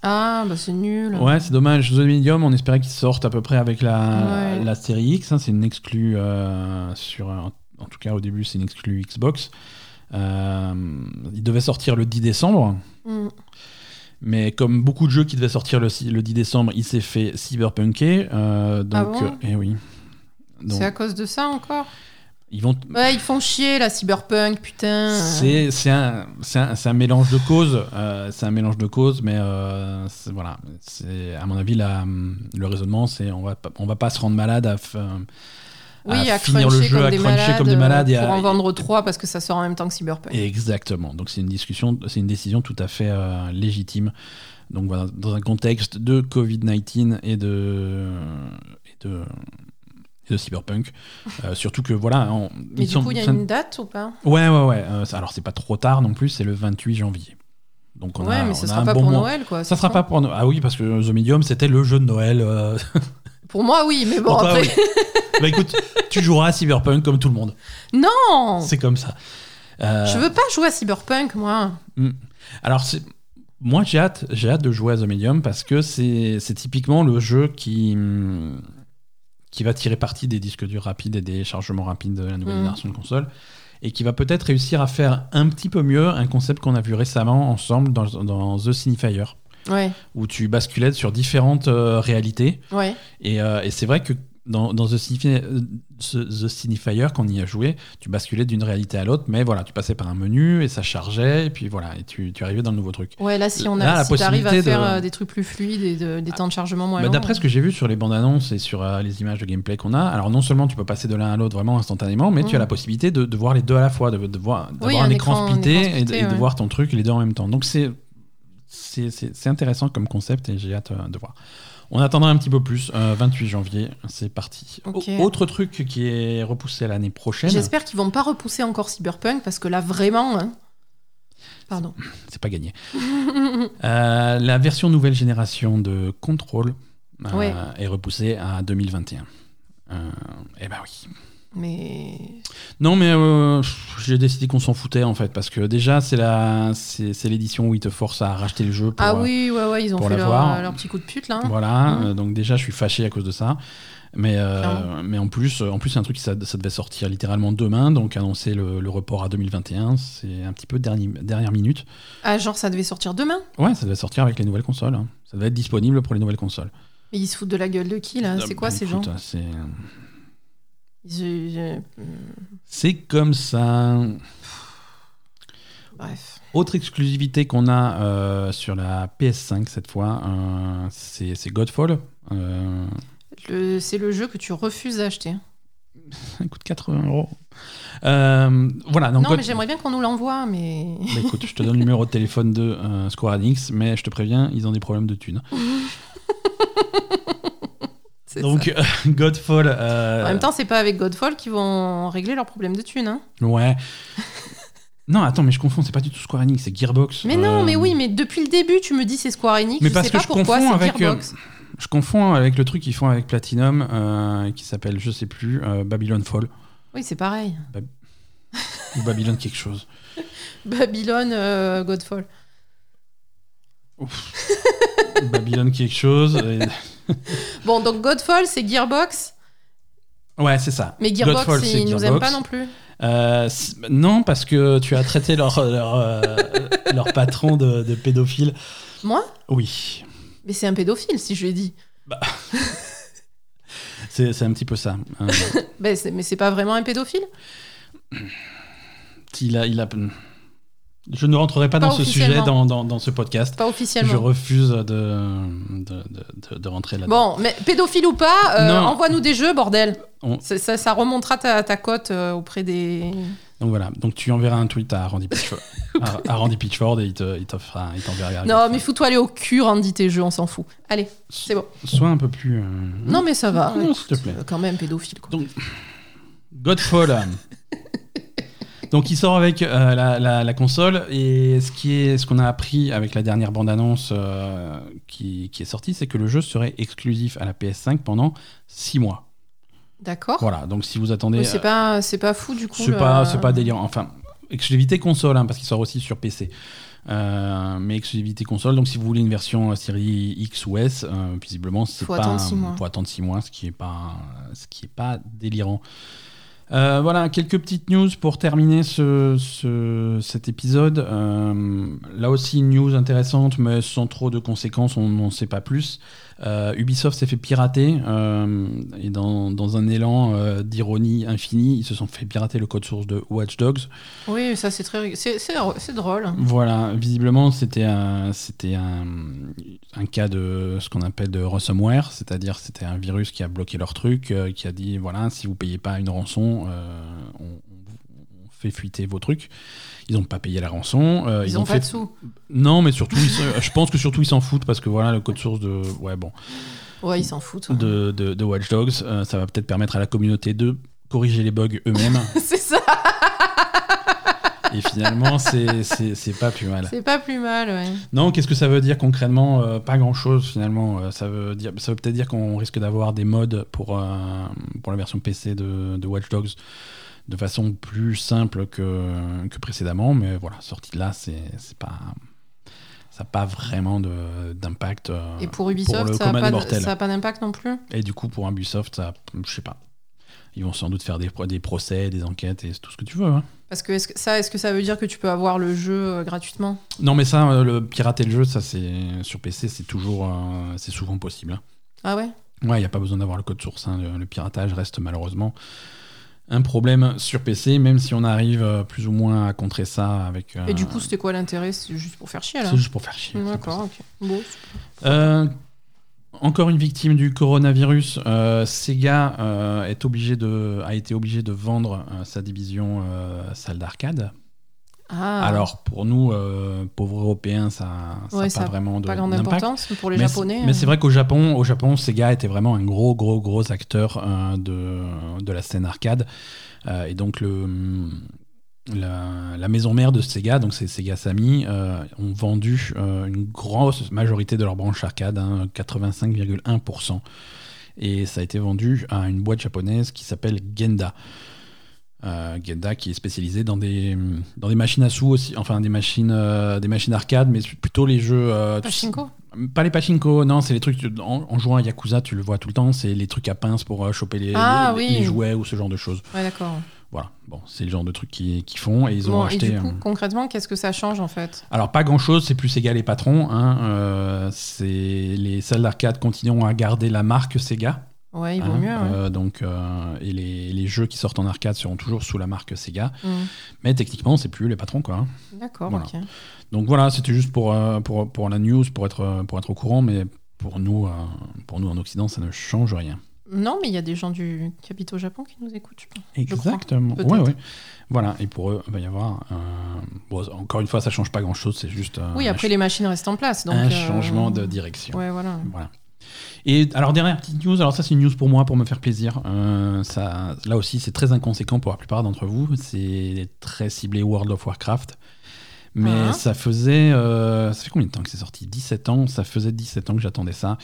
Ah, bah c'est nul. Ouais, c'est dommage. The Medium, on espérait qu'il sorte à peu près avec la, Ouais. la série X. hein, c'est une exclue euh, sur. En tout cas, au début, c'est une exclue Xbox. Euh, il devait sortir le 10 décembre. Mm. Mais comme beaucoup de jeux qui devaient sortir le, le 10 décembre, il s'est fait cyberpunker. euh, donc, Ah bon euh, eh oui. C'est à cause de ça encore? Ils vont. Ouais, ils font chier la cyberpunk, putain. C'est un, mélange de causes. euh, c'est un mélange de causes, mais voilà. C'est à mon avis la, le raisonnement, c'est on va on va pas se rendre malade à, Oui, à à finir le jeu, à cruncher malades, comme des malades et pour à- en vendre trois parce que ça sort en même temps que cyberpunk. Exactement. Donc c'est une discussion, c'est une décision tout à fait euh, légitime. Donc voilà, dans un contexte de Covid-19 et de et de cyberpunk, Euh, *laughs* surtout que voilà, on- Mais du sont- coup, il y a ça- une date ou pas? Ouais ouais ouais. euh, alors c'est pas trop tard non plus, c'est le 28 janvier. Donc on Ouais, a, mais ça sera pas bon pour mois. Noël, quoi. Ça sera pas pour Noël. Ah oui, parce que The Medium c'était le jeu de Noël. euh, *laughs* Pour moi, oui, mais bon, pour toi, après. oui. bah écoute, *laughs* tu joueras à cyberpunk comme tout le monde. Non C'est comme ça. Euh, Je veux pas jouer à cyberpunk, moi. Alors, c'est- moi, j'ai hâte, j'ai hâte de jouer à The Medium parce que c'est c'est typiquement le jeu qui, hum, qui va tirer parti des disques durs rapides et des chargements rapides de la nouvelle Mhm. génération de console et qui va peut-être réussir à faire un petit peu mieux un concept qu'on a vu récemment ensemble dans, dans The Signifier Ouais, où tu basculais sur différentes euh, réalités ouais. et, euh, et c'est vrai que dans, dans The, Signifi- euh, The- Signifier, quand on y a joué, tu basculais d'une réalité à l'autre, mais voilà, tu passais par un menu et ça chargeait, et puis voilà, et tu, tu arrivais dans le nouveau truc. Ouais, là, si on Là, a, la si t'arrives à possibilité faire de- des trucs plus fluides et de- des temps de chargement moins Bah, longs. D'après ce que j'ai vu sur les bandes annonces et sur euh, les images de gameplay qu'on a, alors non seulement tu peux passer de l'un à l'autre vraiment instantanément, mais tu as Mhm. la possibilité de, de voir les deux à la fois, de, de voir d'avoir Oui, un, un écran, un splitté, et et, de voir ton truc les deux en même temps. Donc c'est c'est- intéressant comme concept et j'ai hâte euh, de voir. On attendra un petit peu plus, euh, 28 janvier, c'est parti. Autre truc qui est repoussé à l'année prochaine, J'espère qu'ils vont pas repousser encore cyberpunk parce que là, vraiment. hein. Pardon. c'est pas gagné. *laughs* Euh, la version nouvelle génération de Control euh, Ouais. est repoussée à 2021. Euh, eh ben oui. Mais. Non, mais euh, j'ai décidé qu'on s'en foutait en fait, parce que déjà c'est la, c'est l'édition où ils te forcent à racheter le jeu. Pour, ah euh, oui, ouais, ouais, ils ont fait leur, l'avoir. leur petit coup de pute là. Voilà, Mhm. euh, donc déjà je suis fâché à cause de ça. Mais, euh, mais en plus, en plus c'est un truc qui ça, ça devait sortir littéralement demain, donc annoncer le, le report à 2021, c'est un petit peu dernier, dernière minute. Ah, genre, ça devait sortir demain? Ouais, ça devait sortir avec les nouvelles consoles. hein. Ça devait être disponible pour les nouvelles consoles. Mais ils se foutent de la gueule de qui là? C'est quoi Bah, ces écoute, gens? Je- C'est comme ça. Bref. Autre exclusivité qu'on a euh, sur la PS5 cette fois, euh, c'est Godfall. Euh, C'est le jeu que tu refuses d'acheter. ça *laughs* coûte 80 euros. Voilà, donc Non, God- mais j'aimerais bien qu'on nous l'envoie, mais. Bah, écoute, je te donne le numéro de téléphone de Square Enix, mais je te préviens, ils ont des problèmes de thunes. *laughs* Donc, euh, *laughs* Godfall. euh, En même temps, c'est pas avec Godfall qu'ils vont régler leurs problèmes de thunes. Hein. Ouais. *laughs* non, attends, mais je confonds, c'est pas du tout Square Enix, c'est Gearbox. Mais non, Euh, mais oui, mais depuis le début, tu me dis c'est Square Enix. Mais je parce sais que pas je pourquoi, confonds avec, euh. Je confonds avec le truc qu'ils font avec Platinum, euh, qui s'appelle, je sais plus, euh, Babylon Fall. Oui, c'est pareil. *laughs* Ou Babylon quelque chose. Babylone, euh, Godfall. Babylon quelque chose. et- *laughs* Bon, donc Godfall, c'est Gearbox, Ouais, c'est ça. mais Gearbox, Godfall, ils nous aiment pas non plus. Euh, non, parce que tu as traité leur, leur, euh, leur patron de, de pédophile. Moi? Oui, Mais c'est un pédophile, si je l'ai dit. *laughs* c'est c'est un petit peu ça. Euh, *laughs* Ben, mais c'est pas vraiment un pédophile? Il a, il a... Je ne rentrerai pas, Pas dans ce sujet dans, dans, dans ce podcast. Pas Je officiellement. refuse de, de, de, rentrer là-dedans. Bon, mais pédophile ou pas, euh, envoie-nous des jeux, bordel. On- Ça, remontera ta, ta cote euh, auprès des. Donc voilà, donc tu enverras un tweet à Randy Pitchford, *laughs* à, à Randy Pitchford et il te- il t'enverra. Non, mais fous-toi aller au cul, Randy, tes jeux, on s'en fout. Allez, c'est bon. Sois un peu plus. euh, Non, mais ça va. Non, s'il te plaît. Quand même, pédophile, quoi. Donc, Godfall. *laughs* Donc il sort avec euh, la, la- la console et ce qui est ce qu'on a appris avec la dernière bande annonce qui, qui est sortie, c'est que le jeu serait exclusif à la PS5 pendant 6 mois. D'accord. Voilà. Donc si vous attendez, Mais C'est pas, c'est pas fou du coup. c'est pas c'est pas délirant. Enfin exclusivité console hein, parce qu'il sort aussi sur PC. Euh, mais exclusivité console, donc si vous voulez une version euh, série X ou S, euh, visiblement c'est Faut pas attendre six mois. faut attendre six mois, ce qui est pas ce qui est pas délirant. Euh, voilà, quelques petites news pour terminer ce, ce- cet épisode. Euh, là aussi, une news intéressante, mais sans trop de conséquences, on n'en sait pas plus. Euh, Ubisoft s'est fait pirater, euh, et dans, dans un élan euh, d'ironie infinie, ils se sont fait pirater le code source de Watch Dogs. Oui, ça c'est très, c'est, drôle. Voilà, visiblement, c'était un, c'était un, un cas de ce qu'on appelle de ransomware, c'est-à-dire c'était un virus qui a bloqué leur truc, qui a dit voilà, si vous payez pas une rançon, on, on fait fuiter vos trucs. Ils n'ont pas payé la rançon. euh, Ils, ont, pas fait de sous. Non, mais surtout, ils je pense que surtout ils s'en foutent parce que voilà, le code source de, ouais bon, Ouais, ils s'en foutent. ouais. de, de, de Watch Dogs, euh, ça va peut-être permettre à la communauté de corriger les bugs eux-mêmes. *laughs* c'est ça. et finalement, c'est- pas plus mal. C'est pas plus mal, ouais. Non, qu'est-ce que ça veut dire concrètement Euh, Pas grand-chose finalement. Ça veut dire, ça veut peut-être dire qu'on risque d'avoir des mods pour pour la version PC de, de Watch Dogs de façon plus simple que, que précédemment, mais voilà, sorti de là, c'est pas ça n'a pas vraiment d'impact. euh, Et pour Ubisoft, ça n'a pas, d'impact non plus? Et du coup, pour Ubisoft, ça, je sais pas. Ils vont sans doute faire des, pro- des procès, des enquêtes et tout ce que tu veux. hein. Parce que, est-ce que ça, est-ce que ça veut dire que tu peux avoir le jeu euh, gratuitement? Non, mais ça, euh, le pirater le jeu, ça c'est sur PC, c'est toujours, euh, c'est souvent possible. hein. Ah ouais? Ouais, il n'y a pas besoin d'avoir le code source. hein. Le, le piratage reste malheureusement un problème sur PC, même si on arrive euh, plus ou moins à contrer ça avec. euh, Et du coup, c'était quoi l'intérêt? C'est juste pour faire chier là c'est juste pour faire chier. D'accord, ok. Bon. Euh, encore une victime du coronavirus, Sega est obligé de, a été obligé de vendre sa division salle d'arcade. Ah, Alors pour nous, euh, pauvres Européens, ça n'a Ouais, pas vraiment de, pas grande importance mais pour les mais Japonais. c'est- Mais c'est euh, vrai qu'au Japon, au Japon, Sega était vraiment un gros, gros, gros acteur euh, de, de la scène arcade. Euh, et donc le, la, la maison mère de Sega, donc c'est Sega Sammy, ont vendu une grosse majorité de leur branche arcade, hein, 85,1%. Et ça a été vendu à une boîte japonaise qui s'appelle Genda. Euh, qui est spécialisée dans des, dans des machines à sous aussi, enfin des machines, euh, des machines arcade, mais plutôt les jeux. euh, Pachinko pas les pachinko, non, c'est les trucs. En, en jouant à Yakuza, tu le vois tout le temps, c'est les trucs à pince pour euh, choper les, Ah, les- oui. les jouets ou ce genre de choses. Ouais, d'accord. Voilà, bon, c'est le genre de trucs qu'ils font et ils ont Bon, et acheté. du coup, euh, concrètement, qu'est-ce que ça change en fait? Alors, pas grand chose, c'est plus Sega les patrons. Hein, euh, les salles d'arcade continueront à garder la marque Sega. Ouais, il vaut hein, mieux. ouais. euh, donc, euh, et les, les jeux qui sortent en arcade seront toujours sous la marque Sega. Mm. Mais techniquement, c'est plus les patrons, quoi. hein. D'accord, Voilà. Donc voilà, c'était juste pour, euh, pour, pour la news, pour être, pour être au courant, mais pour nous, pour nous en Occident, ça ne change rien. Non, mais il y a des gens du au Japon qui nous écoutent, je pense. crois, Exactement. peut-être. Ouais, ouais. Voilà, et pour eux, il va y avoir. bon, encore une fois, ça change pas grand chose, c'est juste euh, oui, après les machines restent en place. Donc, un euh, changement de direction. Ouais, voilà. Voilà. Et alors, dernière petite news, alors ça, c'est une news pour moi, pour me faire plaisir. Euh, ça, là aussi, c'est très inconséquent pour la plupart d'entre vous. C'est très ciblé World of Warcraft. Mais Ah. ça faisait. euh, ça fait combien de temps que c'est sorti? 17 ans? Ça faisait 17 ans que j'attendais ça.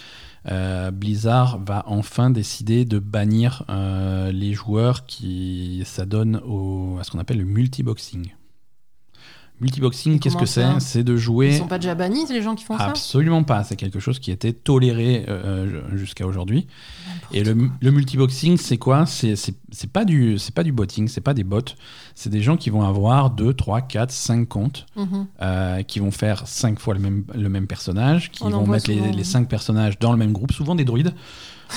Euh, Blizzard va enfin décider de bannir les joueurs qui s'adonnent à ce qu'on appelle le multiboxing. Multiboxing, qu'est-ce que c'est C'est de jouer. Ils sont pas déjà bannis, les gens qui font ça Absolument pas. C'est quelque chose qui était toléré euh, jusqu'à aujourd'hui. Et le, le multiboxing, c'est quoi C'est pas du c'est pas du botting, c'est pas des bots. C'est des gens qui vont avoir 2, 3, 4, 5 comptes, Mhm. euh, qui vont faire 5 fois le même, le même personnage, qui On vont mettre les, souvent, les oui. 5 personnages dans le même groupe, souvent des druides.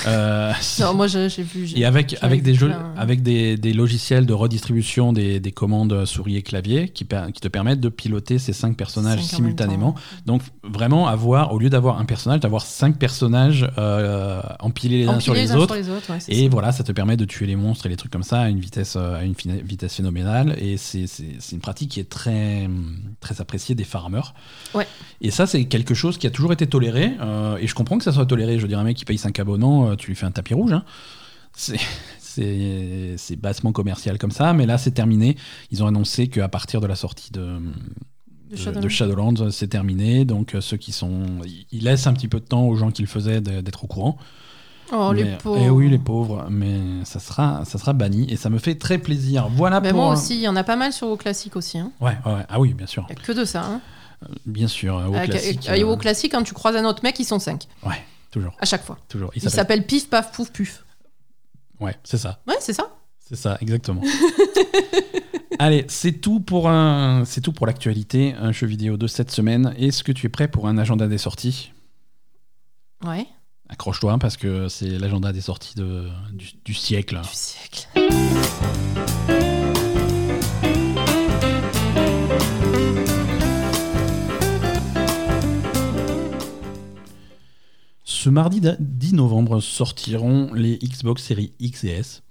Euh, Non, moi j'ai vu. et avec, avec, des, jeux, avec des, des logiciels de redistribution des, des commandes souris et clavier qui, te permettent de piloter ces cinq personnages Cinq simultanément. Donc vraiment avoir, au lieu d'avoir un personnage, d'avoir cinq personnages euh, empilés les uns Empilés sur les, uns autres. les autres, ouais, c'est Et ça. voilà, ça te permet de tuer les monstres et les trucs comme ça à une vitesse, euh, à une vitesse phénoménale. Et c'est une pratique qui est très, très appréciée des farmers. Ouais. Et ça, c'est quelque chose qui a toujours été toléré. euh, et je comprends que ça soit toléré. Je veux dire, un mec qui paye 5 abonnements, euh, tu lui fais un tapis rouge. hein. C'est bassement commercial comme ça, mais là c'est terminé. Ils ont annoncé qu'à partir de la sortie de, Shadowlands. c'est terminé. Donc euh, ceux qui sont, ils laissent un petit peu de temps aux gens qui le faisaient d'être au courant. Oh, les pauvres. Eh oui, les pauvres, mais ça sera, ça sera banni et ça me fait très plaisir. Voilà Mais pour. moi aussi, il y en a pas mal sur WoW Classique aussi. Hein. Ouais, ah oui, bien sûr, y a que de ça. Hein. bien sûr. Au Avec- classique, avec- euh, WoW Classique, quand tu croises un autre mec, ils sont 5 ouais, toujours, à chaque fois. toujours. Il s'appelle. s'appelle Pif Paf Pouf Puf. Ouais, c'est ça. Ouais, c'est ça. C'est ça, exactement. *laughs* Allez, c'est tout pour un, c'est tout pour l'actualité, un jeu vidéo de cette semaine. Est-ce que tu es prêt pour un agenda des sorties? Ouais. Accroche-toi parce que c'est l'agenda des sorties de, du, du siècle. Du siècle. Ce mardi da- 10 novembre sortiront les Xbox Series X et S,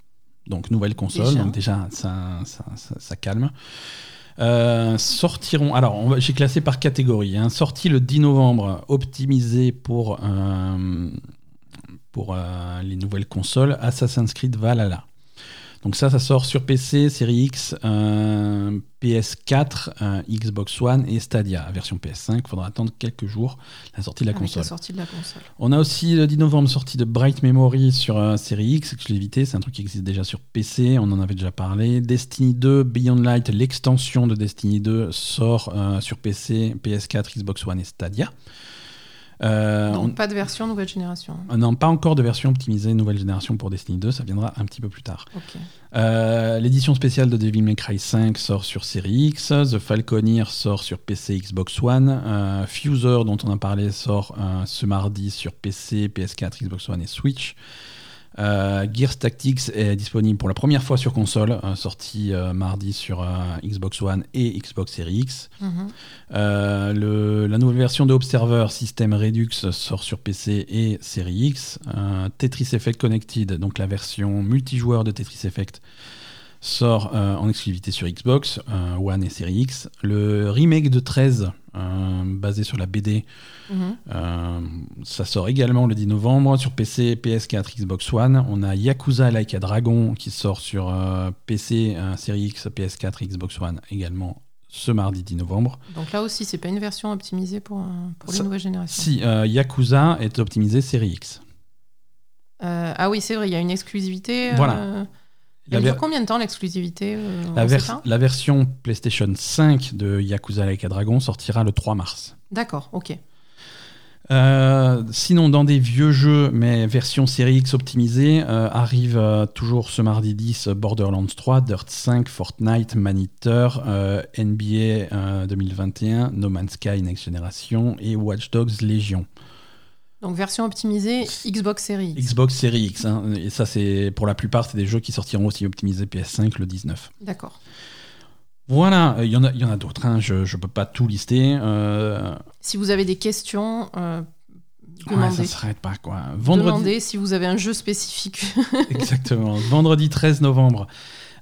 donc nouvelle console, Déjà. donc déjà ça, ça- ça- ça calme. Euh, sortiront, alors j'ai classé par catégorie, hein. sorti le 10 novembre, optimisé pour, euh, pour euh, les nouvelles consoles, Assassin's Creed Valhalla. Donc ça, ça sort sur PC, Série X, euh, PS4, euh, Xbox One et Stadia, version PS5. Il faudra attendre quelques jours la sortie de la Avec console. la sortie de la console. On a aussi le 10 novembre sortie de Bright Memory sur euh, série X, exclusivité, c'est un truc qui existe déjà sur PC, on en avait déjà parlé. Destiny 2, Beyond Light, l'extension de Destiny 2 sort sur PC, PS4, Xbox One et Stadia. Euh, Donc, pas de version nouvelle génération. on n'a pas encore de version optimisée nouvelle génération pour Destiny 2, ça viendra un petit peu plus tard. Euh, L'édition spéciale de Devil May Cry 5 sort sur Série X, The Falconeer sort sur PC, Xbox One, euh, Fuser dont on a parlé sort ce mardi sur PC, PS4, Xbox One et Switch. Euh, Gears Tactics est disponible pour la première fois sur console, euh, sorti euh, mardi sur euh, Xbox One et Xbox Series X. Mhm. Le- la nouvelle version de Observer System Redux sort sur PC et Série X. Tetris Effect Connected, donc la version multijoueur de Tetris Effect, sort euh, en exclusivité sur Xbox euh, One et Série X. Le remake de 13, euh, basé sur la BD, Mhm. ça sort également le 10 novembre sur PC, PS4, Xbox One. On a Yakuza Like a Dragon qui sort sur PC, Série X, PS4, Xbox One également ce mardi 10 novembre. Donc là aussi, c'est pas une version optimisée pour, pour les nouvelles générations. Si Yakuza est optimisé série X. Ah oui, c'est vrai, il y a une exclusivité. Voilà. Elle dure combien de temps l'exclusivité euh, la vers- version PlayStation 5 de Yakuza Like a Dragon sortira le 3 mars. D'accord, ok. Euh, sinon, dans des vieux jeux, mais version série X optimisée, euh, arrive euh, toujours ce mardi 10 Borderlands 3, Dirt 5, Fortnite, Maniteur, NBA euh, 2021, No Man's Sky Next Generation et Watch Dogs Légion. Donc version optimisée Xbox Series. X. Xbox Series X, hein, et ça c'est pour la plupart, c'est des jeux qui sortiront aussi optimisés PS5 le 19. D'accord. Voilà, euh, il y en a, il y en a d'autres, hein, je ne peux pas tout lister. Euh, Si vous avez des questions, euh, ouais, demandez. ça s'arrête pas quoi. Vendredi, Demandez si vous avez un jeu spécifique. *laughs* Exactement. Vendredi 13 novembre,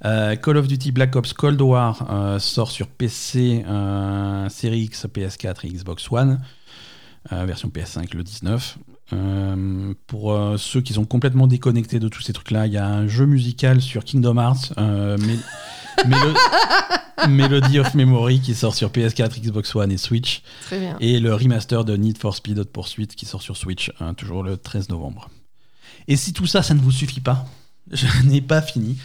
euh, Call of Duty Black Ops Cold War euh, sort sur PC, euh, Série X, PS4 et Xbox One. Euh, version PS5 le 19. Euh, pour euh, ceux qui sont complètement déconnectés de tous ces trucs-là, il y a un jeu musical sur Kingdom Hearts, euh, Mel- *laughs* Melo- Melody of Memory, qui sort sur PS4, Xbox One et Switch. Très bien. Et le remaster de Need for Speed Hot Pursuit qui sort sur Switch, hein, toujours le 13 novembre. Et si tout ça, ça ne vous suffit pas, *laughs* je n'ai pas fini.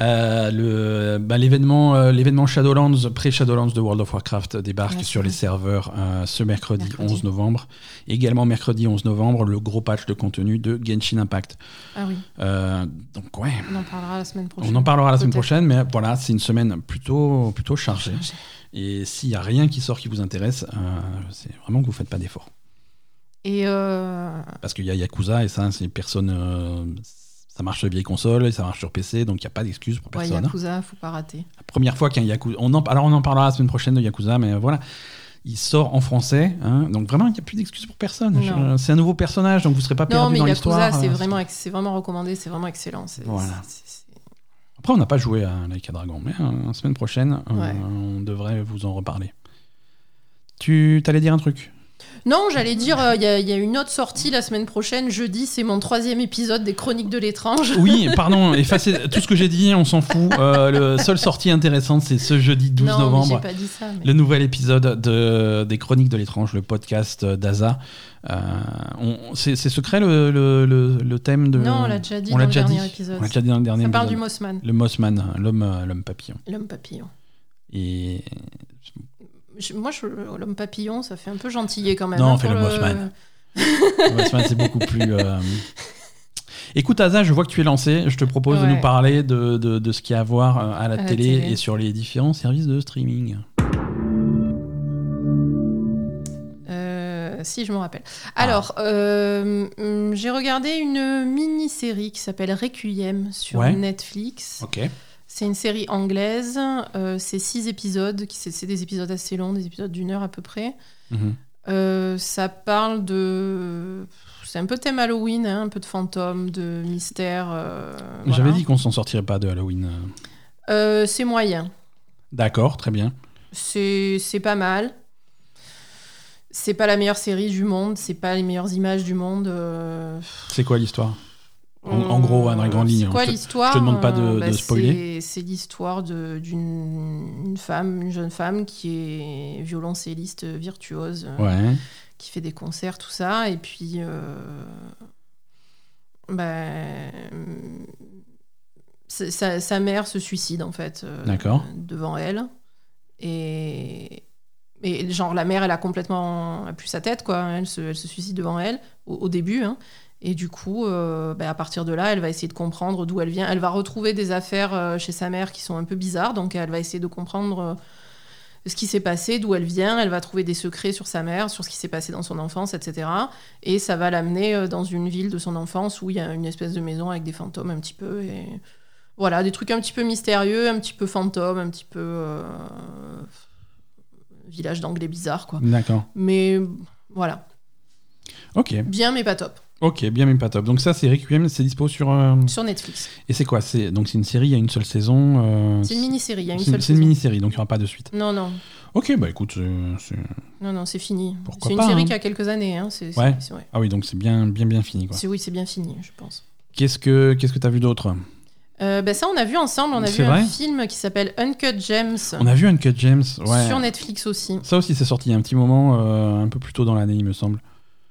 Euh, bah, l'événement, euh, l'événement Shadowlands, pré-Shadowlands de World of Warcraft débarque Ouais, sur les serveurs euh, ce mercredi, Mercredi. 11 novembre. Également mercredi 11 novembre, le gros patch de contenu de Genshin Impact. Ah oui, Euh, donc ouais, on en parlera la semaine prochaine. on en parlera la semaine prochaine, mais voilà, c'est une semaine plutôt, plutôt chargée. Et s'il n'y a rien qui sort qui vous intéresse, c'est vraiment que vous ne faites pas d'efforts. Et euh, Parce qu'il y a Yakuza et ça, c'est personne. euh, ça marche sur les vieilles consoles et ça marche sur PC, donc il n'y a pas d'excuse pour ouais, personne. Yakuza, faut pas rater. La première fois qu'un Yakuza. On en, alors on en parlera la semaine prochaine de Yakuza, mais voilà. Il sort en français, hein, donc vraiment il n'y a plus d'excuses pour personne. Non. Je- C'est un nouveau personnage, donc vous ne serez pas Non, perdu mais dans l'histoire. c'est euh, vraiment, ex- c'est vraiment recommandé, c'est vraiment excellent. C'est- Voilà. c'est- c'est- Après, on n'a pas joué à Like a Dragon, mais la semaine prochaine, euh, on devrait vous en reparler. Tu t'allais dire un truc? Non, j'allais dire, euh, il y, a- il y a une autre sortie la semaine prochaine, jeudi, c'est mon troisième épisode des Chroniques de l'étrange. Oui, *laughs* pardon, effacez tout ce que j'ai dit, on s'en fout. Euh, le seule sortie intéressante, c'est ce jeudi 12 non, mais novembre. pas dit ça. mais- Le nouvel épisode de, des Chroniques de l'étrange, le podcast d'Aza. Euh, c'est secret le, le, le- le thème de. Non, on l'a déjà dit on dans l'a le dernier dit. épisode. On l'a déjà dit dans le dernier Ça parle du. Mossman, Le Mossman, l'homme l'homme papillon. l'homme papillon. Et Je- moi, je- l'homme papillon, ça fait un peu gentillet quand même. Non, hein, on fait pour le Mossman. le Mossman, c'est beaucoup plus. euh, Écoute, Aza, je vois que tu es lancé. Je te propose de nous parler de, de, de ce qu'il y a à voir euh, à la, À la télé, et sur les différents services de streaming. Euh, si, je me rappelle. Alors, euh, hum, j'ai regardé une mini-série qui s'appelle Requiem sur Ouais. Netflix. Ok. C'est une série anglaise. euh, c'est six épisodes. C'est des épisodes assez longs, des épisodes d'une heure à peu près. Mhm. Euh, ça parle de. C'est un peu thème Halloween, hein, un peu de fantômes, de mystère. euh, J'avais voilà. dit qu'on s'en sortirait pas de Halloween. C'est moyen. D'accord, très bien. C'est c'est pas mal. C'est pas la meilleure série du monde, c'est pas les meilleures images du monde. C'est quoi l'histoire? En- en gros, hein, dans les grandes lignes, hein. quoi te- l'histoire je te demande pas de- Euh, de spoiler. c'est- l'histoire d'une une femme, une jeune femme qui est violoncelliste virtuose, euh, Ouais. qui fait des concerts, tout ça, et puis. euh, c'est- sa, sa mère se suicide en fait euh, devant elle et et genre la mère elle a complètement a plus sa tête quoi elle se, elle se suicide devant elle au, au début hein. Et du coup euh, ben, à partir de là elle va essayer de comprendre d'où elle vient elle va retrouver des affaires euh, chez sa mère qui sont un peu bizarres donc elle va essayer de comprendre euh, ce qui s'est passé, d'où elle vient, elle va trouver des secrets sur sa mère, sur ce qui s'est passé dans son enfance, etc. Et ça va l'amener dans une ville de son enfance où il y a une espèce de maison avec des fantômes un petit peu. Et voilà, des trucs un petit peu mystérieux, un petit peu fantômes, un petit peu euh, village d'anglais bizarre, quoi. D'accord. Mais voilà, Ok. bien mais pas top. Ok, bien mais pas top. Donc ça, c'est Requiem, c'est dispo sur. euh, Sur Netflix. Et c'est quoi? C'est donc c'est une série, il y a une seule saison. euh, C'est une mini-série, il y a une seule C'est une saison. mini-série, donc il n'y aura pas de suite. Non, non, Ok, bah écoute, c'est- non, non, c'est fini. Pourquoi C'est une pas, série hein. qui a quelques années. Hein. C'est, Ouais. c'est- ouais. ah oui, donc c'est bien, bien, bien fini quoi. C'est- oui, c'est bien fini, je pense. Qu'est-ce que qu'est-ce que t'as vu d'autre? Euh, ben ça, on a vu ensemble, on a C'est vu un film qui s'appelle Uncut Gems On a vu Uncut James, ouais. sur Netflix aussi. Ça aussi, c'est sorti il y a un petit moment, euh, un peu plus tôt dans l'année, il me semble.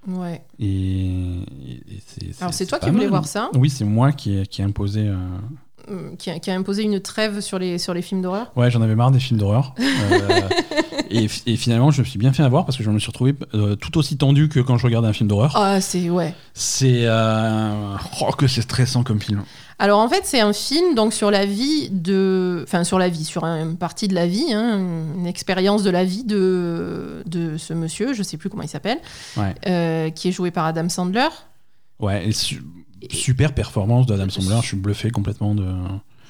Ouais. Et, et- et c'est. Alors c'est toi qui voulais mal. voir ça, Oui, c'est moi qui ai, qui ai imposé. euh, euh, qui, a, qui a imposé une trêve sur les, sur les films d'horreur. Ouais, j'en avais marre des films d'horreur. *laughs* Euh, et, fi- et finalement, je me suis bien fait avoir parce que je me suis retrouvé euh, tout aussi tendu que quand je regardais un film d'horreur. Ah, c'est ouais. C'est. Oh, que c'est stressant comme film. Alors en fait, c'est un film donc sur la vie de, enfin sur la vie, sur une partie de la vie, hein, une expérience de la vie de de ce monsieur, je sais plus comment il s'appelle, Ouais. euh, qui est joué par Adam Sandler. Ouais, su- super performance de Adam Sandler. Je suis bluffé complètement de.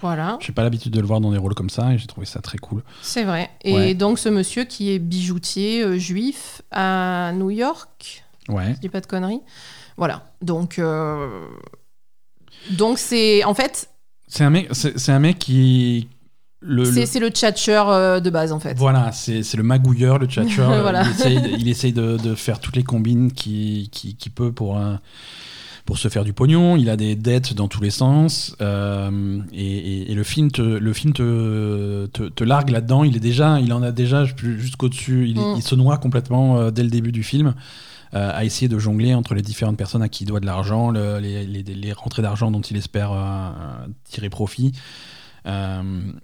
Voilà, J'ai pas l'habitude de le voir dans des rôles comme ça et j'ai trouvé ça très cool. c'est vrai. Et Ouais. donc ce monsieur qui est bijoutier euh, juif à New York, Ouais. je dis pas de conneries. Voilà. Donc euh, donc c'est en fait C'est un mec, c'est un mec qui. Le, c'est le- le tchatcheur euh, de base en fait. Voilà, c'est le magouilleur, le tchatcheur. *laughs* Voilà. Il essaye, il essaye de, de faire toutes les combines qu'il qui, qui peut pour, euh, pour se faire du pognon. Il a des dettes dans tous les sens. euh, et, et- et le film te, le film te, te, te largue là-dedans. Il, est déjà, il en a déjà jusqu'au-dessus. Il, Mm. il se noie complètement euh, dès le début du film. Euh, à essayer de jongler entre les différentes personnes à qui il doit de l'argent, le- les, les- les rentrées d'argent dont il espère euh, tirer profit. Euh,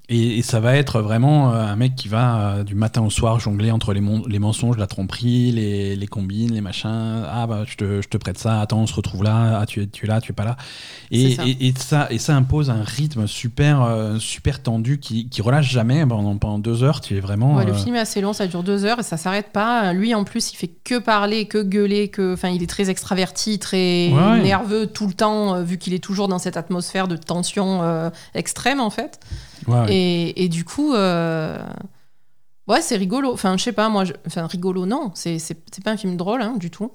et, et ça va être vraiment euh, un mec qui va euh, du matin au soir jongler entre les, mensonges, la tromperie, les, les combines, les machins. Ah bah je te, je te prête ça, attends on se retrouve là, ah tu es, tu es là, tu es pas là. Et, ça. et, et ça, et ça impose un rythme super, super tendu qui, qui relâche jamais pendant, pendant deux heures. Tu es vraiment. Ouais, le film est assez long, ça dure deux heures et ça s'arrête pas. Lui, en plus, il fait que parler, que gueuler, que, enfin, il est très extraverti, très Ouais, nerveux tout le temps, vu qu'il est toujours dans cette atmosphère de tension euh, extrême, en fait. Ouais, ouais. Et, et du coup, euh, ouais, c'est rigolo. Enfin, je sais pas, moi, je- enfin, rigolo, non, c'est pas un film drôle, hein, du tout.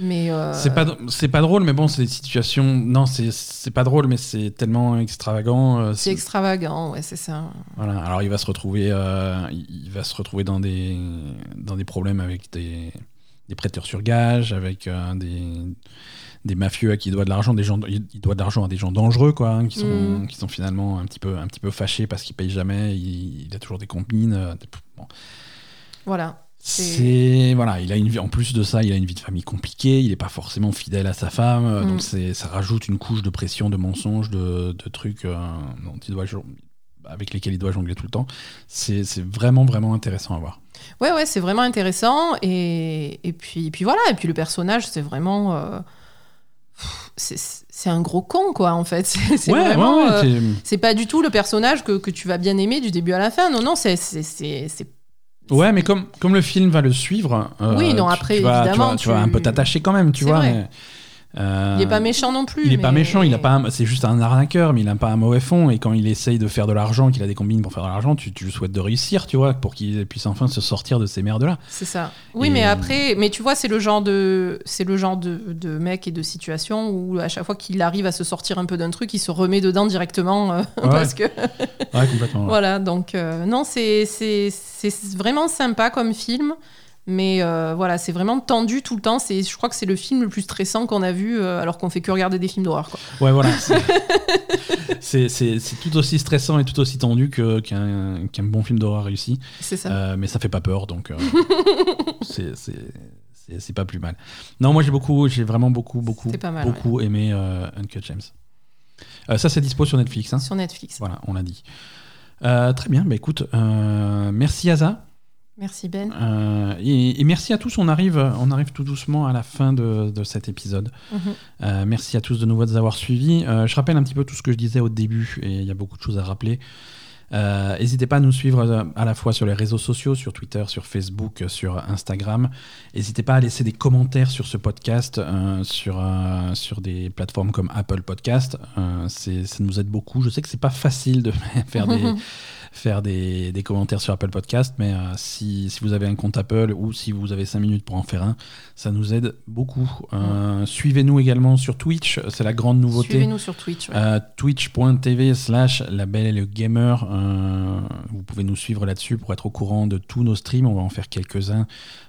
Mais euh, C'est pas, c'est pas drôle, mais bon, c'est des situations. Non, c'est, pas drôle, mais c'est tellement extravagant. euh, c'est extravagant, ouais, c'est ça. Voilà. Alors il va se retrouver, euh, il va se retrouver dans des dans des problèmes avec des des prêteurs sur gage, avec des, des mafieux à qui il doit de l'argent, des gens, il doit de l'argent à des gens dangereux, quoi, hein, qui, sont, Mm. qui sont finalement un petit peu, un petit peu fâchés parce qu'ils payent jamais, il, il a toujours des compines. euh, bon. Voilà. C'est voilà, il a une vie. En plus de ça, il a une vie de famille compliquée. Il n'est pas forcément fidèle à sa femme, euh, Mm. donc c'est ça rajoute une couche de pression, de mensonges, de, de trucs euh, dont il doit avec lesquels il doit jongler tout le temps. C'est c'est vraiment vraiment intéressant à voir. Ouais, ouais, c'est vraiment intéressant. Et, et, puis, puis voilà, et puis le personnage, c'est vraiment. C'est- un gros con, quoi, en fait. *laughs* C'est c'est ouais, vraiment. ouais, ouais, euh, c'est- pas du tout le personnage que, que tu vas bien aimer du début à la fin. Non, non, c'est. Ouais, mais comme, comme le film va le suivre, euh, Oui, non, après, tu, vas, tu évidemment, vas- tu vas un peu t'attacher quand même, tu vois. vrai. mais, euh, Il est pas méchant non plus. Il est pas méchant, il a pas, c'est juste un arnaqueur, mais il a pas un mauvais fond. Et quand il essaye de faire de l'argent, qu'il a des combines pour faire de l'argent, tu, tu lui souhaites de réussir, tu vois, pour qu'il puisse enfin se sortir de ces merdes-là. C'est ça. Oui, Et- mais après, mais tu vois, c'est le genre de, c'est le genre de, de mec et de situation où à chaque fois qu'il arrive à se sortir un peu d'un truc, il se remet dedans directement euh, *laughs* parce que Ouais, complètement. ouais. *laughs* voilà. Donc euh, non, c'est c'est c'est vraiment sympa comme film. Mais euh, voilà, c'est vraiment tendu tout le temps. C'est, je crois que c'est le film le plus stressant qu'on a vu euh, alors qu'on fait que regarder des films d'horreur. quoi. Ouais, voilà. *laughs* c'est- C'est c'est- c'est tout aussi stressant et tout aussi tendu que- qu'un qu'un bon film d'horreur réussi. C'est ça. Euh, mais ça fait pas peur, donc euh, *laughs* c'est- c'est c'est- c'est pas plus mal. Non, moi j'ai beaucoup, j'ai vraiment beaucoup, beaucoup, mal, beaucoup aimé Uncut James. Ça, c'est dispo sur Netflix. hein. Sur Netflix. Voilà, on l'a dit. Très bien, bah écoute, merci Aza. Merci Ben. Euh, et, et merci à tous, on arrive, on arrive tout doucement à la fin de, de cet épisode. Mhm. Euh, merci à tous de nouveau de nous avoir suivis. Euh, je rappelle un petit peu tout ce que je disais au début, et il y a beaucoup de choses à rappeler. N'hésitez pas à nous suivre à la fois sur les réseaux sociaux, sur Twitter, sur Facebook, sur Instagram. N'hésitez pas à laisser des commentaires sur ce podcast, sur, sur des plateformes comme Apple Podcast. Ça nous aide beaucoup. Je sais que c'est pas facile de *laughs* faire des, *laughs* faire des, des commentaires sur Apple Podcast, mais euh, si, si vous avez un compte Apple ou si vous avez 5 minutes pour en faire un, ça nous aide beaucoup. Euh, Suivez-nous également sur Twitch, c'est la grande nouveauté. Suivez-nous sur Twitch. ouais. Euh, Twitch.tv slash la belle et le gamer. Vous pouvez nous suivre là-dessus pour être au courant de tous nos streams. On va en faire quelques-uns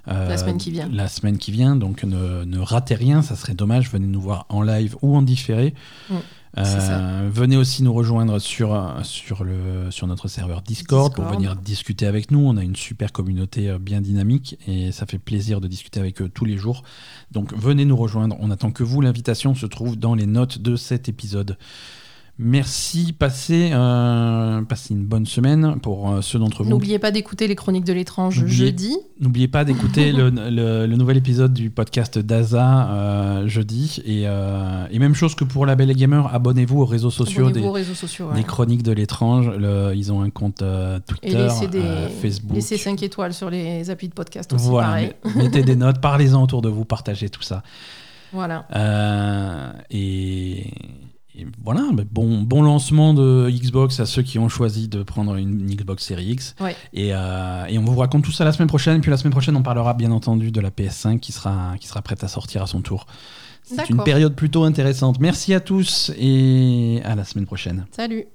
La semaine qui vient. La semaine qui vient. Donc ne, ne ratez rien, ça serait dommage. Venez nous voir en live ou en différé. Mm, Euh, venez aussi nous rejoindre sur, sur, le, sur notre serveur Discord, pour Discord. venir discuter avec nous. On a une super communauté euh, bien dynamique et ça fait plaisir de discuter avec eux tous les jours. Donc venez nous rejoindre. On attend que vous. L'invitation se trouve dans les notes de cet épisode. Merci, passez, euh, passez une bonne semaine pour euh, ceux d'entre vous. N'oubliez pas d'écouter les chroniques de l'étrange jeudi. N'oubliez pas d'écouter *laughs* le, le- le nouvel épisode du podcast d'Aza euh, jeudi. Et, et même chose que pour La Belle et Gamer, abonnez-vous aux réseaux sociaux des, aux réseaux sociaux. ouais. des chroniques de l'étrange. Ils ont un compte Et Twitter, laissez, des, euh, Facebook. laissez 5 étoiles sur les applis de podcast aussi, Voilà, pareil. mettez des notes, parlez-en autour de vous, partagez tout ça. Voilà. Et, et voilà, bon, bon lancement de Xbox à ceux qui ont choisi de prendre une Xbox Series X. Ouais. Et, euh, et on vous raconte tout ça la semaine prochaine. Puis la semaine prochaine, on parlera bien entendu de la PS5 qui sera, qui sera prête à sortir à son tour. C'est une période plutôt intéressante. Merci à tous et à la semaine prochaine. Salut.